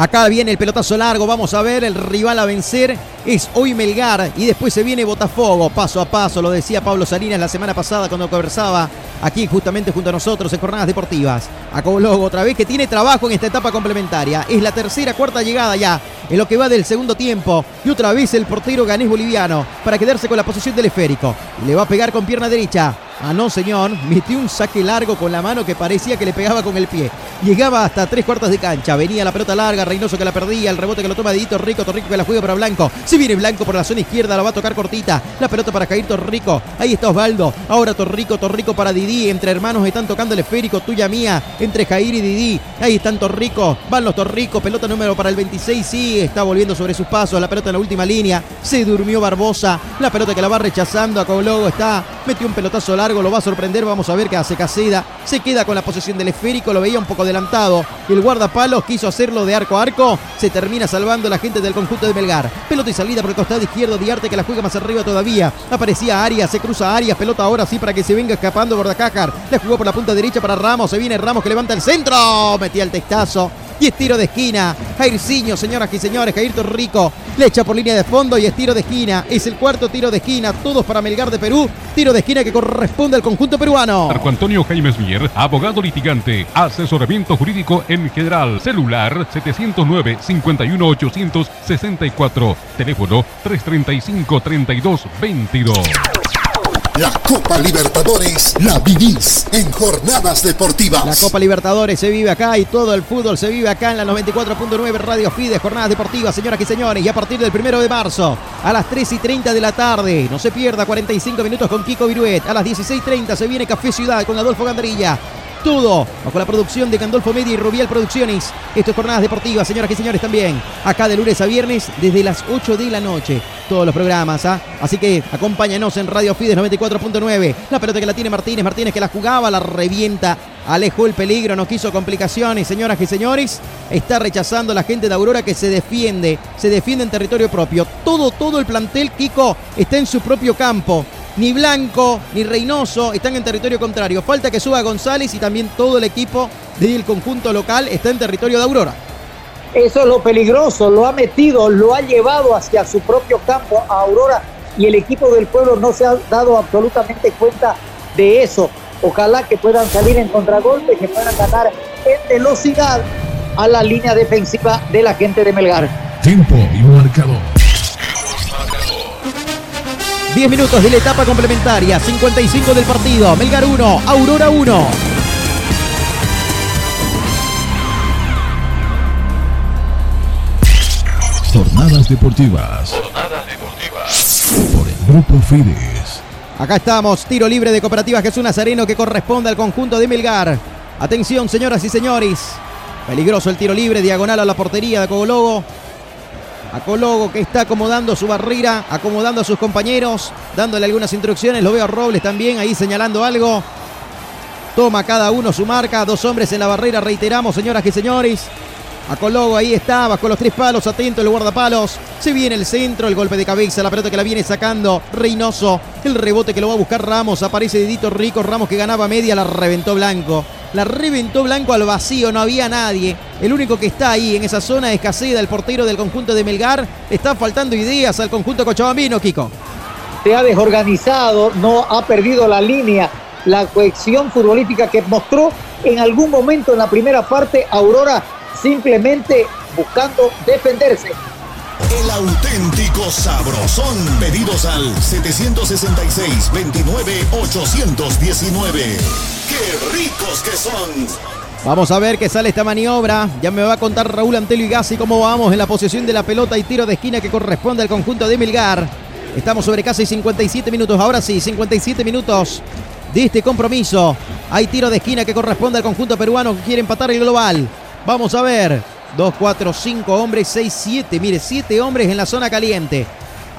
Acá viene el pelotazo largo, vamos a ver, el rival a vencer es hoy Melgar y después se viene Botafogo, paso a paso, lo decía Pablo Salinas la semana pasada cuando conversaba aquí justamente junto a nosotros en Jornadas Deportivas. A otra vez que tiene trabajo en esta etapa complementaria, es la tercera, cuarta llegada ya en lo que va del segundo tiempo y otra vez el portero ganés boliviano para quedarse con la posición del esférico. Le va a pegar con pierna derecha. Ah, no, señor. Metió un saque largo con la mano que parecía que le pegaba con el pie. Llegaba hasta tres cuartos de cancha. Venía la pelota larga, Reynoso que la perdía. El rebote que lo toma Dito Rico. Torrico que la juega para Blanco. Si viene Blanco por la zona izquierda, la va a tocar cortita. La pelota para caer Torrico. Ahí está Osvaldo. Ahora Torrico, Torrico para Didi. Entre hermanos están tocando el esférico. Tuya mía. Entre Jair y Didi. Ahí están Torrico. Van los Torrico. Pelota número para el 26. Sí, está volviendo sobre sus pasos. La pelota en la última línea. Se durmió Barbosa. La pelota que la va rechazando. A Coblogo está. Metió un pelotazo largo. Lo va a sorprender. Vamos a ver qué hace Caseda. Se queda con la posesión del esférico. Lo veía un poco adelantado. El guardapalos quiso hacerlo de arco a arco. Se termina salvando la gente del conjunto de Melgar. Pelota y salida por el costado izquierdo. Diarte que la juega más arriba todavía. Aparecía Arias. Se cruza Arias. Pelota ahora sí para que se venga escapando Bordacájar. La jugó por la punta derecha para Ramos. Se viene Ramos que levanta el centro. Metía el testazo. Y es tiro de esquina. Jairzinho, señoras y señores. Jair Torrico le echa por línea de fondo y es tiro de esquina. Es el cuarto tiro de esquina. Todos para Melgar de Perú. Tiro de esquina que corresponde al conjunto peruano. Marco Antonio Jaimes Mier, abogado litigante, asesoramiento jurídico en general, celular 709-51864, teléfono 335-3222. La Copa Libertadores la vivís en jornadas deportivas. La Copa Libertadores se vive acá y todo el fútbol se vive acá en la 94.9 Radio Fides, jornadas deportivas, señoras y señores. Y a partir del primero de marzo, a las 3 y 30 de la tarde, no se pierda 45 minutos con Kiko Viruet. A las 16.30 se viene Café Ciudad con Adolfo Gandarilla todo bajo la producción de Gandolfo Media y Rubial Producciones. Esto es Jornadas Deportivas, señoras y señores, también. Acá de lunes a viernes desde las 8 de la noche. Todos los programas, ¿ah? Así que acompáñanos en Radio Fides 94.9. La pelota que la tiene Martínez, Martínez que la jugaba, la revienta. Alejó el peligro, no quiso complicaciones, señoras y señores. Está rechazando la gente de Aurora que se defiende, se defiende en territorio propio. Todo, todo el plantel, Kiko, está en su propio campo ni Blanco, ni Reynoso están en territorio contrario. Falta que suba González y también todo el equipo del conjunto local está en territorio de Aurora. Eso es lo peligroso, lo ha metido, lo ha llevado hacia su propio campo a Aurora y el equipo del pueblo no se ha dado absolutamente cuenta de eso. Ojalá que puedan salir en contragolpe, que puedan ganar en velocidad a la línea defensiva de la gente de Melgar. Tiempo y marcador. 10 minutos de la etapa complementaria, 55 del partido, Melgar 1, Aurora 1. Jornadas deportivas. Jornadas deportivas. Por el Grupo Fides. Acá estamos, tiro libre de Cooperativa Jesús Nazareno que corresponde al conjunto de Melgar. Atención, señoras y señores. Peligroso el tiro libre, diagonal a la portería de Cogologo. A Cologo que está acomodando su barrera, acomodando a sus compañeros, dándole algunas instrucciones. Lo veo a Robles también ahí señalando algo. Toma cada uno su marca. Dos hombres en la barrera, reiteramos, señoras y señores. A Cologo ahí está, bajo los tres palos, atento el guardapalos. Se viene el centro, el golpe de cabeza, la pelota que la viene sacando Reynoso. El rebote que lo va a buscar Ramos. Aparece Didito Rico. Ramos que ganaba media, la reventó Blanco. La reventó Blanco al vacío, no había nadie. El único que está ahí en esa zona es Caseda, el portero del conjunto de Melgar. Está faltando ideas al conjunto cochabambino, Kiko. Se ha desorganizado, no ha perdido la línea, la cohesión futbolística que mostró en algún momento en la primera parte Aurora simplemente buscando defenderse. El auténtico sabrosón. Pedidos al 766-29-819. ¡Qué ricos que son! Vamos a ver qué sale esta maniobra. Ya me va a contar Raúl Antelio y Gassi cómo vamos en la posesión de la pelota y tiro de esquina que corresponde al conjunto de Milgar. Estamos sobre casi 57 minutos. Ahora sí, 57 minutos de este compromiso. Hay tiro de esquina que corresponde al conjunto peruano que quiere empatar el global. Vamos a ver. 2, 4, 5 hombres, 6, 7. Mire, 7 hombres en la zona caliente.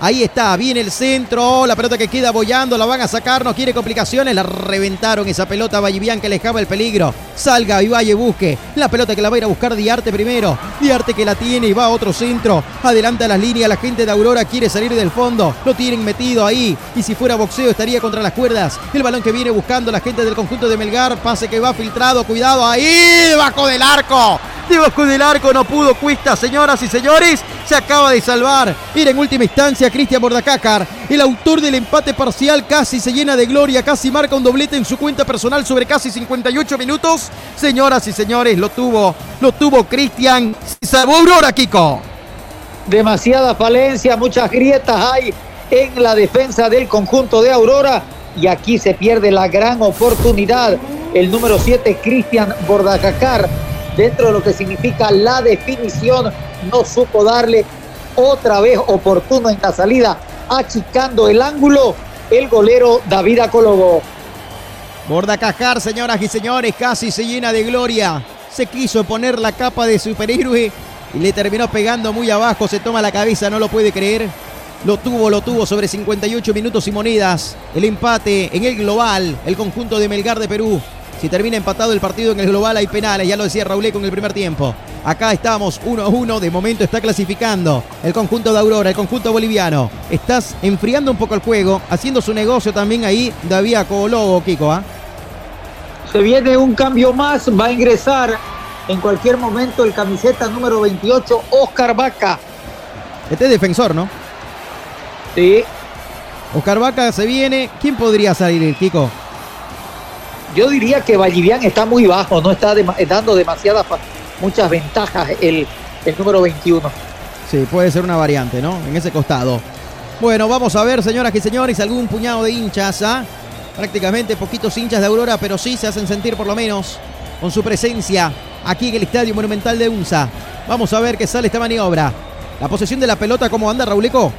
Ahí está, viene el centro, la pelota que queda bollando, la van a sacar, no quiere complicaciones, la reventaron esa pelota Vallivian que alejaba el peligro. Salga y vaya busque, la pelota que la va a ir a buscar Diarte primero, Diarte que la tiene y va a otro centro, adelanta las líneas, la gente de Aurora quiere salir del fondo, lo tienen metido ahí y si fuera boxeo estaría contra las cuerdas. El balón que viene buscando la gente del conjunto de Melgar, pase que va filtrado, cuidado ahí, debajo del arco. Debajo del arco no pudo Cuesta, señoras y señores. Se acaba de salvar. Era en última instancia Cristian Bordacácar. El autor del empate parcial casi se llena de gloria, casi marca un doblete en su cuenta personal sobre casi 58 minutos. Señoras y señores, lo tuvo, lo tuvo Cristian. Salvó Aurora, Kiko. Demasiada falencia, muchas grietas hay en la defensa del conjunto de Aurora. Y aquí se pierde la gran oportunidad. El número 7, Cristian Bordacacar dentro de lo que significa la definición, no supo darle otra vez oportuno en la salida, achicando el ángulo el golero David Acólogo. Bordacajar, señoras y señores, casi se llena de gloria. Se quiso poner la capa de superhéroe y le terminó pegando muy abajo. Se toma la cabeza, no lo puede creer. Lo tuvo, lo tuvo sobre 58 minutos y monedas. El empate en el global, el conjunto de Melgar de Perú. Si termina empatado el partido en el global hay penales, ya lo decía Raúl con el primer tiempo. Acá estamos 1 a 1, de momento está clasificando el conjunto de Aurora, el conjunto boliviano. Estás enfriando un poco el juego, haciendo su negocio también ahí David Cologo, Kiko. ¿ah? Se viene un cambio más, va a ingresar en cualquier momento el camiseta número 28, Oscar Vaca. Este es defensor, ¿no? Sí. Oscar Vaca se viene. ¿Quién podría salir, Kiko? Yo diría que Vallivian está muy bajo, no está dando demasiadas muchas ventajas el, el número 21. Sí, puede ser una variante, ¿no? En ese costado. Bueno, vamos a ver, señoras y señores, algún puñado de hinchas, ¿ah? Prácticamente poquitos hinchas de Aurora, pero sí se hacen sentir por lo menos con su presencia aquí en el Estadio Monumental de UNSA. Vamos a ver qué sale esta maniobra. La posesión de la pelota, ¿cómo anda, Rauleco?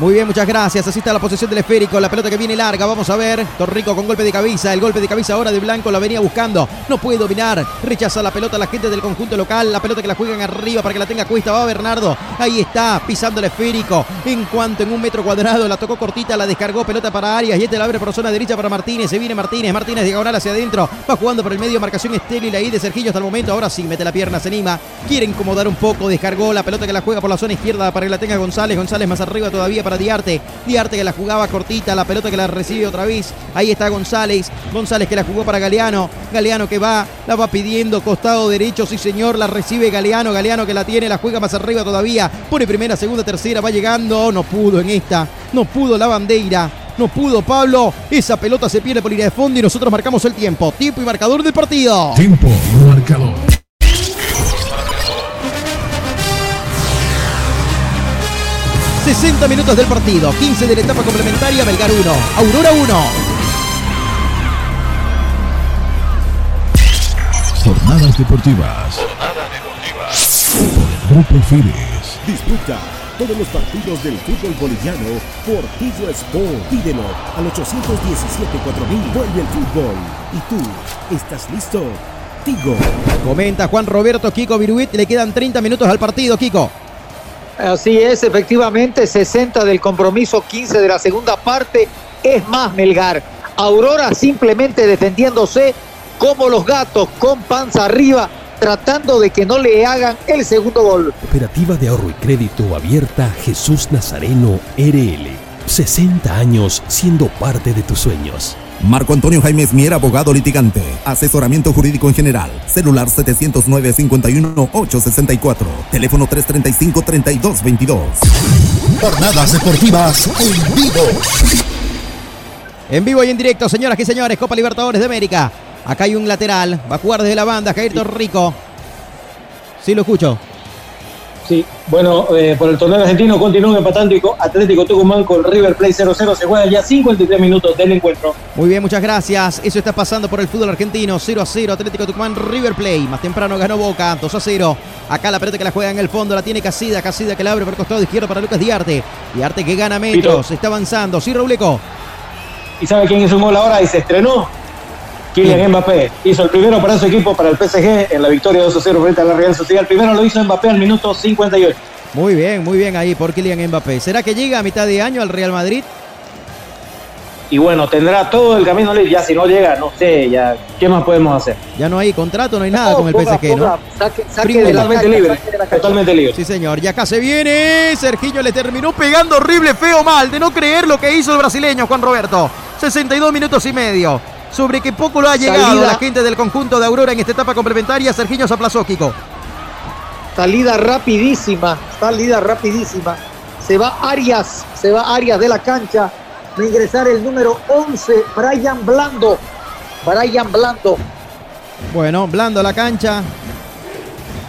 Muy bien, muchas gracias. Así está la posesión del esférico. La pelota que viene larga. Vamos a ver. Torrico con golpe de cabeza. El golpe de cabeza ahora de Blanco la venía buscando. No puede dominar. Rechaza la pelota la gente del conjunto local. La pelota que la juegan arriba para que la tenga cuesta. Va Bernardo. Ahí está, pisando el esférico. En cuanto en un metro cuadrado la tocó cortita, la descargó. Pelota para Arias. Y este la abre por zona derecha para Martínez. Se viene Martínez. Martínez diagonal hacia adentro. Va jugando por el medio. Marcación estéril ahí de Sergillo hasta el momento. Ahora sí, mete la pierna, se anima. Quiere incomodar un poco. Descargó la pelota que la juega por la zona izquierda para que la tenga González. González más arriba todavía para Diarte. Diarte que la jugaba cortita. La pelota que la recibe otra vez. Ahí está González. González que la jugó para Galeano. Galeano que va, la va pidiendo costado derecho. Sí, señor. La recibe Galeano. Galeano que la tiene, la juega más arriba todavía. Pone primera, segunda, tercera. Va llegando. No pudo en esta. No pudo la bandera. No pudo Pablo. Esa pelota se pierde por línea de fondo y nosotros marcamos el tiempo. Tiempo y marcador del partido. Tiempo y marcador. 60 minutos del partido, 15 de la etapa complementaria, Belgar 1, Aurora 1. Jornadas deportivas. Jornadas deportivas. Por el Grupo Fides. Disfruta todos los partidos del fútbol boliviano por Tigo Sport. Pídelo al 817-4000. Vuelve el fútbol. ¿Y tú estás listo? Tigo. Comenta Juan Roberto Kiko Viruit, le quedan 30 minutos al partido, Kiko. Así es, efectivamente, 60 del compromiso, 15 de la segunda parte. Es más, Melgar. Aurora simplemente defendiéndose como los gatos, con panza arriba, tratando de que no le hagan el segundo gol. Operativa de ahorro y crédito abierta Jesús Nazareno RL. 60 años siendo parte de tus sueños. Marco Antonio Jaime Mier, abogado litigante. Asesoramiento jurídico en general. Celular 709-51-864. Teléfono 335-3222. Jornadas deportivas en vivo. En vivo y en directo, señoras y señores, Copa Libertadores de América. Acá hay un lateral. Va a jugar desde la banda, Jair Torrico. Sí, lo escucho. Sí, bueno, eh, por el torneo argentino continúa empatando Atlético Tucumán con River Plate 0-0. Se juega ya 53 minutos del encuentro. Muy bien, muchas gracias. Eso está pasando por el fútbol argentino. 0-0, Atlético Tucumán, River Plate. Más temprano ganó Boca, 2-0. Acá la pelota que la juega en el fondo la tiene Casida. Casida que la abre por el costado izquierdo para Lucas Diarte. Diarte que gana metros, está avanzando. Sí, Rauleco. ¿Y sabe quién hizo un gol ahora y se estrenó? Kylian Mbappé hizo el primero para su equipo, para el PSG, en la victoria 2-0 frente a la Real Sociedad. El primero lo hizo Mbappé al minuto 58. Muy bien, muy bien ahí por Kylian Mbappé. ¿Será que llega a mitad de año al Real Madrid? Y bueno, tendrá todo el camino libre. Ya si no llega, no sé, ya ¿qué más podemos hacer? Ya no hay contrato, no hay nada con el PSG, ¿no? Saque, totalmente libre. Totalmente libre. Sí, señor. Y acá se viene. Sergillo le terminó pegando horrible, feo, mal. De no creer lo que hizo el brasileño Juan Roberto. 62 minutos y medio sobre que poco lo ha llegado la gente del conjunto de Aurora en esta etapa complementaria. Sergiño se aplazó, Kiko. Salida rapidísima, salida rapidísima. Se va Arias, se va Arias de la cancha. Va a ingresar el número 11, Brian Blando. Brian Blando. Bueno, Blando a la cancha.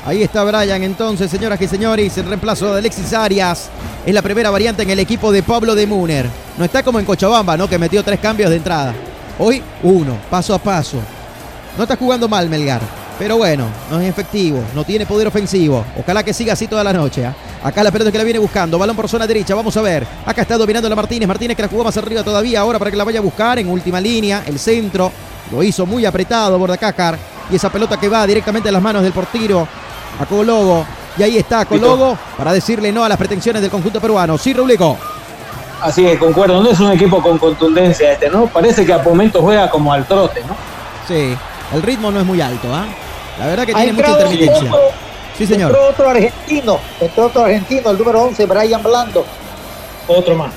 Ahí está Brian entonces, señoras y señores, el reemplazo de Alexis Arias. Es la primera variante en el equipo de Pablo de Muner. No está como en Cochabamba, ¿no? Que metió tres cambios de entrada. Hoy uno, paso a paso. No está jugando mal Melgar, pero bueno, no es efectivo, no tiene poder ofensivo. Ojalá que siga así toda la noche. ¿ah? Acá la pelota que la viene buscando, balón por zona derecha, vamos a ver. Acá está dominando la Martínez, Martínez que la jugó más arriba todavía ahora para que la vaya a buscar en última línea, el centro. Lo hizo muy apretado Bordacácar. Y esa pelota que va directamente a las manos del portiro, a Cologo. Y ahí está Cologo para decirle no a las pretensiones del conjunto peruano. Sí, Rublico. Así que concuerdo, no es un equipo con contundencia este, ¿no? Parece que a momentos juega como al trote, ¿no? Sí, el ritmo no es muy alto, ¿ah? La verdad que tiene mucha intermitencia. sí, señor. Entró otro argentino, entró otro argentino, el número 11, Brian Blando. Otro más.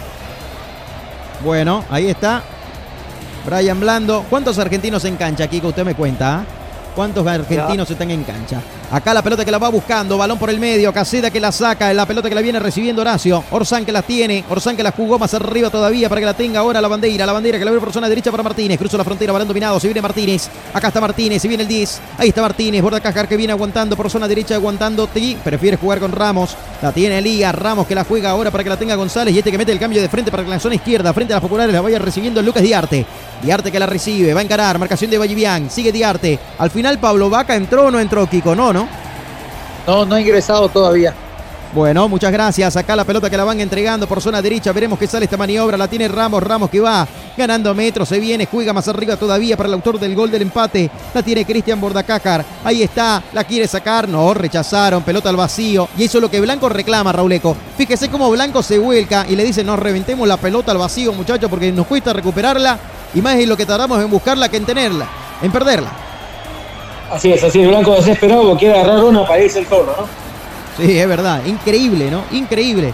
Bueno, ahí está. Brian Blando. ¿Cuántos argentinos en cancha, Kiko? Usted me cuenta. ¿Cuántos argentinos están en cancha? Acá la pelota que la va buscando, balón por el medio, Caseda que la saca, la pelota que la viene recibiendo Horacio, Orsán que la tiene, Orsán que la jugó más arriba todavía para que la tenga ahora la bandera, la bandera que la ve por zona derecha para Martínez, cruza la frontera, balón dominado, se viene Martínez, acá está Martínez, se viene el 10, ahí está Martínez, borda Cajar que viene aguantando por zona derecha, aguantando, prefiere jugar con Ramos, la tiene Elías, Ramos que la juega ahora para que la tenga González y este que mete el cambio de frente para que la zona izquierda, frente a las populares la vaya recibiendo Lucas Diarte, Diarte que la recibe, va a encarar, marcación de Vallivian, sigue Diarte, al final Pablo Vaca entró no entró Kiko, no, ¿no? No, no ha ingresado todavía. Bueno, muchas gracias. Acá la pelota que la van entregando por zona derecha. Veremos qué sale esta maniobra. La tiene Ramos. Ramos que va ganando metros. Se viene, juega más arriba todavía para el autor del gol del empate. La tiene Cristian Bordacácar. Ahí está. La quiere sacar. No, rechazaron. Pelota al vacío. Y eso es lo que Blanco reclama, Rauleco. Fíjese cómo Blanco se vuelca y le dice: Nos reventemos la pelota al vacío, muchachos, porque nos cuesta recuperarla. Y más es lo que tardamos en buscarla que en tenerla, en perderla. Así es, así es, Blanco desesperado quiere agarrar una para irse el solo, ¿no? Sí, es verdad, increíble, ¿no? Increíble.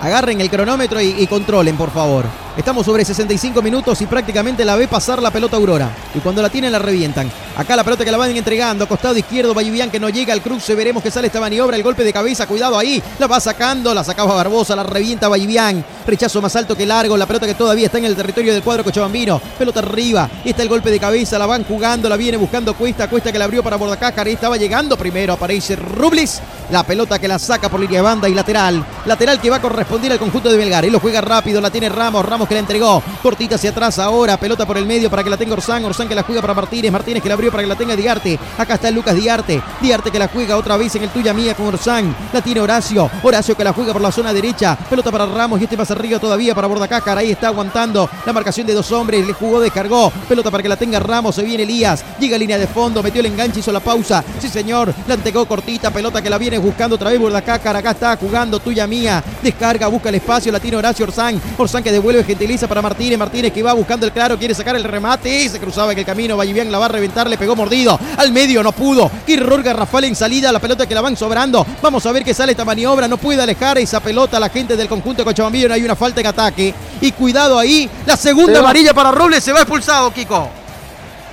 Agarren el cronómetro y, controlen, por favor. Estamos sobre 65 minutos y prácticamente la ve pasar la pelota Aurora. Y cuando la tienen la revientan. Acá la pelota que la van entregando. Costado izquierdo, Vallivian que no llega al cruce. Veremos que sale esta maniobra. El golpe de cabeza. Cuidado ahí. La va sacando. La sacaba Barbosa. La revienta Vallivian. Rechazo más alto que largo. La pelota que todavía está en el territorio del cuadro Cochabambino. Pelota arriba. Está el golpe de cabeza. La van jugando. La viene buscando Cuesta. Cuesta que la abrió para Bordacácar. Estaba llegando primero. Aparece Rubles. La pelota que la saca por línea banda y lateral. Lateral que va a corresponder al conjunto de Belgar. Y lo juega rápido. La tiene Ramos. Ramos que la entregó. Cortita hacia atrás ahora. Pelota por el medio para que la tenga Orsán. Orsán que la juega para Martínez. Martínez que la abrió para que la tenga Diarte. Acá está Lucas Diarte. Diarte que la juega otra vez en el tuya mía con Orsán. La tiene Horacio. Horacio que la juega por la zona derecha. Pelota para Ramos y este más arriba todavía para Bordacácar. Ahí está aguantando la marcación de dos hombres. Le jugó, descargó. Pelota para que la tenga Ramos. Se viene Elías. Llega a línea de fondo. Metió el enganche, hizo la pausa. Sí, señor. La entregó cortita. Pelota que la viene buscando otra vez Bordacácar. Acá está jugando tuya mía. Descarga, busca el espacio. La tiene Horacio Orsán. Orsán que devuelve, gentiliza para Martínez. Martínez que va buscando el claro. Quiere sacar el remate. y Se cruzaba en el camino. Vallivian la va a reventar. Le pegó mordido. Al medio no pudo. Qué error Garrafal en salida. La pelota que la van sobrando. Vamos a ver qué sale esta maniobra. No puede alejar esa pelota la gente del conjunto de Cochabambino. Hay una falta en ataque. Y cuidado ahí. La segunda amarilla para Robles. Se va expulsado, Kiko.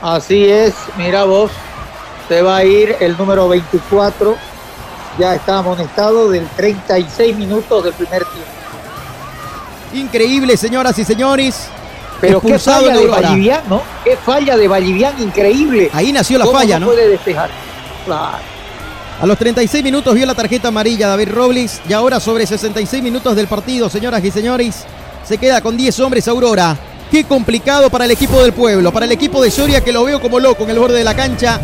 Así es. Mira vos. Se va a ir el número 24. Ya está amonestado del 36 minutos del primer tiempo. Increíble, señoras y señores. Pero qué falla de Vallivian, ¿no? Qué falla de Vallivian, increíble. Ahí nació la falla, ¿no? puede despejar. Claro. A los 36 minutos vio la tarjeta amarilla David Robles y ahora sobre 66 minutos del partido, señoras y señores, se queda con 10 hombres Aurora. Qué complicado para el equipo del pueblo, para el equipo de Soria que lo veo como loco en el borde de la cancha,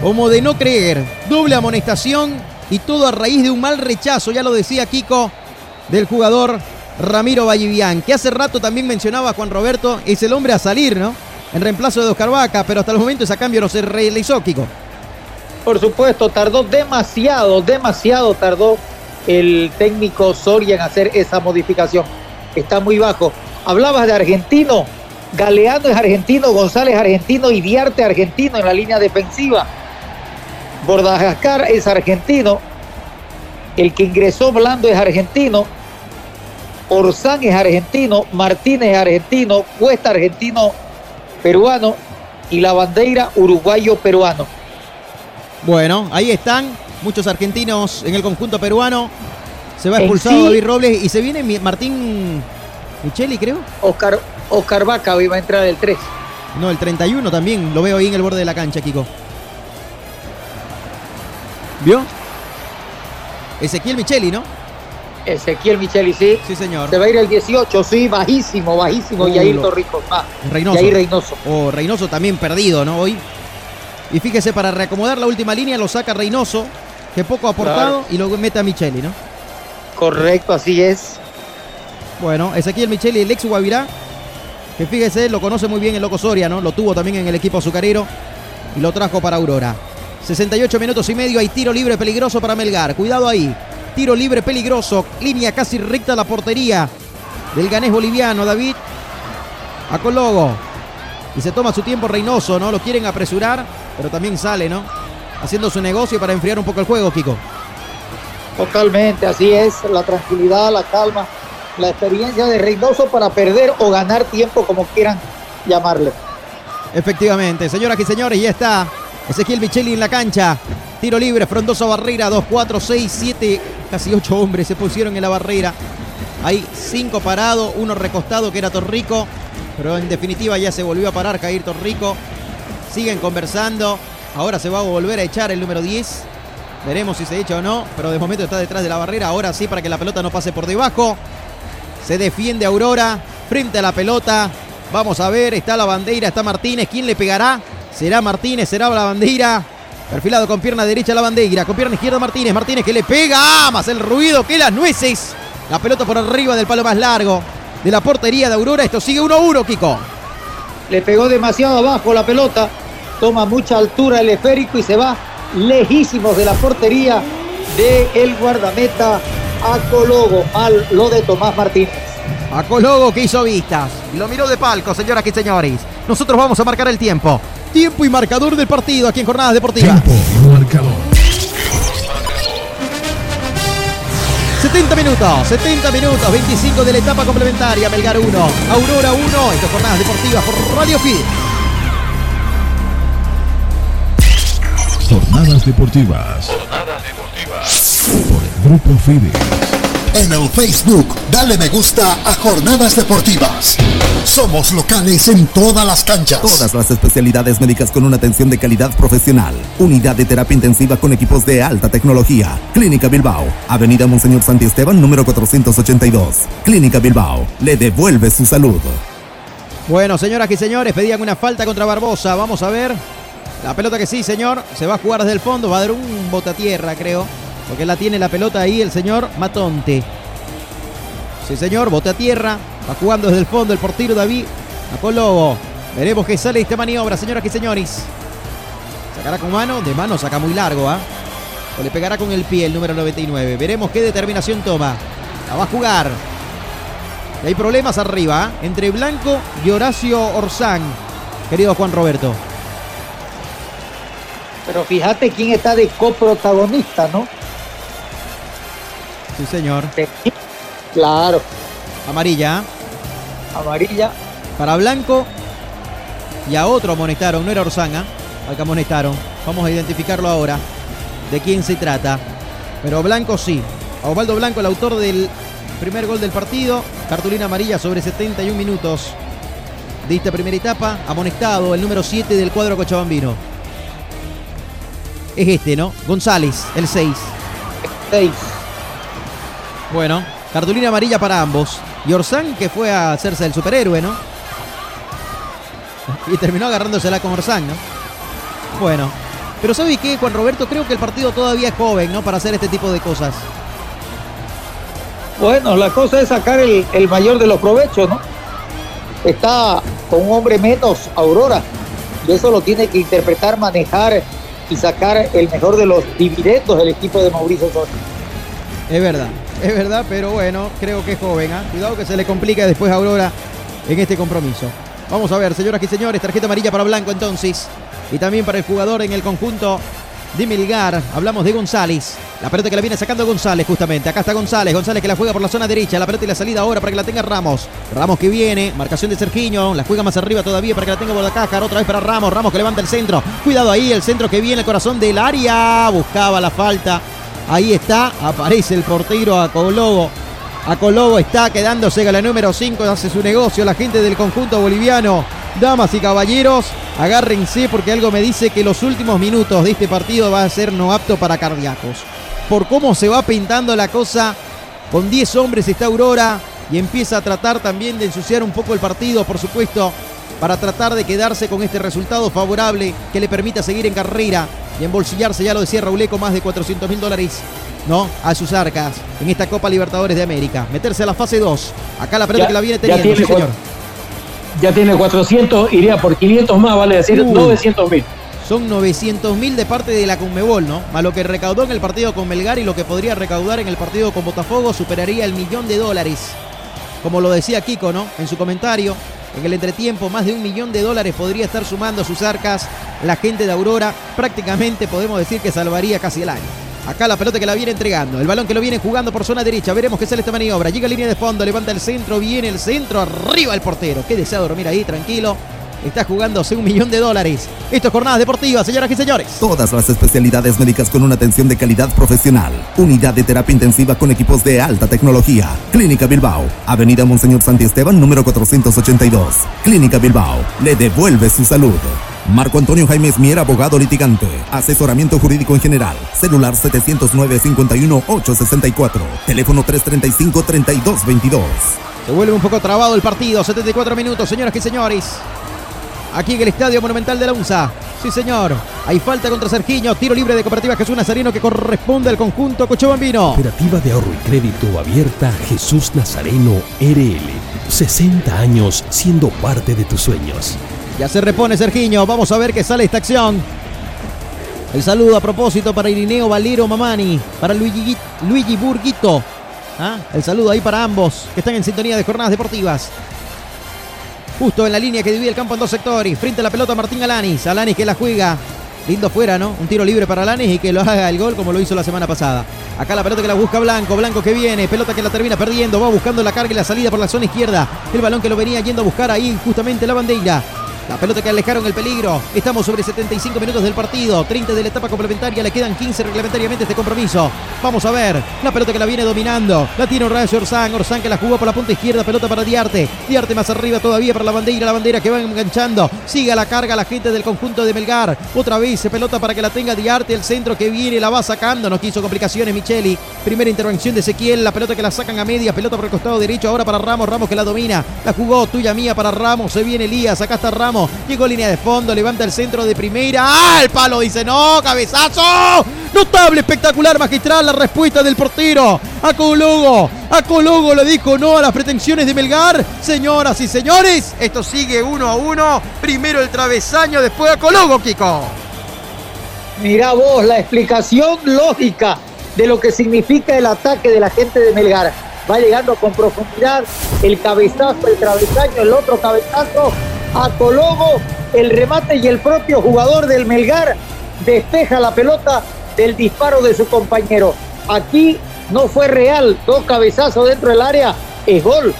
como de no creer. Doble amonestación y todo a raíz de un mal rechazo, ya lo decía Kiko, del jugador Ramiro Vallivian, que hace rato también mencionaba Juan Roberto, es el hombre a salir, ¿no? En reemplazo de Oscar Vaca, pero hasta el momento ese cambio no se realizó, Kiko. Por supuesto, tardó demasiado, demasiado tardó el técnico Soria en hacer esa modificación. Está muy bajo. Hablabas de argentino, Galeano es argentino, González argentino y Diarte argentino en la línea defensiva. Bordajascar es argentino, el que ingresó Blando es argentino, Orzán es argentino, Martínez es argentino, Cuesta argentino, peruano y la bandera uruguayo-peruano. Bueno, ahí están muchos argentinos en el conjunto peruano. Se va expulsado David Robles y se viene Martín Micheli, creo. Oscar, Oscar Vaca iba a entrar el 3. No, el 31 también, lo veo ahí en el borde de la cancha, Kiko. ¿Vio? Ezequiel Micheli, ¿no? Ezequiel Micheli, sí. Sí, señor. Se va a ir el 18, sí, bajísimo, bajísimo. Uh, Yair Torrijos, va. Reynoso. Reynoso. O oh, Reynoso también perdido, ¿no? Hoy. Y fíjese, para reacomodar la última línea lo saca Reynoso, que poco ha aportado, y lo mete a Micheli, ¿no? Correcto, así es. Bueno, Ezequiel Micheli, el ex Guavirá, que fíjese, lo conoce muy bien el Loco Soria, ¿no? Lo tuvo también en el equipo azucarero y lo trajo para Aurora. 68 minutos y medio, hay tiro libre peligroso para Melgar. Cuidado ahí. Tiro libre peligroso. Línea casi recta a la portería del ganés boliviano, David. A Cologo. Y se toma su tiempo Reynoso, ¿no? Lo quieren apresurar, pero también sale, ¿no? Haciendo su negocio para enfriar un poco el juego, Kiko. Totalmente, así es. La tranquilidad, la calma, la experiencia de Reynoso para perder o ganar tiempo, como quieran llamarle. Efectivamente, señoras y señores, ya está Ezequiel Micheli en la cancha. Tiro libre, frondosa barrera. 2, 4, 6, 7, casi 8 hombres se pusieron en la barrera. Hay 5 parados, uno recostado que era Torrico. Pero en definitiva ya se volvió a parar Jair Torrico. Siguen conversando. Ahora se va a volver a echar el número 10. Veremos si se echa o no. Pero de momento está detrás de la barrera. Ahora sí para que la pelota no pase por debajo. Se defiende Aurora frente a la pelota. Vamos a ver, está la bandera, está Martínez. ¿Quién le pegará? Será Martínez, será la bandera. Perfilado con pierna derecha la bandera, con pierna izquierda Martínez. Martínez que le pega, ¡Ah! más el ruido que las nueces. La pelota por arriba del palo más largo de la portería de Aurora. Esto sigue 1-1, Kiko. Le pegó demasiado abajo la pelota. Toma mucha altura el esférico y se va lejísimos de la portería de el guardameta Acologo. Mal lo de Tomás Martínez. Acologo que hizo vistas. Lo miró de palco, señoras y señores. Nosotros vamos a marcar el tiempo. Tiempo y marcador del partido aquí en Jornadas Deportivas. Tiempo y marcador. 70 minutos, 70 minutos, 25 de la etapa complementaria. Melgar 1, Aurora 1. Estas jornadas deportivas por Radio Fit. Jornadas deportivas. Jornadas deportivas. Por el Grupo FIDE. En el Facebook, dale me gusta a Jornadas Deportivas. Somos locales en todas las canchas. Todas las especialidades médicas con una atención de calidad profesional. Unidad de terapia intensiva con equipos de alta tecnología. Clínica Bilbao. Avenida Monseñor Santi Esteban, número 482. Clínica Bilbao. Le devuelve su salud. Bueno, señoras y señores, pedían una falta contra Barbosa. Vamos a ver. La pelota que sí, señor. Se va a jugar desde el fondo. Va a dar un bote a tierra, creo. Porque la tiene la pelota ahí el señor Matonte. Sí, señor, bote a tierra. Va jugando desde el fondo el portero David Acolobo. Veremos que sale esta maniobra, señoras y señores. Sacará con mano. De mano saca muy largo, ¿ah? O le pegará con el pie el número 99. Veremos qué determinación toma. La va a jugar. Y hay problemas arriba, ¿ah? entre Blanco y Horacio Orzán. Querido Juan Roberto. Pero fíjate quién está de coprotagonista, ¿no? Sí, señor. Claro. Amarilla. Amarilla. Para Blanco y a otro amonestaron. No era Orzanga, al que amonestaron. Vamos a identificarlo ahora. De quién se trata. Pero Blanco sí. A Osvaldo Blanco, el autor del primer gol del partido. Cartulina amarilla sobre 71 minutos de esta primera etapa. Amonestado el número 7 del cuadro cochabambino. Es este, ¿no? González, el 6. 6. Bueno, cartulina amarilla para ambos. Y Orsán que fue a hacerse el superhéroe, ¿no? Y terminó agarrándosela con Orsán, ¿no? Bueno. Pero ¿sabe qué, Juan Roberto? Creo que el partido todavía es joven, ¿no? Para hacer este tipo de cosas. Bueno, la cosa es sacar el, el mayor de los provechos, ¿no? Está con un hombre menos, Aurora. Y eso lo tiene que interpretar, manejar y sacar el mejor de los dividendos del equipo de Mauricio Sosa. Es verdad, es verdad, pero bueno, creo que es joven. ¿ah? Cuidado que se le complica después a Aurora en este compromiso. Vamos a ver, señoras y señores, tarjeta amarilla para Blanco entonces. Y también para el jugador en el conjunto de Melgar. Hablamos de González. La pelota que la viene sacando González justamente. Acá está González. González que la juega por la zona derecha. La pelota y la salida ahora para que la tenga Ramos. Ramos que viene. Marcación de Sergiño. La juega más arriba todavía para que la tenga Bordacajar. Otra vez para Ramos. Ramos que levanta el centro. Cuidado ahí. El centro que viene. El corazón del área. Buscaba la falta. Ahí está. Aparece el portero Acologo. Acologo está quedándose con la número 5. Hace su negocio la gente del conjunto boliviano. Damas y caballeros, agárrense porque algo me dice que los últimos minutos de este partido va a ser no apto para cardíacos. Por cómo se va pintando la cosa, con 10 hombres está Aurora y empieza a tratar también de ensuciar un poco el partido, por supuesto, para tratar de quedarse con este resultado favorable que le permita seguir en carrera y embolsillarse, ya lo decía Raúl, con más de 400 mil dólares ¿no? a sus arcas en esta Copa Libertadores de América. Meterse a la fase 2. Acá la pelota Ya- que la viene ya teniendo, tiene sí, señor. Ya tiene 400, iría por 500 más, vale decir Uh. 900 mil. Son 900 mil de parte de la Conmebol, ¿no? Más lo que recaudó en el partido con Melgar y lo que podría recaudar en el partido con Botafogo superaría el millón de dólares. Como lo decía Kiko, ¿no? En su comentario, en el entretiempo, más de un millón de dólares podría estar sumando a sus arcas la gente de Aurora. Prácticamente podemos decir que salvaría casi el año. Acá la pelota que la viene entregando, el balón que lo viene jugando por zona derecha. Veremos qué sale esta maniobra. Llega línea de fondo, levanta el centro, viene el centro, arriba el portero. Qué desea dormir ahí, tranquilo. Está jugándose un millón de dólares. Esto es Jornadas Deportivas, señoras y señores. Todas las especialidades médicas con una atención de calidad profesional. Unidad de terapia intensiva con equipos de alta tecnología. Clínica Bilbao. Avenida Monseñor Santi Esteban, número 482. Clínica Bilbao. Le devuelve su salud. Marco Antonio Jaime Mier, abogado litigante. Asesoramiento jurídico en general. Celular 709-51-864. Teléfono 335-3222. Se vuelve un poco trabado el partido. 74 minutos, señoras y señores. Aquí en el Estadio Monumental de la UNSA. Sí, señor. Hay falta contra Sergiño. Tiro libre de Cooperativa Jesús Nazareno que corresponde al conjunto Cochabambino. Cooperativa de ahorro y crédito abierta Jesús Nazareno RL. 60 años siendo parte de tus sueños. Ya se repone Sergiño. Vamos a ver qué sale esta acción. El saludo a propósito para Irineo Valero Mamani, para Luigi, Luigi Burguito. ¿Ah? El saludo ahí para ambos que están en sintonía de jornadas deportivas. Justo en la línea que divide el campo en dos sectores. Frente a la pelota Martín Alanis. Alanis que la juega. Lindo fuera, ¿no? Un tiro libre para Alanis y que lo haga el gol como lo hizo la semana pasada. Acá la pelota que la busca Blanco. Blanco que viene. Pelota que la termina perdiendo. Va buscando la carga y la salida por la zona izquierda. El balón que lo venía yendo a buscar ahí justamente la bandera. La pelota que alejaron el peligro. Estamos sobre 75 minutos del partido. 30 de la etapa complementaria. Le quedan 15 reglamentariamente este compromiso. Vamos a ver. La pelota que la viene dominando. La tiene Horacio Orsán. Orsán que la jugó por la punta izquierda. Pelota para Diarte. Diarte más arriba todavía para la bandera. La bandera que va enganchando. Sigue la carga la gente del conjunto de Melgar. Otra vez pelota para que la tenga Diarte. El centro que viene la va sacando. No quiso complicaciones Micheli. Primera intervención de Ezequiel. La pelota que la sacan a media. Pelota por el costado derecho. Ahora para Ramos. Ramos que la domina. La jugó tuya mía para Ramos. Se viene Elías. Acá está Ramos. Llegó línea de fondo, levanta el centro de primera. ¡Ah! El palo dice no, cabezazo. Notable, espectacular, magistral la respuesta del portero. A Colugo. A Colugo le dijo no a las pretensiones de Melgar. Señoras y señores, esto sigue uno a uno. Primero el travesaño, después a Colugo, Kiko. Mirá vos la explicación lógica de lo que significa el ataque de la gente de Melgar. Va llegando con profundidad el cabezazo, el travesaño, el otro cabezazo a Cologo, el remate y el propio jugador del Melgar despeja la pelota del disparo de su compañero. Aquí no fue real, dos cabezazos dentro del área, es gol.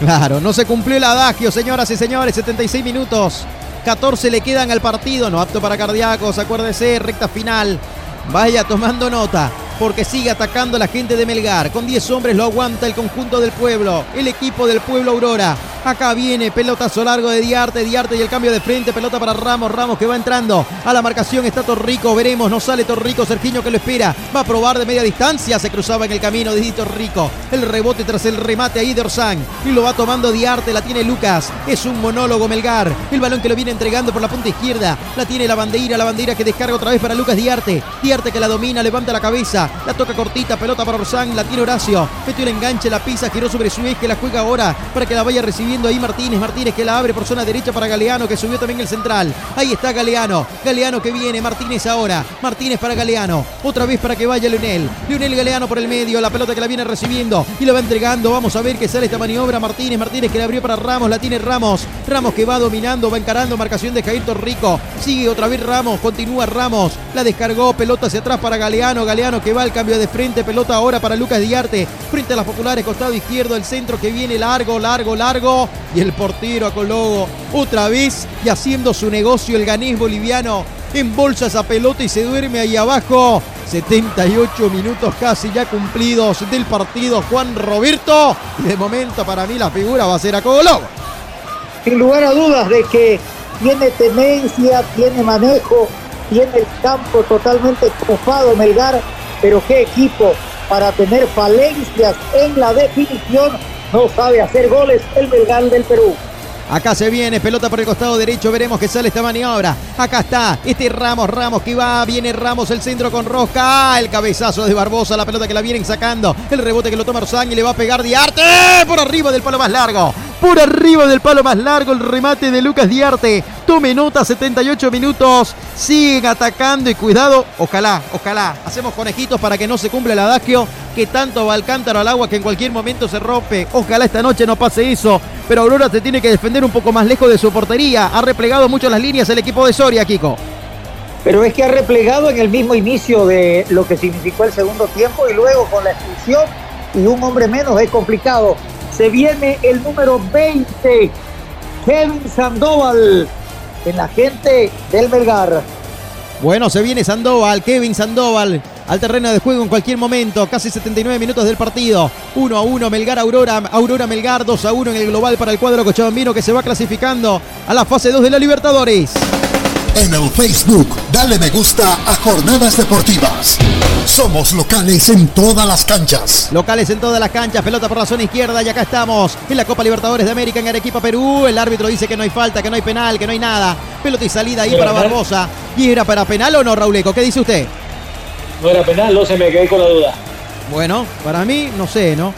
Claro, no se cumplió el adagio, señoras y señores, 76 minutos. 14 le quedan al partido, no apto para cardíacos, acuérdese, recta final. Vaya tomando nota porque sigue atacando la gente de Melgar. Con 10 hombres lo aguanta el conjunto del pueblo, el equipo del pueblo Aurora. Acá viene pelotazo largo de Diarte, Diarte y el cambio de frente, pelota para Ramos, Ramos que va entrando a la marcación, está Torrico, veremos, no sale Torrico, Sergiño que lo espera, va a probar de media distancia, se cruzaba en el camino de Torrico, el rebote tras el remate ahí de Orsán, y lo va tomando Diarte, la tiene Lucas, es un monólogo Melgar, el balón que lo viene entregando por la punta izquierda, la tiene la bandera, la bandera que descarga otra vez para Lucas Diarte, Diarte que la domina, levanta la cabeza, la toca cortita, pelota para Orsán, la tiene Horacio, metió un enganche, la pisa, giró sobre su eje, la juega ahora para que la vaya recibiendo ahí Martínez, Martínez que la abre por zona derecha para Galeano que subió también el central. Ahí está Galeano, Galeano que viene, Martínez ahora, Martínez para Galeano, otra vez para que vaya Leonel. Leonel Galeano por el medio, la pelota que la viene recibiendo y la va entregando. Vamos a ver qué sale esta maniobra. Martínez, Martínez que la abrió para Ramos, la tiene Ramos. Ramos que va dominando, va encarando, marcación de Jair Torrico. Sigue otra vez Ramos, continúa Ramos, la descargó, pelota hacia atrás para Galeano, Galeano que va al cambio de frente, pelota ahora para Lucas Diarte, frente a las populares, costado izquierdo, el centro que viene largo, largo, largo. Y el portero a Cologo otra vez y haciendo su negocio el ganés boliviano. Embolsa esa pelota y se duerme ahí abajo. 78 minutos casi ya cumplidos del partido Juan Roberto. Y de momento para mí la figura va a ser a Cologo sin lugar a dudas de que tiene tenencia, tiene manejo, tiene el campo totalmente cofado Melgar, pero qué equipo para tener falencias en la definición no sabe hacer goles el Belgal del Perú. Acá se viene, pelota por el costado derecho, veremos que sale esta maniobra. Acá está, este Ramos, Ramos que va, viene Ramos, el centro con Rosca, el cabezazo de Barbosa, la pelota que la vienen sacando, el rebote que lo toma Orsán y le va a pegar Diarte por arriba del palo más largo. Por arriba del palo más largo, el remate de Lucas Diarte. Tome nota, 78 minutos. Siguen atacando y cuidado. Ojalá, ojalá. Hacemos conejitos para que no se cumpla el adagio que tanto va al cántaro al agua que en cualquier momento se rompe. Ojalá esta noche no pase eso. Pero Aurora se tiene que defender un poco más lejos de su portería. Ha replegado mucho las líneas el equipo de Soria, Kiko. Pero es que ha replegado en el mismo inicio de lo que significó el segundo tiempo y luego con la expulsión y un hombre menos es complicado. Se viene el número 20 Kevin Sandoval en la gente del Melgar. Bueno, se viene Sandoval, Kevin Sandoval al terreno de juego en cualquier momento. Casi 79 minutos del partido. 1 a 1, Melgar Aurora, Aurora Melgar, 2 a 1 en el global para el cuadro cochabambino que se va clasificando a la fase 2 de la Libertadores. En el Facebook, dale me gusta a Jornadas Deportivas. Somos locales en todas las canchas. Locales en todas las canchas, pelota por la zona izquierda y acá estamos en la Copa Libertadores de América en Arequipa, Perú. El árbitro dice que no hay falta, que no hay penal, que no hay nada. Pelota y salida ahí para Barbosa. ¿Y era para penal o no, Rauleco? ¿Qué dice usted? No era penal, no se me quedé con la duda. Bueno, para mí, no sé, ¿no?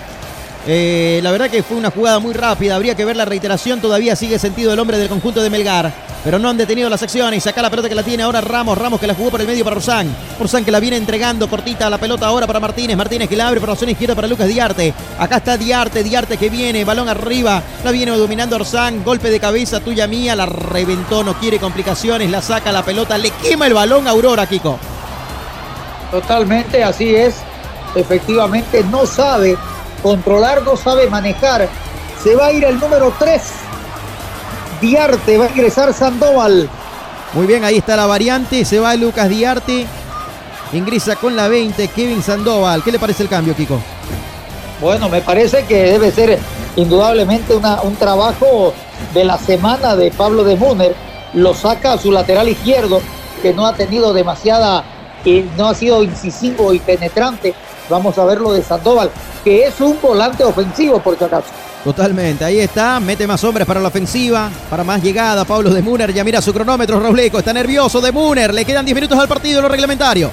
Eh, la verdad que fue una jugada muy rápida, habría que ver la reiteración, todavía sigue sentido el hombre del conjunto de Melgar, pero no han detenido las acciones saca la pelota que la tiene ahora Ramos, Ramos que la jugó por el medio para Orsán, Orsán que la viene entregando cortita la pelota ahora para Martínez, Martínez que la abre por la zona izquierda para Lucas Diarte, acá está Diarte, Diarte que viene, balón arriba, la viene dominando Orsán, golpe de cabeza tuya mía, la reventó, no quiere complicaciones, la saca la pelota, le quema el balón a Aurora, Kiko. Totalmente, así es, efectivamente no sabe controlar, no sabe manejar. Se va a ir el número 3. Diarte, va a ingresar Sandoval. Muy bien, ahí está la variante. Se va Lucas Diarte. Ingresa con la 20, Kevin Sandoval. ¿Qué le parece el cambio, Kiko? Bueno, me parece que debe ser indudablemente una, un trabajo de la semana de Pablo de Muner. Lo saca a su lateral izquierdo, que no ha tenido demasiada, y no ha sido incisivo y penetrante. Vamos a ver lo de Sandoval que es un volante ofensivo, por si acaso. Totalmente, ahí está, mete más hombres para la ofensiva, para más llegada, Pablo de Muner, ya mira su cronómetro, Robleco, está nervioso de Muner, le quedan 10 minutos al partido en lo reglamentario.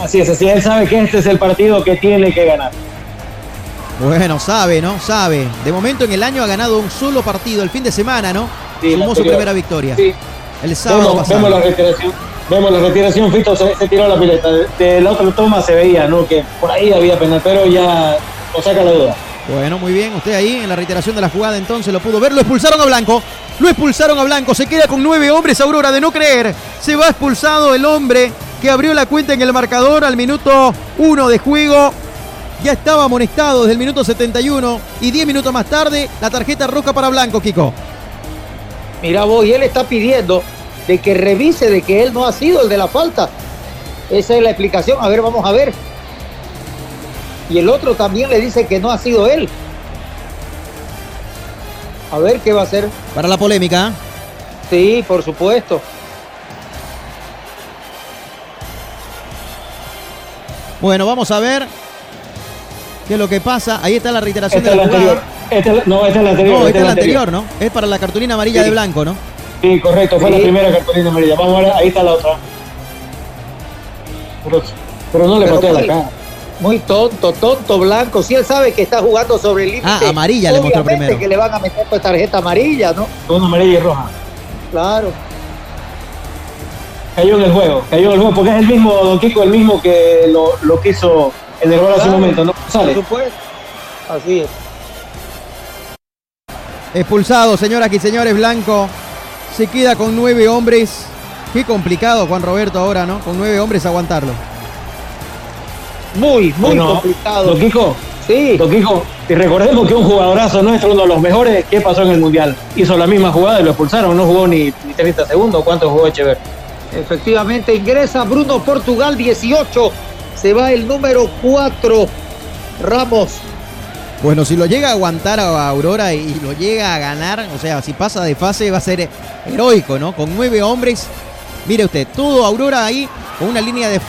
Así es, así él sabe que este es el partido que tiene que ganar. Bueno, sabe, ¿no? Sabe. De momento en el año ha ganado un solo partido, el fin de semana, ¿no? Sí, Sumó su primera victoria. Sí. El sábado vemos, pasado. vemos la retiración. Vemos la retiración, Fito se, se tiró la pileta. De, de la otra toma se veía, ¿no? Que por ahí había penal, pero ya o saca la duda. Bueno, muy bien. Usted ahí en la reiteración de la jugada entonces lo pudo ver. Lo expulsaron a Blanco. Lo expulsaron a Blanco. Se queda con nueve hombres. Aurora de no creer. Se va expulsado el hombre que abrió la cuenta en el marcador al minuto uno de juego. Ya estaba amonestado desde el minuto 71 y 10 minutos más tarde la tarjeta roja para Blanco, Kiko. Mira vos, y él está pidiendo de que revise de que él no ha sido el de la falta. Esa es la explicación. A ver, vamos a ver y el otro también le dice que no ha sido él. A ver qué va a hacer. Para la polémica. Sí, por supuesto. Bueno, vamos a ver qué es lo que pasa. Ahí está la reiteración Esta de es la jugada. anterior. Esta, no, esta es la anterior. No, esta esta es la anterior, ¿no? Es para la cartulina amarilla Sí. de blanco, ¿no? Sí, correcto, fue Sí. la primera cartulina amarilla. Vamos a ver, ahí está la otra. Pero, pero no le Pero patea la muy- cara. Muy tonto, tonto blanco. Si él sabe que está jugando sobre el límite. Ah, amarilla le mostró obviamente primero. que le van a meter pues tarjeta amarilla, ¿no? Una amarilla y roja. Claro. Cayó en el juego, cayó en el juego, porque es el mismo, Don Kiko, el mismo que lo, lo quiso en el gol hace un momento, ¿no? Sale. Por supuesto. Así es. Expulsado, señoras y señores, Blanco. Se queda con nueve hombres. Qué complicado, Juan Roberto, ahora, ¿no? Con nueve hombres aguantarlo. Muy, muy Bueno, complicado. Kiko, Sí. Kiko, y recordemos que un jugadorazo nuestro, uno de los mejores, ¿qué pasó en el Mundial? Hizo la misma jugada y lo expulsaron, no jugó ni, ni 30 segundos, ¿cuánto jugó Echever? Efectivamente, ingresa Bruno Portugal 18. Se va el número 4. Ramos. Bueno, si lo llega a aguantar a Aurora y lo llega a ganar, o sea, si pasa de fase va a ser heroico, ¿no? Con nueve hombres. Mire usted, todo Aurora ahí, con una línea de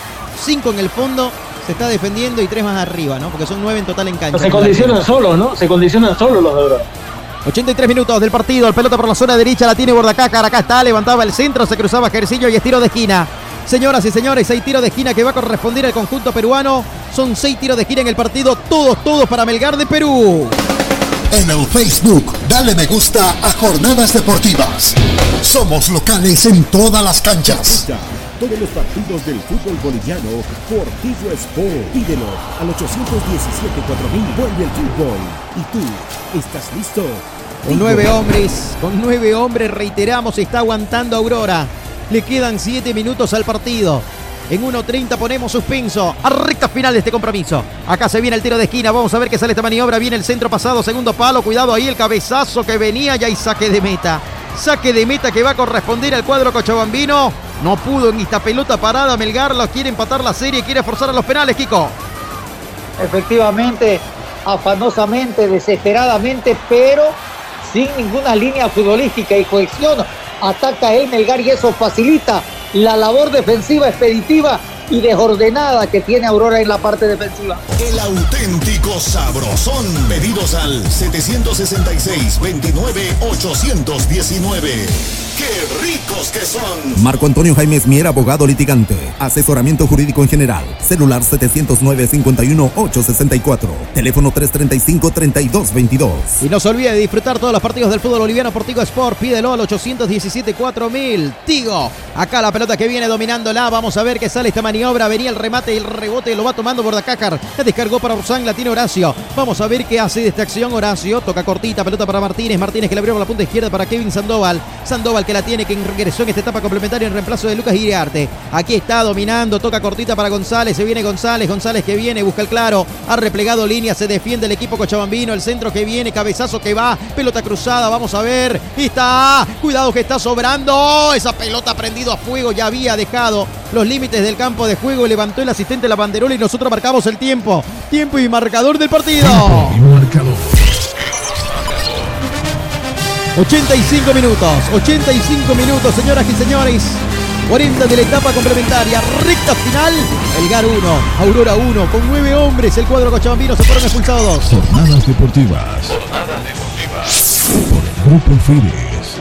cinco en el fondo, se está defendiendo y tres más arriba, ¿no? Porque son nueve en total en cancha. se condicionan solos, ¿no? Se condicionan solos los de Aurora. 83 minutos del partido, el pelota por la zona derecha, la tiene Bordacácar, acá está, levantaba el centro, se cruzaba Jercillo y es tiro de esquina. Señoras y señores, seis tiros de esquina que va a corresponder al conjunto peruano. Son seis tiros de esquina en el partido, todos, todos para Melgar de Perú. En el Facebook, dale me gusta a Jornadas Deportivas. Somos locales en todas las canchas. Todos los partidos del fútbol boliviano por Tigo Sport. Pídelo al 817-4000. Vuelve el fútbol. ¿Y tú estás listo? Con nueve hombres, con nueve hombres, reiteramos, está aguantando Aurora. Le quedan siete minutos al partido. En 1.30 ponemos suspenso. A recta final de este compromiso. Acá se viene el tiro de esquina. Vamos a ver qué sale esta maniobra. Viene el centro pasado, segundo palo. Cuidado ahí el cabezazo que venía ya y saque de meta. Saque de meta que va a corresponder al cuadro cochabambino. No pudo en esta pelota parada. Melgar lo quiere empatar la serie. Quiere forzar a los penales, Kiko. Efectivamente, afanosamente, desesperadamente, pero sin ninguna línea futbolística y cohesión. Ataca el Melgar y eso facilita la labor defensiva expeditiva y desordenada que tiene Aurora en la parte defensiva. El auténtico sabrosón. Pedidos al 766-29-819. ¡Qué ricos que son! Marco Antonio Jaime Mier, abogado litigante. Asesoramiento jurídico en general. Celular 709-51-864. Teléfono 335-3222. Y no se olvide de disfrutar todos los partidos del fútbol boliviano por Tigo Sport. Pídelo al 817-4000. Tigo. Acá la pelota que viene dominándola. Vamos a ver qué sale esta maniobra. Venía el remate y el rebote lo va tomando Bordacácar. La descargó para Ursán, la tiene Horacio. Vamos a ver qué hace de esta acción Horacio. Toca cortita, pelota para Martínez. Martínez que le abrió por la punta izquierda para Kevin Sandoval. Sandoval que la tiene, que ingresó en esta etapa complementaria en reemplazo de Lucas Iriarte. Aquí está dominando, toca cortita para González. Se viene González, González que viene, busca el claro. Ha replegado línea, se defiende el equipo cochabambino. El centro que viene, cabezazo que va, pelota cruzada. Vamos a ver. Y está, cuidado que está sobrando. Esa pelota prendido a fuego ya había dejado los límites del campo de juego. Levantó el asistente la banderola y nosotros marcamos el tiempo. Tiempo y marcador del partido. 85 minutos, 85 minutos, señoras y señores. 40 de la etapa complementaria, recta final. El GAR 1, Aurora 1, con 9 hombres. El cuadro cochabambino se fueron expulsados dos. Jornadas deportivas. Jornadas deportivas. Por el Grupo Fides.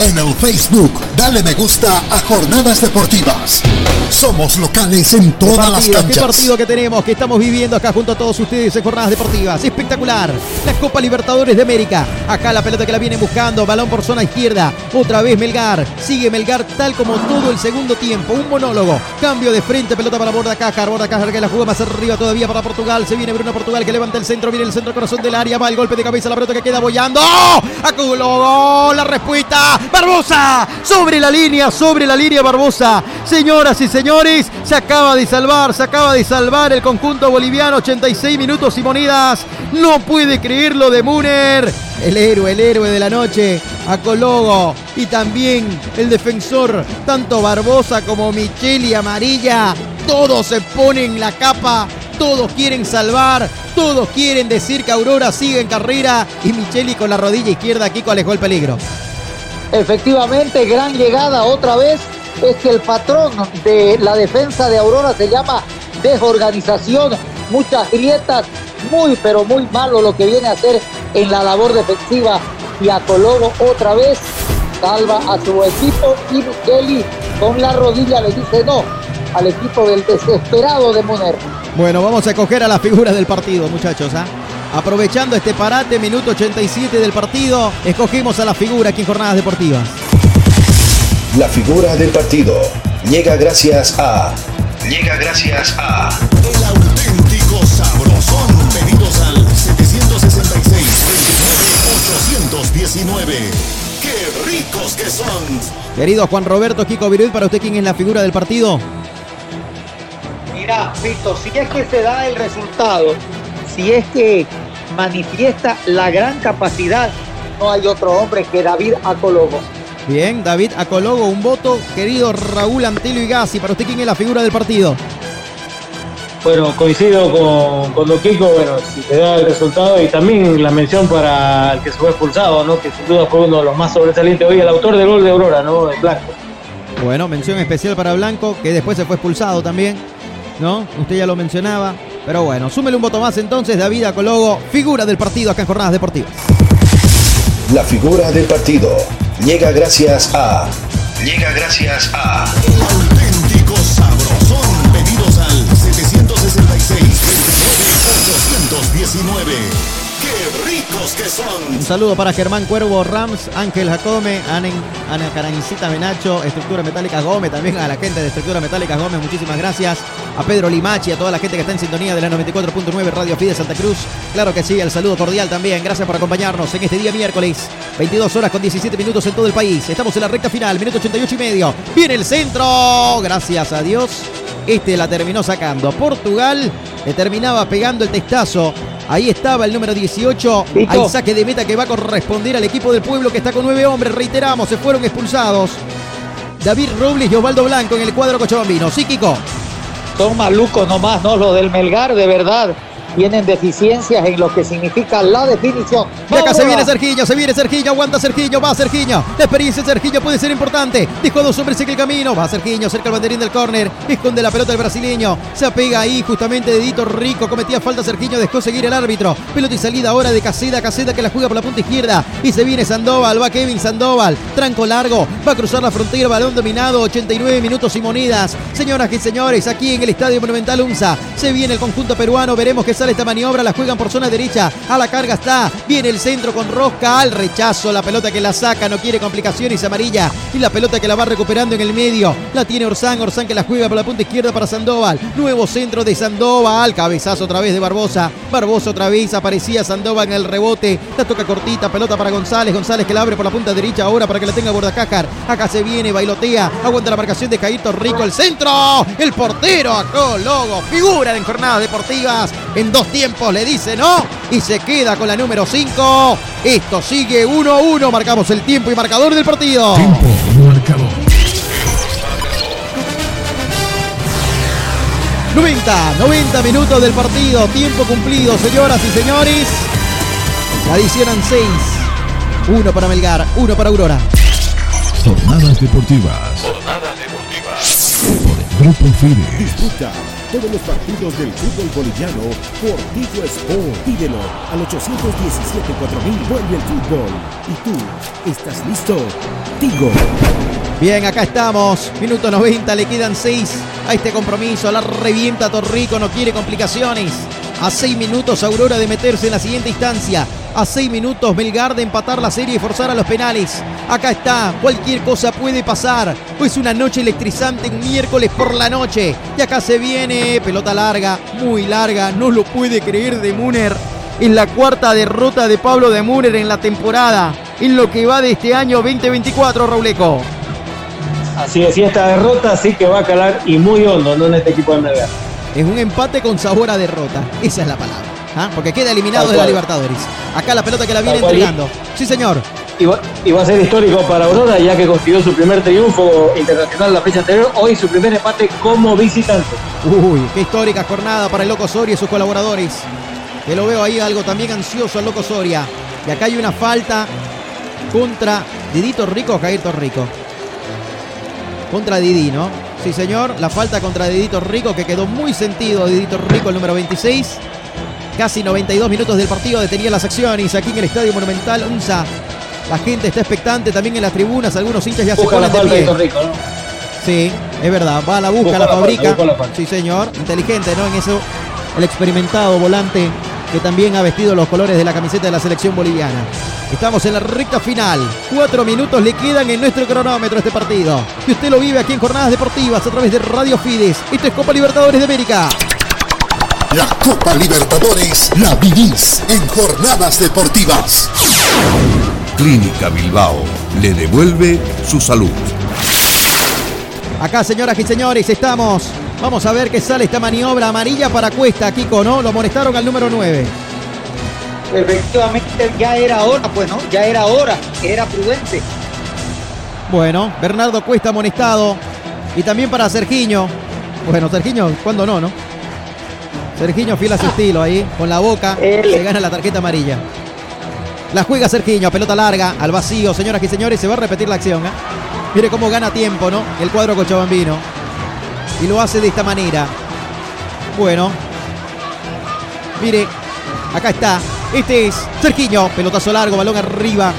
En el Facebook, dale me gusta a Jornadas Deportivas. Somos locales en todas las canchas. ¿Qué partido que tenemos, que estamos viviendo acá junto a todos ustedes en Jornadas Deportivas? Espectacular. La Copa Libertadores de América. Acá la pelota que la vienen buscando. Balón por zona izquierda. Otra vez Melgar. Sigue Melgar tal como todo el segundo tiempo. Un monólogo. Cambio de frente. Pelota para Borda Cájar. Borda Cájar que la juega más arriba todavía para Portugal. Se viene Bruno Portugal que levanta el centro. Viene el centro corazón del área. Va el golpe de cabeza. La pelota que queda bollando. ¡Oh! ¡Acumuló la respuesta! Barbosa, sobre la línea, sobre la línea Barbosa. Señoras y señores, se acaba de salvar, se acaba de salvar el conjunto boliviano. 86 minutos y monedas. No puede creerlo de Muner. El héroe, el héroe de la noche, Acologo. Y también el defensor, tanto Barbosa como Micheli Amarilla. Todos se ponen la capa todos quieren salvar, todos quieren decir que Aurora sigue en carrera y Micheli con la rodilla izquierda, Kiko alejó el peligro. Efectivamente, gran llegada otra vez. Es que el patrón de la defensa de Aurora se llama desorganización, muchas grietas, muy pero muy malo lo que viene a hacer en la labor defensiva. Y a Colobo otra vez salva a su equipo y Micheli con la rodilla le dice no al equipo del desesperado de Moner. Bueno, vamos a coger a la figura del partido, muchachos. ¿ah? Aprovechando este parate, minuto 87 del partido, escogimos a la figura aquí en Jornadas Deportivas. La figura del partido llega gracias a. Llega gracias a. El auténtico sabrosón. Pedidos al 766 819 ¡Qué ricos que son! Querido Juan Roberto Kiko Virul, para usted, ¿quién es la figura del partido? Mira, Víctor, si es que se da el resultado, si es que manifiesta la gran capacidad, no hay otro hombre que David Acologo. Bien, David Acologo, un voto. Querido Raúl Antilio y Gassi, para usted, ¿quién es la figura del partido? Bueno, coincido con, con Don Kiko, bueno, si se da el resultado y también la mención para el que se fue expulsado, ¿no? Que sin duda fue uno de los más sobresalientes hoy, el autor del gol de Aurora, ¿no? El Blanco. Bueno, mención especial para Blanco, que después se fue expulsado también, ¿no? Usted ya lo mencionaba. Pero bueno, súmele un voto más entonces, David Acologo, figura del partido acá en Jornadas Deportivas. La figura del partido llega gracias a. Llega gracias a. El auténtico sabrosón. Pedidos al 766 819 ¡Qué ¡Qué ricos que son! Un saludo para Germán Cuervo Rams, Ángel Jacome, Ana, Ana Carancita Menacho, Estructura Metálica Gómez, también a la gente de Estructura Metálica Gómez, muchísimas gracias. A Pedro Limachi, a toda la gente que está en sintonía de la 94.9 Radio Fide Santa Cruz. Claro que sí, el saludo cordial también. Gracias por acompañarnos en este día miércoles, 22 horas con 17 minutos en todo el país. Estamos en la recta final, minuto 88 y medio. Viene el centro, gracias a Dios. Este la terminó sacando. Portugal le terminaba pegando el testazo Ahí estaba el número 18. Hay saque de meta que va a corresponder al equipo del pueblo que está con nueve hombres. Reiteramos, se fueron expulsados. David Robles y Osvaldo Blanco en el cuadro cochabambino. Sí, Kiko. Son malucos nomás, ¿no? Los del Melgar, de verdad tienen deficiencias en lo que significa la definición. Y acá se viene Sergiño, se viene Sergiño, aguanta Sergiño, va Sergiño. La experiencia de Sergiño puede ser importante. Dijo a dos hombres en el camino. Va Sergiño, cerca el banderín del córner. Esconde la pelota el brasileño. Se apega ahí justamente dedito rico. Cometía falta Sergiño, dejó seguir el árbitro. Pelota y salida ahora de Caseda. Caseda que la juega por la punta izquierda. Y se viene Sandoval, va Kevin Sandoval. Tranco largo, va a cruzar la frontera, balón dominado. 89 minutos y monedas. Señoras y señores, aquí en el Estadio Monumental UNSA. Se viene el conjunto peruano. Veremos qué sale esta maniobra, la juegan por zona derecha, a la carga está, viene el centro con Rosca, al rechazo, la pelota que la saca, no quiere complicaciones, amarilla, y la pelota que la va recuperando en el medio, la tiene Orsán, Orsán que la juega por la punta izquierda para Sandoval, nuevo centro de Sandoval, cabezazo otra vez de Barbosa, Barbosa otra vez, aparecía Sandoval en el rebote, la toca cortita, pelota para González, González que la abre por la punta derecha ahora para que la tenga Bordacácar, acá se viene, bailotea, aguanta la marcación de Caíto Rico, el centro, el portero, acá Logo, figura en jornadas deportivas, en dos tiempos le dice no y se queda con la número 5. Esto sigue 1-1. Marcamos el tiempo y marcador del partido. Tiempo marcador. 90, 90 minutos del partido. Tiempo cumplido, señoras y señores. Adicionan 6. Uno para Melgar, uno para Aurora. Jornadas deportivas. Jornadas deportivas. Por el Grupo Fide. Disfruta todos los partidos del fútbol boliviano por Tigo Sport. Pídelo al 817-4000. Vuelve el fútbol. ¿Y tú estás listo? Tigo. Bien, acá estamos. Minuto 90, le quedan 6 a este compromiso. La revienta Torrico, no quiere complicaciones. A 6 minutos Aurora de meterse en la siguiente instancia. A 6 minutos Melgar de empatar la serie y forzar a los penales. Acá está, cualquier cosa puede pasar. Es una noche electrizante, un miércoles por la noche. Y acá se viene, pelota larga, muy larga, no lo puede creer de Muner. Es la cuarta derrota de Pablo de Muner en la temporada. En lo que va de este año 2024, Rauleco. Así es, y esta derrota sí que va a calar y muy hondo, ¿no? En este equipo de Melgar. Es un empate con sabor a derrota. Esa es la palabra. ¿Ah? Porque queda eliminado de la Libertadores. Acá la pelota que la viene entregando. Sí, señor. Y va, a ser histórico para Aurora, ya que consiguió su primer triunfo internacional la fecha anterior. Hoy su primer empate como visitante. Uy, qué histórica jornada para el Loco Soria y sus colaboradores. Que lo veo ahí algo también ansioso al Loco Soria. Y acá hay una falta contra Didito Rico o Jair Rico. Contra Didi, ¿no? Sí, señor. La falta contra Didito Rico, que quedó muy sentido. Didito Rico, el número 26. Casi 92 minutos del partido detenía las acciones aquí en el Estadio Monumental UNSA. La gente está expectante también en las tribunas. Algunos hinchas ya se ponen de pie. Rico, ¿no? Sí, es verdad. Va a la busca, la, fabrica. sí, señor. Inteligente, ¿no? En eso, el experimentado volante que también ha vestido los colores de la camiseta de la selección boliviana. Estamos en la recta final. Cuatro minutos le quedan en nuestro cronómetro este partido. Y usted lo vive aquí en Jornadas Deportivas a través de Radio Fides. Esto es Copa Libertadores de América. La Copa Libertadores la vivís en Jornadas Deportivas. Clínica Bilbao le devuelve su salud. Acá, señoras y señores, estamos. Vamos a ver qué sale esta maniobra amarilla para Cuesta, Kiko, ¿no? Lo molestaron al número 9. Efectivamente, ya era hora, pues, ¿no? Ya era hora, era prudente. Bueno, Bernardo Cuesta amonestado. Y también para Sergiño. Bueno, Sergiño, ¿cuándo no, no? Sergiño fiel a su estilo ahí, con la boca, se gana la tarjeta amarilla. La juega Sergiño, pelota larga, al vacío, señoras y señores, se va a repetir la acción. ¿eh? Mire cómo gana tiempo, ¿no? El cuadro cochabambino. Y lo hace de esta manera. Bueno. Mire, acá está. Este es Sergiño, pelotazo largo, balón arriba.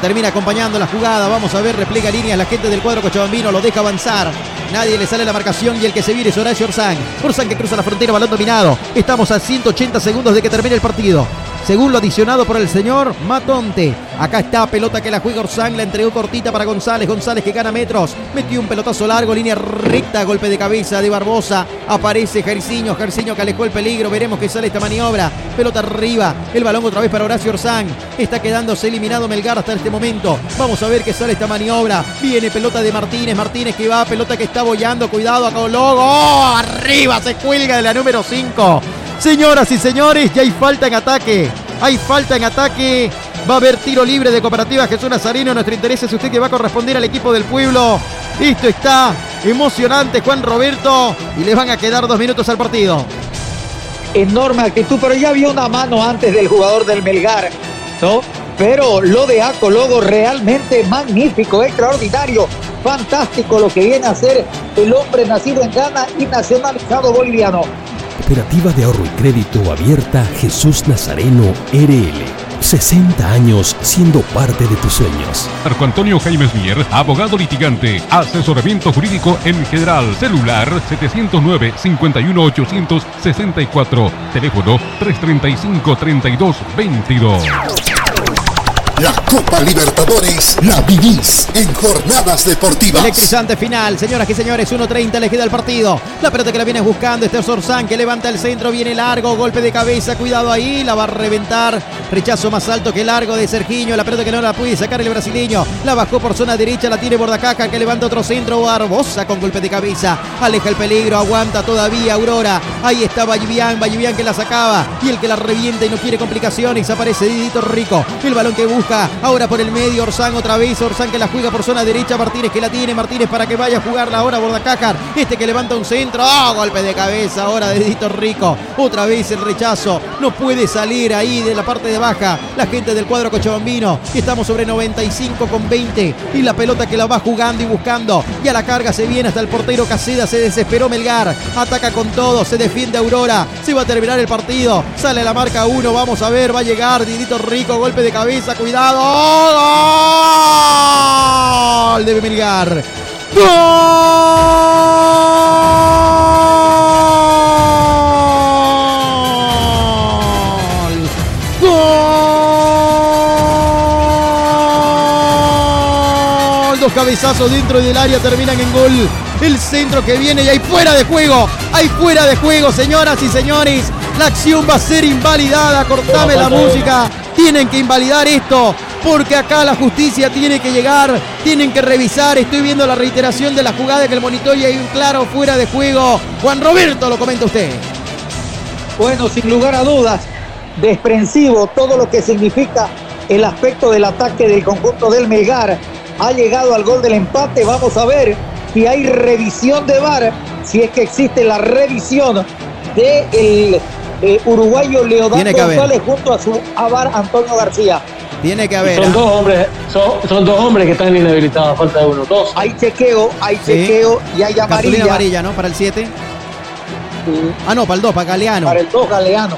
Termina acompañando la jugada. Vamos a ver, replega líneas la gente del cuadro cochabambino, lo deja avanzar. Nadie le sale la marcación y el que se viene es Horacio Orsán. Orsán que cruza la frontera, balón dominado. Estamos a 180 segundos de que termine el partido. Según lo adicionado por el señor Matonte. Acá está, pelota que la juega Orsán, la entregó cortita para González, González que gana metros, metió un pelotazo largo, línea recta, golpe de cabeza de Barbosa, aparece Jerciño, Jerciño que alejó el peligro, veremos que sale esta maniobra, pelota arriba, el balón otra vez para Horacio Orsán, está quedándose eliminado Melgar hasta este momento, vamos a ver que sale esta maniobra, viene pelota de Martínez, Martínez que va, pelota que está bollando, cuidado acá Logo, ¡Oh! arriba se cuelga de la número 5. Señoras y señores, ya hay falta en ataque. Hay falta en ataque. Va a haber tiro libre de Cooperativa Jesús Nazareno. Nuestro interés es usted que va a corresponder al equipo del pueblo. Esto está emocionante, Juan Roberto. Y le van a quedar dos minutos al partido. Enorme actitud, pero ya había una mano antes del jugador del Melgar, ¿no? Pero lo de Aco Logo realmente magnífico, extraordinario, fantástico lo que viene a ser el hombre nacido en Ghana y nacionalizado boliviano. Cooperativa de Ahorro y Crédito Abierta Jesús Nazareno RL. 60 años siendo parte de tus sueños. Marco Antonio Jaimes Mier, abogado litigante, asesoramiento jurídico en general, celular 709-51864, teléfono 335-3222. La Copa Libertadores la vivís en jornadas deportivas. Electrizante final, señoras y señores, 1.30 le queda el partido. La pelota que la viene buscando, este Sorzán que levanta el centro, viene largo, golpe de cabeza, cuidado ahí, la va a reventar. Rechazo más alto que largo de Sergiño, la pelota que no la puede sacar el brasileño. La bajó por zona derecha, la tiene Bordacaja que levanta otro centro, Barbosa con golpe de cabeza. Aleja el peligro, aguanta todavía Aurora. Ahí está Vallivian, Vallivian que la sacaba y el que la revienta y no quiere complicaciones. Aparece Didito Rico, el balón que busca ahora por el medio Orsán otra vez, Orsán que la juega por zona derecha, Martínez que la tiene, Martínez para que vaya a jugarla ahora Bordacájar, este que levanta un centro, ¡ah! golpe de cabeza ahora de Dito Rico, otra vez el rechazo, no puede salir ahí de la parte de baja, la gente del cuadro Cochabambino, estamos sobre 95 con 20 y la pelota que la va jugando y buscando, y a la carga se viene hasta el portero Caseda, se desesperó Melgar, ataca con todo, se defiende Aurora, se va a terminar el partido, sale la marca 1, vamos a ver, va a llegar Didito Rico, golpe de cabeza, cuidado ¡Gol! De Melgar. ¡Gol! ¡Gol! Dos cabezazos dentro del área terminan en gol. El centro que viene y hay fuera de juego. Hay fuera de juego, señoras y señores. La acción va a ser invalidada. Cortame la música. Tienen que invalidar esto porque acá la justicia tiene que llegar, tienen que revisar. Estoy viendo la reiteración de la jugada que el monitor y hay un claro fuera de juego. Juan Roberto, lo comenta usted. Bueno, sin lugar a dudas, desprensivo todo lo que significa el aspecto del ataque del conjunto del Melgar. Ha llegado al gol del empate. Vamos a ver si hay revisión de VAR, si es que existe la revisión del de eh, uruguayo Leodán González junto a su avar Antonio García. Tiene que haber. Son, dos hombres, son, dos hombres que están inhabilitados, falta de uno. Dos. Hay chequeo, hay chequeo y hay amarilla. Cartulina amarilla, ¿no? Para el 7. Ah, no, para el 2, para Galeano. Para el 2, Galeano.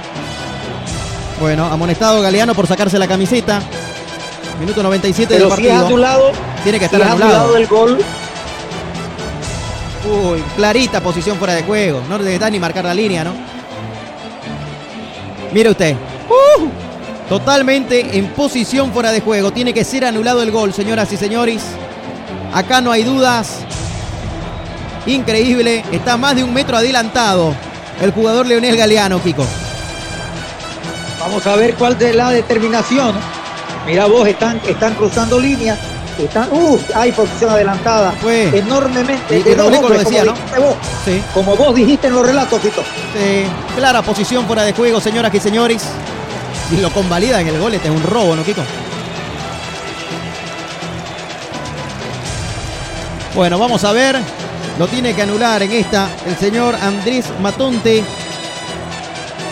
Bueno, amonestado Galeano por sacarse la camiseta. Minuto 97 Pero del partido. Si es anulado, tiene que estar si anulado. anulado el gol. Uy, clarita posición fuera de juego. No debe ni marcar la línea, ¿no? Mire usted. Uh, totalmente en posición fuera de juego. Tiene que ser anulado el gol, señoras y señores. Acá no hay dudas. Increíble. Está más de un metro adelantado el jugador Leonel Galeano, Kiko. Vamos a ver cuál es la determinación. Mira vos, están, están cruzando líneas. Están, uh, hay posición adelantada. Fue. Enormemente. Y, lo decía, ¿no? Vos, sí. Como vos dijiste en los relatos, Tito. Sí. Clara posición fuera de juego, señoras y señores. Y lo convalida en el gol, este es un robo, ¿no, Kiko? Bueno, vamos a ver. Lo tiene que anular en esta el señor Andrés Matonte.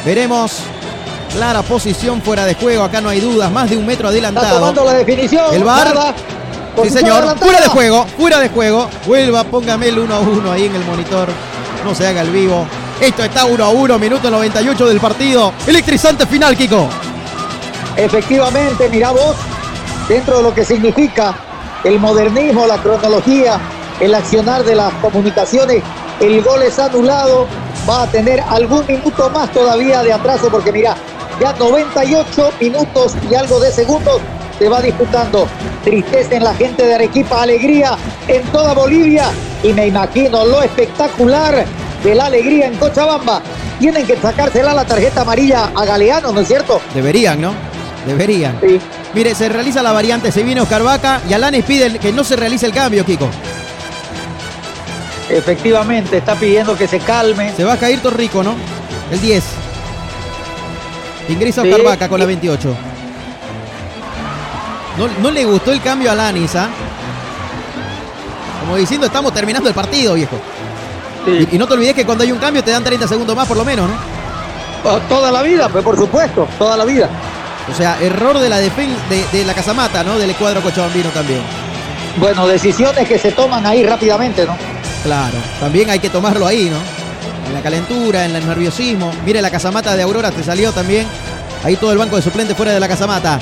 Veremos. Clara posición fuera de juego. Acá no hay dudas. Más de un metro adelantado. Está tomando la definición. El bar. Nada. Sí, señor. Fuera de juego. Fuera de juego. Vuelva, póngame el 1 a 1 ahí en el monitor. No se haga el vivo. Esto está 1 a 1. Minuto 98 del partido. Electrizante final, Kiko. Efectivamente, mira vos. Dentro de lo que significa el modernismo, la cronología, el accionar de las comunicaciones, el gol es anulado. Va a tener algún minuto más todavía de atraso porque mira, Ya 98 minutos y algo de segundos se va disputando. Tristeza en la gente de Arequipa, alegría en toda Bolivia y me imagino lo espectacular de la alegría en Cochabamba. Tienen que sacársela la tarjeta amarilla a Galeano, ¿no es cierto? Deberían, ¿no? Deberían. Sí. Mire, se realiza la variante, se viene Oscar Vaca y Alanes pide que no se realice el cambio, Kiko. Efectivamente, está pidiendo que se calme. Se va a caer Torrico, ¿no? El 10. Ingresa Sí. Oscar Vaca con la 28. No, no le gustó el cambio a Alanis, ¿ah? Como diciendo, estamos terminando el partido, viejo. Y, y no te olvides que cuando hay un cambio te dan 30 segundos más por lo menos, ¿no? Toda la vida, pues por supuesto, toda la vida. O sea, error de la defensa de, de la Casamata, ¿no? Del cuadro cochabambino también. Bueno, decisiones que se toman ahí rápidamente, ¿no? Claro, también hay que tomarlo ahí, ¿no? En la calentura, en el nerviosismo. Mire, la casamata de Aurora te salió también. Ahí todo el banco de suplentes fuera de la casamata.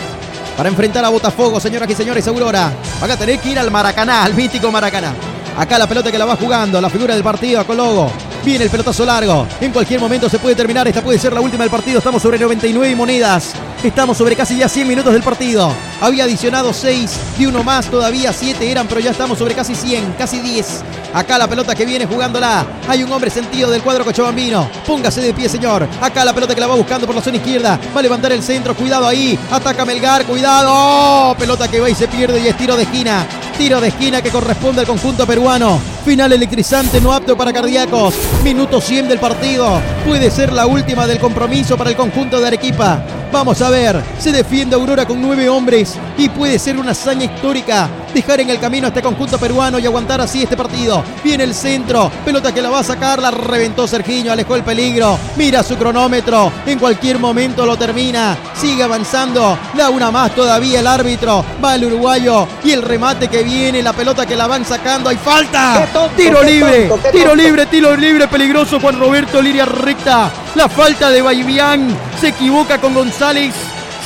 Para enfrentar a Botafogo, señoras y señores, Aurora. Van a tener que ir al Maracaná, al mítico Maracaná. Acá la pelota que la va jugando, la figura del partido, a Cologo. Viene el pelotazo largo. En cualquier momento se puede terminar. Esta puede ser la última del partido. Estamos sobre 99 monedas. Estamos sobre casi ya 100 minutos del partido. Había adicionado 6 y uno más. Todavía 7 eran, pero ya estamos sobre casi 100, casi 10. Acá la pelota que viene jugándola. Hay un hombre sentido del cuadro cochabambino. Póngase de pie, señor. Acá la pelota que la va buscando por la zona izquierda. Va a levantar el centro. Cuidado ahí. Ataca Melgar. Cuidado. ¡Oh! Pelota que va y se pierde y es tiro de esquina. Tiro de esquina que corresponde al conjunto peruano. Final electrizante, no apto para cardíacos. Minuto 100 del partido. Puede ser la última del compromiso para el conjunto de Arequipa. Vamos a ver, se defiende Aurora con nueve hombres y puede ser una hazaña histórica dejar en el camino a este conjunto peruano y aguantar así este partido. Viene el centro, pelota que la va a sacar, la reventó Sergiño, alejó el peligro, mira su cronómetro, en cualquier momento lo termina, sigue avanzando, da una más todavía el árbitro, va el uruguayo y el remate que viene, la pelota que la van sacando, hay falta, tiro qué libre, tonto, tiro libre, tiro libre, peligroso Juan Roberto Liria recta, la falta de Baibián, se equivoca con González,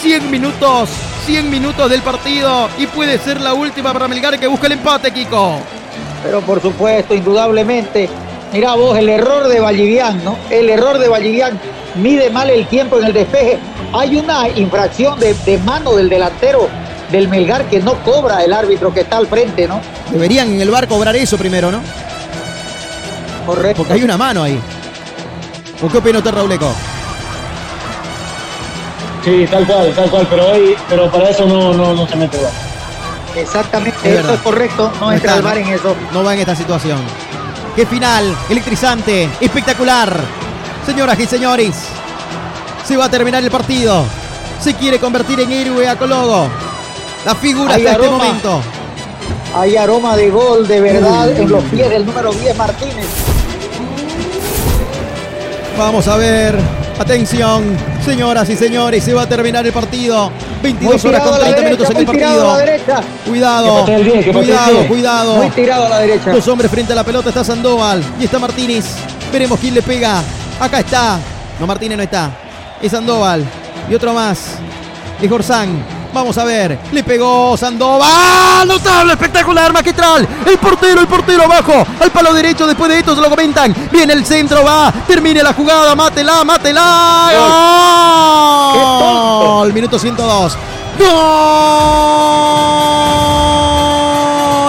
100 minutos, 100 minutos del partido y puede ser la última para Melgar que busca el empate, Kiko. Pero por supuesto, indudablemente. Mirá vos, el error de Vallivian, ¿no? El error de Vallivian mide mal el tiempo en el despeje. Hay una infracción de, de mano del delantero del Melgar que no cobra el árbitro que está al frente, ¿no? Deberían en el bar cobrar eso primero, ¿no? Correcto. Porque hay una mano ahí. ¿O qué opina usted, Rauleco? Sí, tal cual, tal cual, pero hoy, pero para eso no, no, no se mete igual. Exactamente, Es eso verdad. es correcto. No, entra está, el VAR en eso. No va en esta situación. Qué final, electrizante, espectacular. Señoras y señores, se va a terminar el partido. Se quiere convertir en héroe a Cologo. La figura Hay hasta este aroma. momento. Hay aroma de gol de verdad Uy. en los pies del número 10 Martínez. Vamos a ver. Atención, señoras y señores, se va a terminar el partido. 22 Muy horas con tirado a la 30 derecha, minutos en el partido. Cuidado, Que patee el diez, que patee el cuidado, cuidado. Muy tirado a la derecha. Dos hombres frente a la pelota, está Sandoval y está Martínez. Veremos quién le pega. Acá está. No, Martínez no está. Es Sandoval. Y otro más. Es Gorzán. Vamos a ver. Le pegó Sandoval. Notable, espectacular, magistral. El portero, el portero abajo. Al palo derecho. Después de esto se lo comentan. Viene el centro, va. Termine la jugada. Mátela, mátela. Gol. Minuto 102. Gol.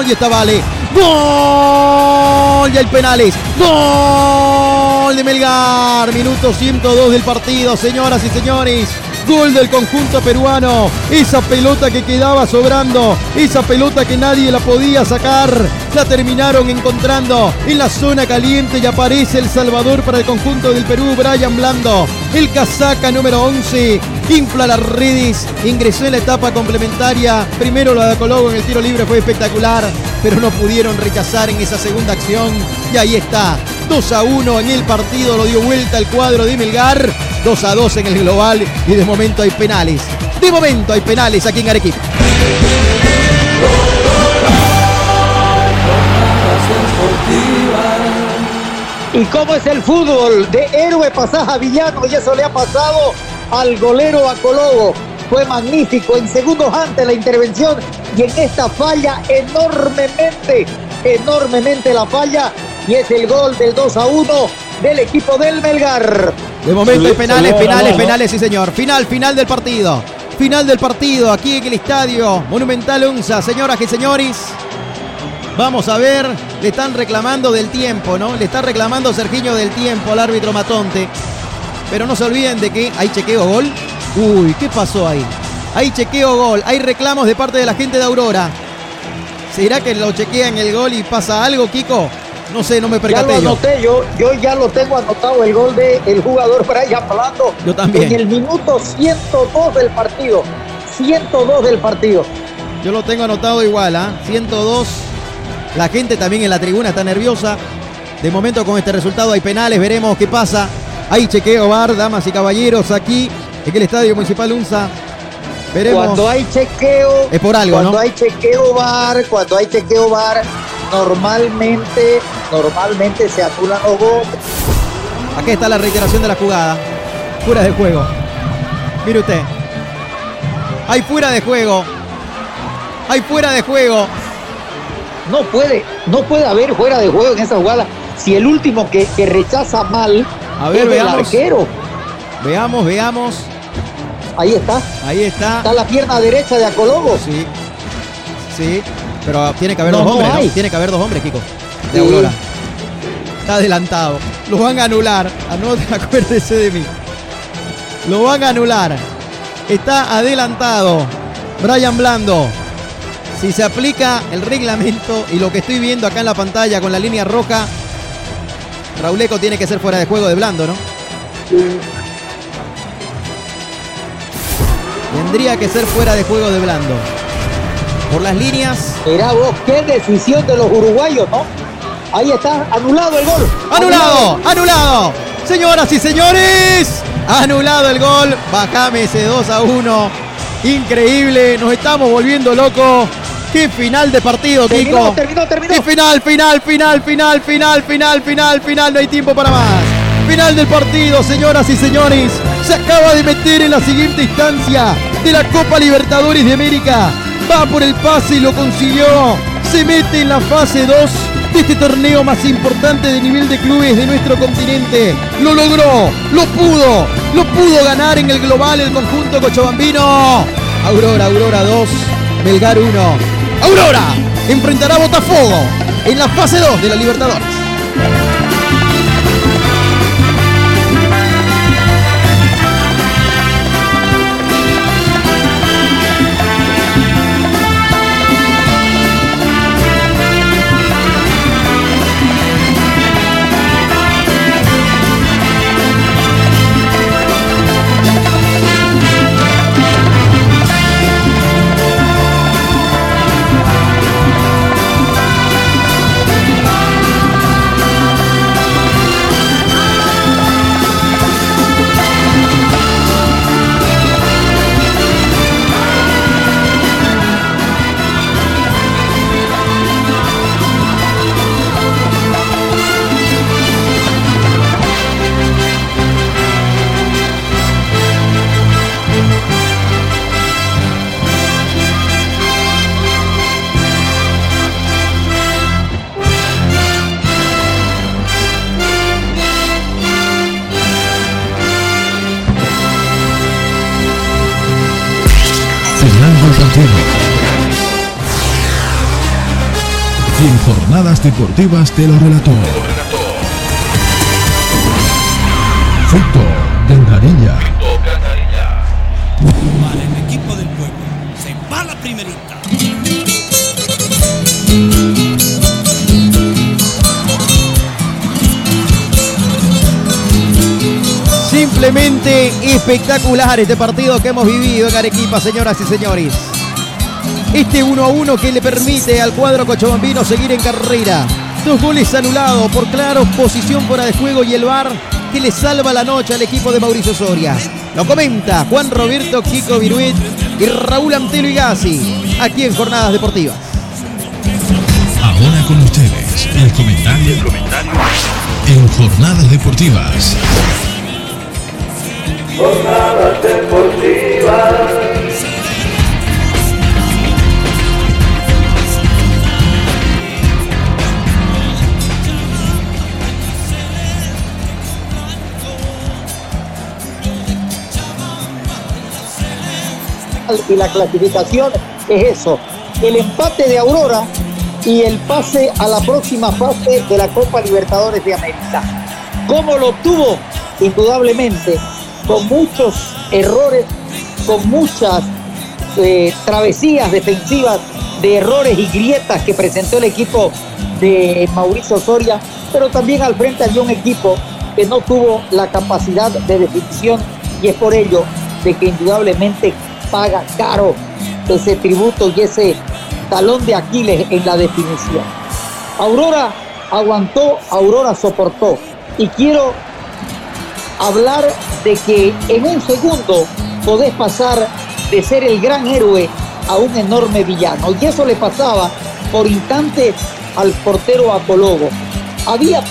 Y está Vale. Gol. Y hay penales. Gol de Melgar. Minuto 102 del partido, señoras y señores. Gol del conjunto peruano. Esa pelota que quedaba sobrando. Esa pelota que nadie la podía sacar. La terminaron encontrando en la zona caliente y aparece El Salvador para el conjunto del Perú. Brian Blando. El casaca número 11. Infla las redes. Ingresó en la etapa complementaria. Primero la de Cologo en el tiro libre fue espectacular. Pero no pudieron rechazar en esa segunda acción. Y ahí está. 2 a 1 en el partido. Lo dio vuelta el cuadro de Melgar. 2 a 2 en el global. Y de momento hay penales. De momento hay penales aquí en Arequipa. ¿Y cómo es el fútbol? De héroe pasás a villano y eso le ha pasado al golero a Colobo. Fue magnífico en segundos antes la intervención y en esta falla enormemente, enormemente la falla y es el gol del 2 a 1 del equipo del Melgar. De momento hay penales, penales, penales, sí señor. Final, final del partido. Final del partido aquí en el estadio Monumental Unza. Señoras y señores, vamos a ver. Le están reclamando del tiempo, ¿no? Le está reclamando Sergiño del tiempo al árbitro Matonte. Pero no se olviden de que hay chequeo gol. Uy, ¿qué pasó ahí? Hay chequeo gol. Hay reclamos de parte de la gente de Aurora. ¿Será que lo chequean el gol y pasa algo, Kiko? No sé, no me Ya lo percaté yo. anoté, yo, yo ya lo tengo anotado el gol del el jugador Brian Blando. Yo también. En el minuto 102 del partido. 102 del partido. Yo lo tengo anotado igual, ¿ah? 102. La gente también en la tribuna está nerviosa. De momento con este resultado hay penales, veremos qué pasa. Hay chequeo bar, damas y caballeros, aquí en el Estadio Municipal Unza. Veremos. Cuando hay chequeo, Es por algo, cuando ¿no? hay chequeo bar, cuando hay chequeo bar, normalmente, normalmente se anulan los goles. Aquí está la reiteración de la jugada. Fuera de juego. Mire usted. Hay fuera de juego. Hay fuera de juego. No puede, no puede haber fuera de juego en esa jugada. Si el último que, que rechaza mal A ver, es el arquero. Veamos, veamos. Ahí está. Ahí está. Está la pierna derecha de Acologo. Sí. Sí. Pero tiene que haber No, dos hombres. Tiene que haber dos hombres, Kiko. De Sí. Aurora. Está adelantado. Lo van a anular. Anote, acuérdese de mí. Lo van a anular. Está adelantado. Brian Blando. Si se aplica el reglamento y lo que estoy viendo acá en la pantalla con la línea roja, Rauleco tiene que ser fuera de juego de Blando, ¿no? Tendría que ser fuera de juego de Blando. Por las líneas. Mirá vos, qué decisión de los uruguayos, ¿no? Ahí está, anulado el gol. ¡Anulado! ¡Anulado! Señoras y señores, anulado el gol. Bajame ese 2 a 1. Increíble, nos estamos volviendo locos. ¡Qué final de partido, Terminó, Kiko! terminó, terminó. ¡Qué final, final, final, final, final, final, final, final! No hay tiempo para más. Final del partido, señoras y señores. Se acaba de meter en la siguiente instancia de la Copa Libertadores de América. Va por el pase y lo consiguió. Se mete en la fase 2 de este torneo más importante de nivel de clubes de nuestro continente. Lo logró, lo pudo, lo pudo ganar en el global el conjunto cochabambino. Aurora, Aurora 2, Melgar 1. Aurora enfrentará Botafogo en la fase 2 de la Libertadores. Deportivas te lo relató. Fito Gandarilla. Para el equipo del pueblo. Se va la primerita. Simplemente espectacular este partido que hemos vivido en Arequipa, señoras y señores. Este 1 a 1 que le permite al cuadro cochabambino seguir en carrera. Dos goles anulados por claro, posición fuera de juego y el VAR que le salva la noche al equipo de Mauricio Soria. Lo comenta Juan Roberto Kiko Viruet y Raúl Antelo Igasi, aquí en Jornadas Deportivas. Ahora con ustedes, el comentario, en jornadas deportivas. Jornadas deportivas. Y la clasificación es eso, el empate de Aurora y el pase a la próxima fase de la Copa Libertadores de América. ¿Cómo lo obtuvo? Indudablemente, con muchos errores, con muchas eh, travesías defensivas de errores y grietas que presentó el equipo de Mauricio Soria, pero también al frente había un equipo que no tuvo la capacidad de definición y es por ello de que indudablemente paga caro ese tributo y ese talón de Aquiles en la definición. Aurora aguantó, Aurora soportó. Y quiero hablar de que en un segundo podés pasar de ser el gran héroe a un enorme villano. Y eso le pasaba por instante al portero Apologo. Había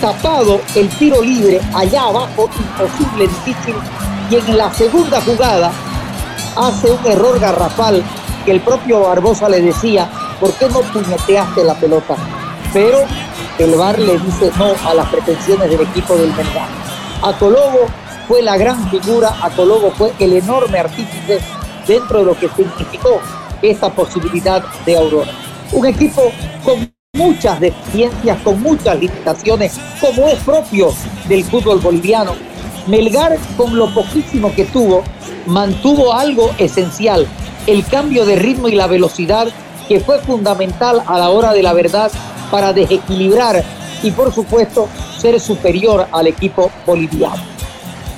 tapado el tiro libre allá abajo, imposible, difícil, y en la segunda jugada hace un error garrafal que el propio Barbosa le decía, ¿por qué no puñeteaste la pelota? Pero el VAR le dice no a las pretensiones del equipo del Melgar. Atologo fue la gran figura, Atologo fue el enorme artífice dentro de lo que significó esta posibilidad de Aurora. Un equipo con muchas deficiencias, con muchas limitaciones, como es propio del fútbol boliviano. Melgar, con lo poquísimo que tuvo, mantuvo algo esencial, el cambio de ritmo y la velocidad que fue fundamental a la hora de la verdad para desequilibrar y por supuesto ser superior al equipo boliviano.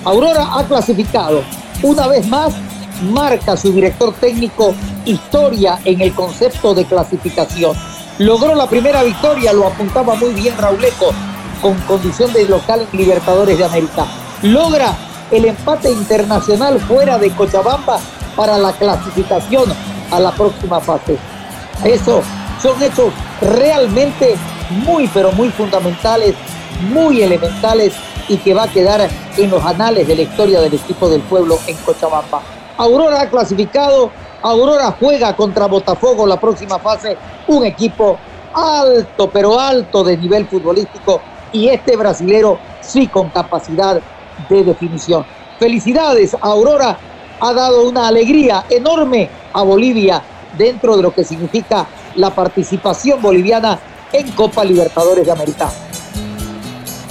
Aurora ha clasificado. Una vez más, marca su director técnico historia en el concepto de clasificación. Logró la primera victoria, lo apuntaba muy bien Rauleco, con condición de local en Libertadores de América. Logra el empate internacional fuera de Cochabamba para la clasificación a la próxima fase. Eso son hechos realmente muy, pero muy fundamentales, muy elementales y que va a quedar en los anales de la historia del equipo del pueblo en Cochabamba. Aurora ha clasificado, Aurora juega contra Botafogo la próxima fase, un equipo alto, pero alto de nivel futbolístico y este brasilero sí con capacidad de definición. Felicidades, Aurora ha dado una alegría enorme a Bolivia dentro de lo que significa la participación boliviana en Copa Libertadores de América.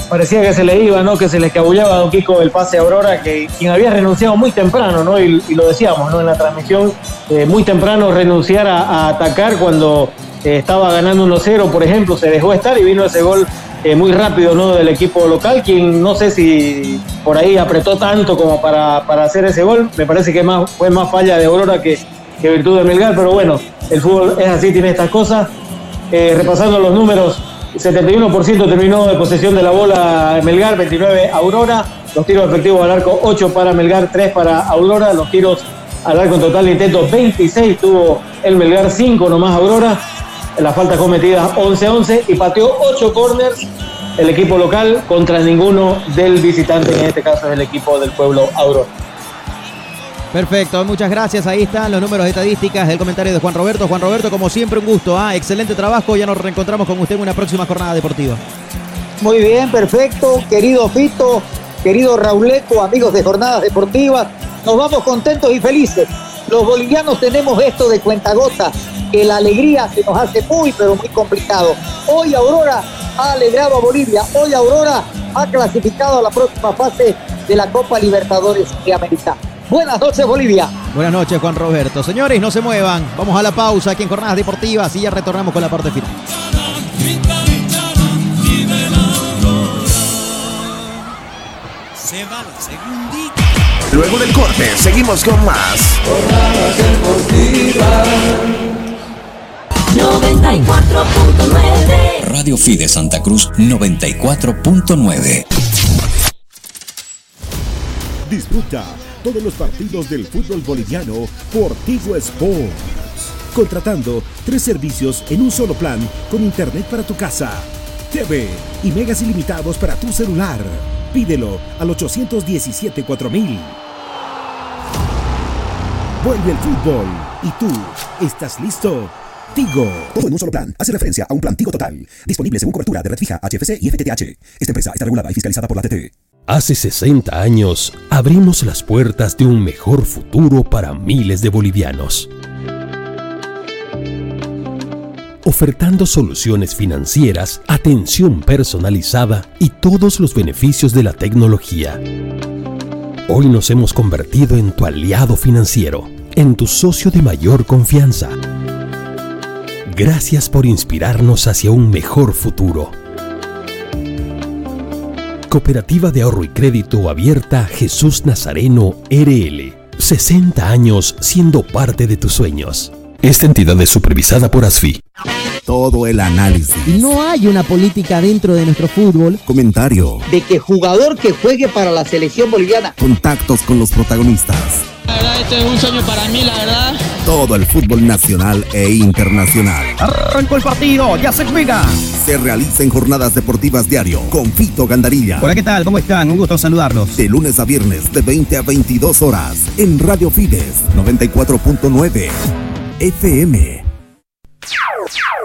Parecía que se le iba, ¿no? Que se le escabullaba a Don Kiko el pase a Aurora, que quien había renunciado muy temprano, ¿no? Y, lo decíamos, ¿no? En la transmisión, eh, muy temprano renunciar a, atacar cuando eh, estaba ganando 1-0, por ejemplo, se dejó estar y vino ese gol eh, muy rápido ¿no? del equipo local, quien no sé si por ahí apretó tanto como para, hacer ese gol. Me parece que más, fue más falla de Aurora que, que virtud de Melgar, pero bueno, el fútbol es así, tiene estas cosas. Eh, repasando los números, 71% terminó de posesión de la bola Melgar, 29 Aurora. Los tiros efectivos al arco, 8 para Melgar, 3 para Aurora. Los tiros al arco en total de intentos, 26 tuvo el Melgar, 5 nomás Aurora las faltas cometidas 11-11 y pateó 8 corners el equipo local contra ninguno del visitante, en este caso es el equipo del pueblo Aurora. Perfecto, muchas gracias. Ahí están los números de estadísticas del comentario de Juan Roberto. Juan Roberto, como siempre, un gusto. ¿ah? Excelente trabajo. Ya nos reencontramos con usted en una próxima jornada deportiva. Muy bien, perfecto. Querido Fito, querido Rauleco, amigos de jornadas deportivas, nos vamos contentos y felices. Los bolivianos tenemos esto de cuentagota que la alegría se nos hace muy, pero muy complicado. Hoy Aurora ha alegrado a Bolivia, hoy Aurora ha clasificado a la próxima fase de la Copa Libertadores de América. Buenas noches, Bolivia. Buenas noches, Juan Roberto. Señores, no se muevan. Vamos a la pausa aquí en Jornadas Deportivas y ya retornamos con la parte final. Se va la segundita. Luego del corte, seguimos con más. Jornadas Deportivas. 94.9 Radio Fide Santa Cruz 94.9 Disfruta todos los partidos del fútbol boliviano por Tigo Sports. Contratando tres servicios en un solo plan con internet para tu casa, TV y megas ilimitados para tu celular. Pídelo al 817 4000. Vuelve el fútbol y tú, ¿estás listo? Tigo. Todo en un solo plan. Hace referencia a un plan Tigo Total. Disponible según cobertura de red fija, HFC y FTTH. Esta empresa está regulada y fiscalizada por la TT. Hace 60 años abrimos las puertas de un mejor futuro para miles de bolivianos. Ofertando soluciones financieras, atención personalizada y todos los beneficios de la tecnología. Hoy nos hemos convertido en tu aliado financiero, en tu socio de mayor confianza. Gracias por inspirarnos hacia un mejor futuro. Cooperativa de Ahorro y Crédito Abierta Jesús Nazareno RL. 60 años siendo parte de tus sueños. Esta entidad es supervisada por ASFI. Todo el análisis. No hay una política dentro de nuestro fútbol. Comentario. De que jugador que juegue para la selección boliviana. Contactos con los protagonistas. La verdad, este es un sueño para mí, la verdad. Todo el fútbol nacional e internacional. Arrancó el partido, ya se juega. Se realiza en jornadas deportivas diario con Fito Gandarilla. Hola, ¿qué tal? ¿Cómo están? Un gusto saludarlos. De lunes a viernes de 20 a 22 horas en Radio Fides 94.9 FM.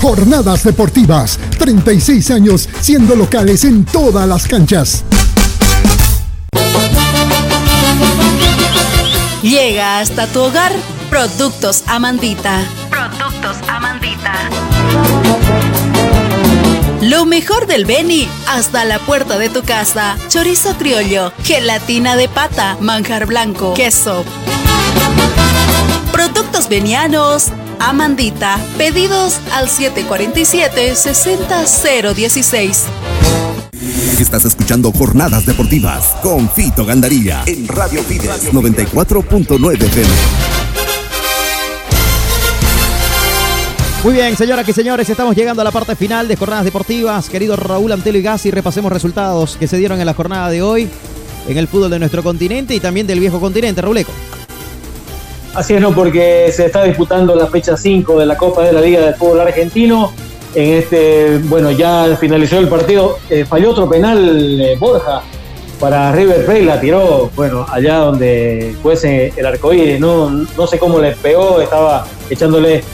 Jornadas Deportivas, 36 años siendo locales en todas las canchas. Llega hasta tu hogar Productos Amandita. Productos Amandita. Lo mejor del Beni hasta la puerta de tu casa. Chorizo criollo, gelatina de pata, manjar blanco, queso. Productos venianos Amandita. Pedidos al 747-60016. Estás escuchando Jornadas Deportivas con Fito Gandarilla en Radio Fides 94.9 FM. Muy bien, señoras y señores, estamos llegando a la parte final de Jornadas Deportivas. Querido Raúl Antelo y Gassi, repasemos resultados que se dieron en la jornada de hoy en el fútbol de nuestro continente y también del viejo continente. Rauleco. Así es, no, porque se está disputando la fecha 5 de la Copa de la Liga del Fútbol Argentino. En este, bueno, ya finalizó el partido. Eh, falló otro penal eh, Borja para River Plate, la tiró, bueno, allá donde fuese el arcoíris, no, no sé cómo le pegó, estaba echándole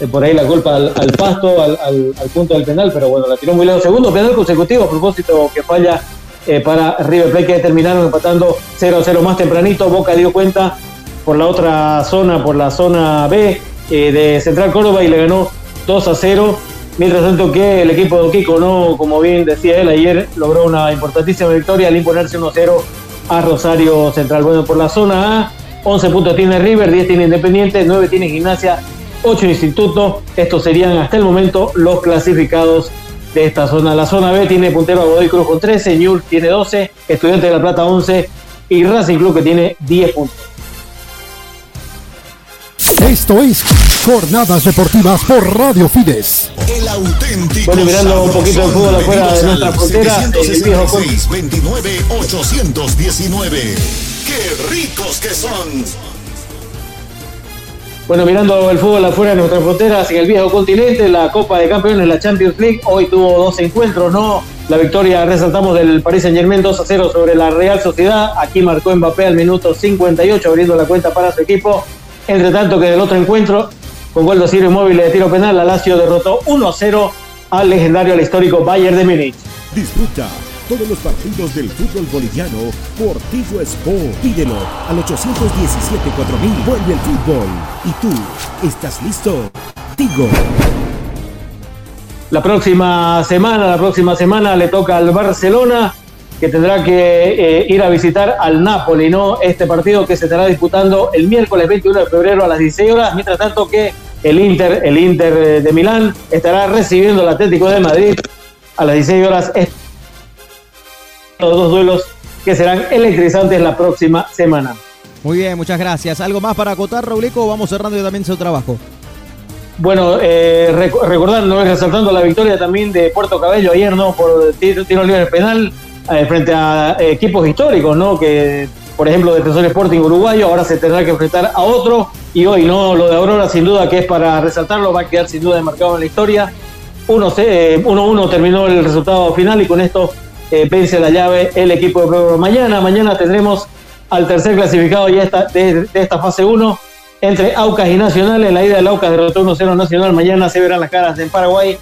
eh, por ahí la culpa al, pasto, al, punto del penal, pero bueno, la tiró muy lejos. Segundo penal consecutivo, a propósito que falla para River Plate, que terminaron empatando 0-0 más tempranito. Boca dio cuenta por la otra zona, por la zona B eh, de Central Córdoba y le ganó 2 a 0. Mientras tanto que el equipo de Kiko, no, como bien decía él ayer, logró una importantísima victoria al imponerse 1-0 a Rosario Central. Bueno, por la zona A, 11 puntos tiene River, 10 tiene Independiente, 9 tiene Gimnasia, 8 Instituto. Estos serían hasta el momento los clasificados de esta zona. La zona B tiene puntero a Godoy Cruz con 13, Ñul tiene 12, Estudiante de La Plata 11 y Racing Club que tiene 10 puntos. Esto es Jornadas Deportivas por Radio Fides. El auténtico Bueno, mirando un poquito el fútbol afuera de nuestra frontera, el viejo Col- 29 819 ¡Qué ricos que son! Bueno, mirando el fútbol afuera de nuestras fronteras, en el viejo continente, la Copa de Campeones, la Champions League, hoy tuvo dos encuentros, ¿no? La victoria, resaltamos, del Paris Saint Germain 2 a 0 sobre la Real Sociedad. Aquí marcó Mbappé al minuto 58, abriendo la cuenta para su equipo. Entre tanto que del otro encuentro, con gol de Ciro Inmóvil de tiro penal, la Lazio derrotó 1 a 0 al legendario, al histórico Bayern de Múnich. Disfruta todos los partidos del fútbol boliviano por Tigo Sport. Pídelo al 817-4000. Vuelve el fútbol. ¿Y tú estás listo? Tigo. La próxima semana, la próxima semana le toca al Barcelona que tendrá que eh, ir a visitar al Napoli, ¿no? Este partido que se estará disputando el miércoles 21 de febrero a las 16 horas, mientras tanto que el Inter, el Inter eh, de Milán estará recibiendo al Atlético de Madrid a las 16 horas. Los dos duelos que serán electrizantes la próxima semana. Muy bien, muchas gracias. ¿Algo más para acotar, Rauleco? Vamos cerrando ya también su trabajo. Bueno, eh, rec- recordando, resaltando la victoria también de Puerto Cabello ayer, ¿no? Por tiro, tiro libre penal eh, frente a eh, equipos históricos, ¿no? Que, por ejemplo, Defensor Sporting uruguayo, ahora se tendrá que enfrentar a otro. Y hoy, ¿no? Lo de Aurora, sin duda, que es para resaltarlo, va a quedar sin duda marcado en la historia. 1-1 eh, 1-1 terminó el resultado final y con esto vence la llave el equipo de Pueblo. Mañana, mañana tendremos al tercer clasificado ya esta, de, esta fase 1 entre Aucas y Nacional. En la ida del Aucas derrotó 1-0 Nacional. Mañana se verán las caras en Paraguay.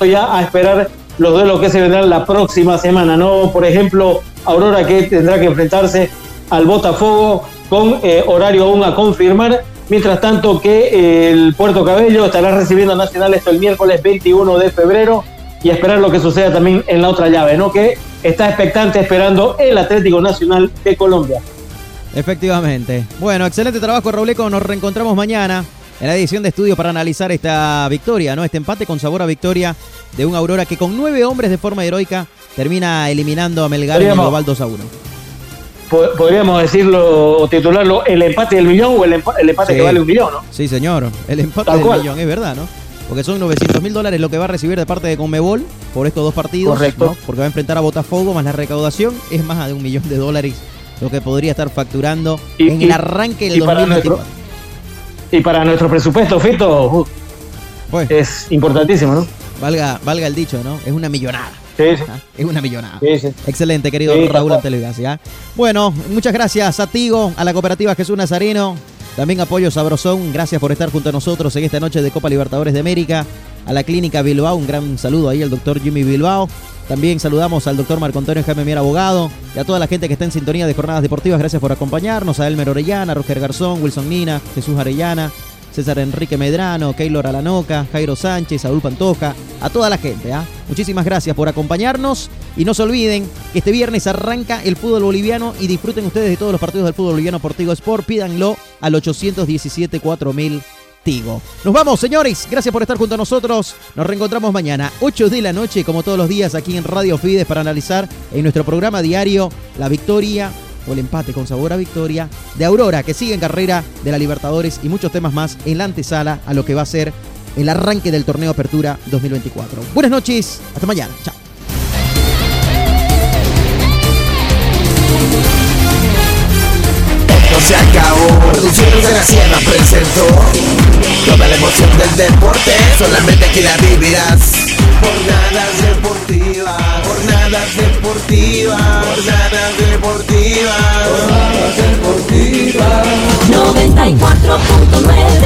Ya a esperar los duelos que se vendrán la próxima semana, ¿no? Por ejemplo, Aurora que tendrá que enfrentarse al Botafogo con eh, horario aún a confirmar. Mientras tanto que eh, el Puerto Cabello estará recibiendo a Nacional esto el miércoles 21 de febrero y esperar lo que suceda también en la otra llave, ¿no? Que está expectante esperando el Atlético Nacional de Colombia. Efectivamente. Bueno, excelente trabajo, Rauleco. Nos reencontramos mañana en la edición de estudio para analizar esta victoria, ¿no? Este empate con sabor a victoria de un Aurora que con nueve hombres de forma heroica termina eliminando a Melgar en el global 2 a 1. Po- Podríamos decirlo o titularlo el empate del millón o el, empa- el empate Sí. que vale un millón, ¿no? Sí, señor. El empate Tal del cual. millón, es verdad, ¿no? Porque son 900 mil dólares lo que va a recibir de parte de Conmebol por estos dos partidos. Correcto. ¿no? Porque va a enfrentar a Botafogo más la recaudación. Es más de un millón de dólares lo que podría estar facturando Y- en y- el arranque del y para 2024. Y para nuestro presupuesto, Fito, uh, es importantísimo, ¿no? Valga, valga el dicho, ¿no? Es una millonada. Sí, sí. ¿Ah? Es una millonada. Sí, sí. Excelente, querido Raúl cual. Antelegacia. Bueno, muchas gracias a Tigo, a la cooperativa Jesús Nazareno, también apoyo Sabrosón, gracias por estar junto a nosotros en esta noche de Copa Libertadores de América, a la Clínica Bilbao, un gran saludo ahí al doctor Jimmy Bilbao. También saludamos al doctor Marco Antonio Jaime Mier Abogado y a toda la gente que está en sintonía de Jornadas Deportivas. Gracias por acompañarnos. A Elmer Orellana, Roger Garzón, Wilson Mina, Jesús Arellana, César Enrique Medrano, Keylor Alanoca, Jairo Sánchez, Saúl Pantoja, a toda la gente. ¿ah? Muchísimas gracias por acompañarnos y no se olviden que este viernes arranca el fútbol boliviano y disfruten ustedes de todos los partidos del fútbol boliviano por Tigo Sport. Pídanlo al 817 4000 Tigo. Nos vamos, señores. Gracias por estar junto a nosotros. Nos reencontramos mañana, 8 de la noche, como todos los días, aquí en Radio Fides para analizar en nuestro programa diario la victoria o el empate con sabor a victoria de Aurora, que sigue en carrera de la Libertadores y muchos temas más en la antesala a lo que va a ser el arranque del torneo Apertura 2024. Buenas noches, hasta mañana. Chao. Se acabó. Producciones de la Sierra presentó toda la emoción del deporte. Solamente aquí la vivirás. Jornadas deportivas, jornadas deportivas, jornadas deportivas, jornadas deportivas. 94.9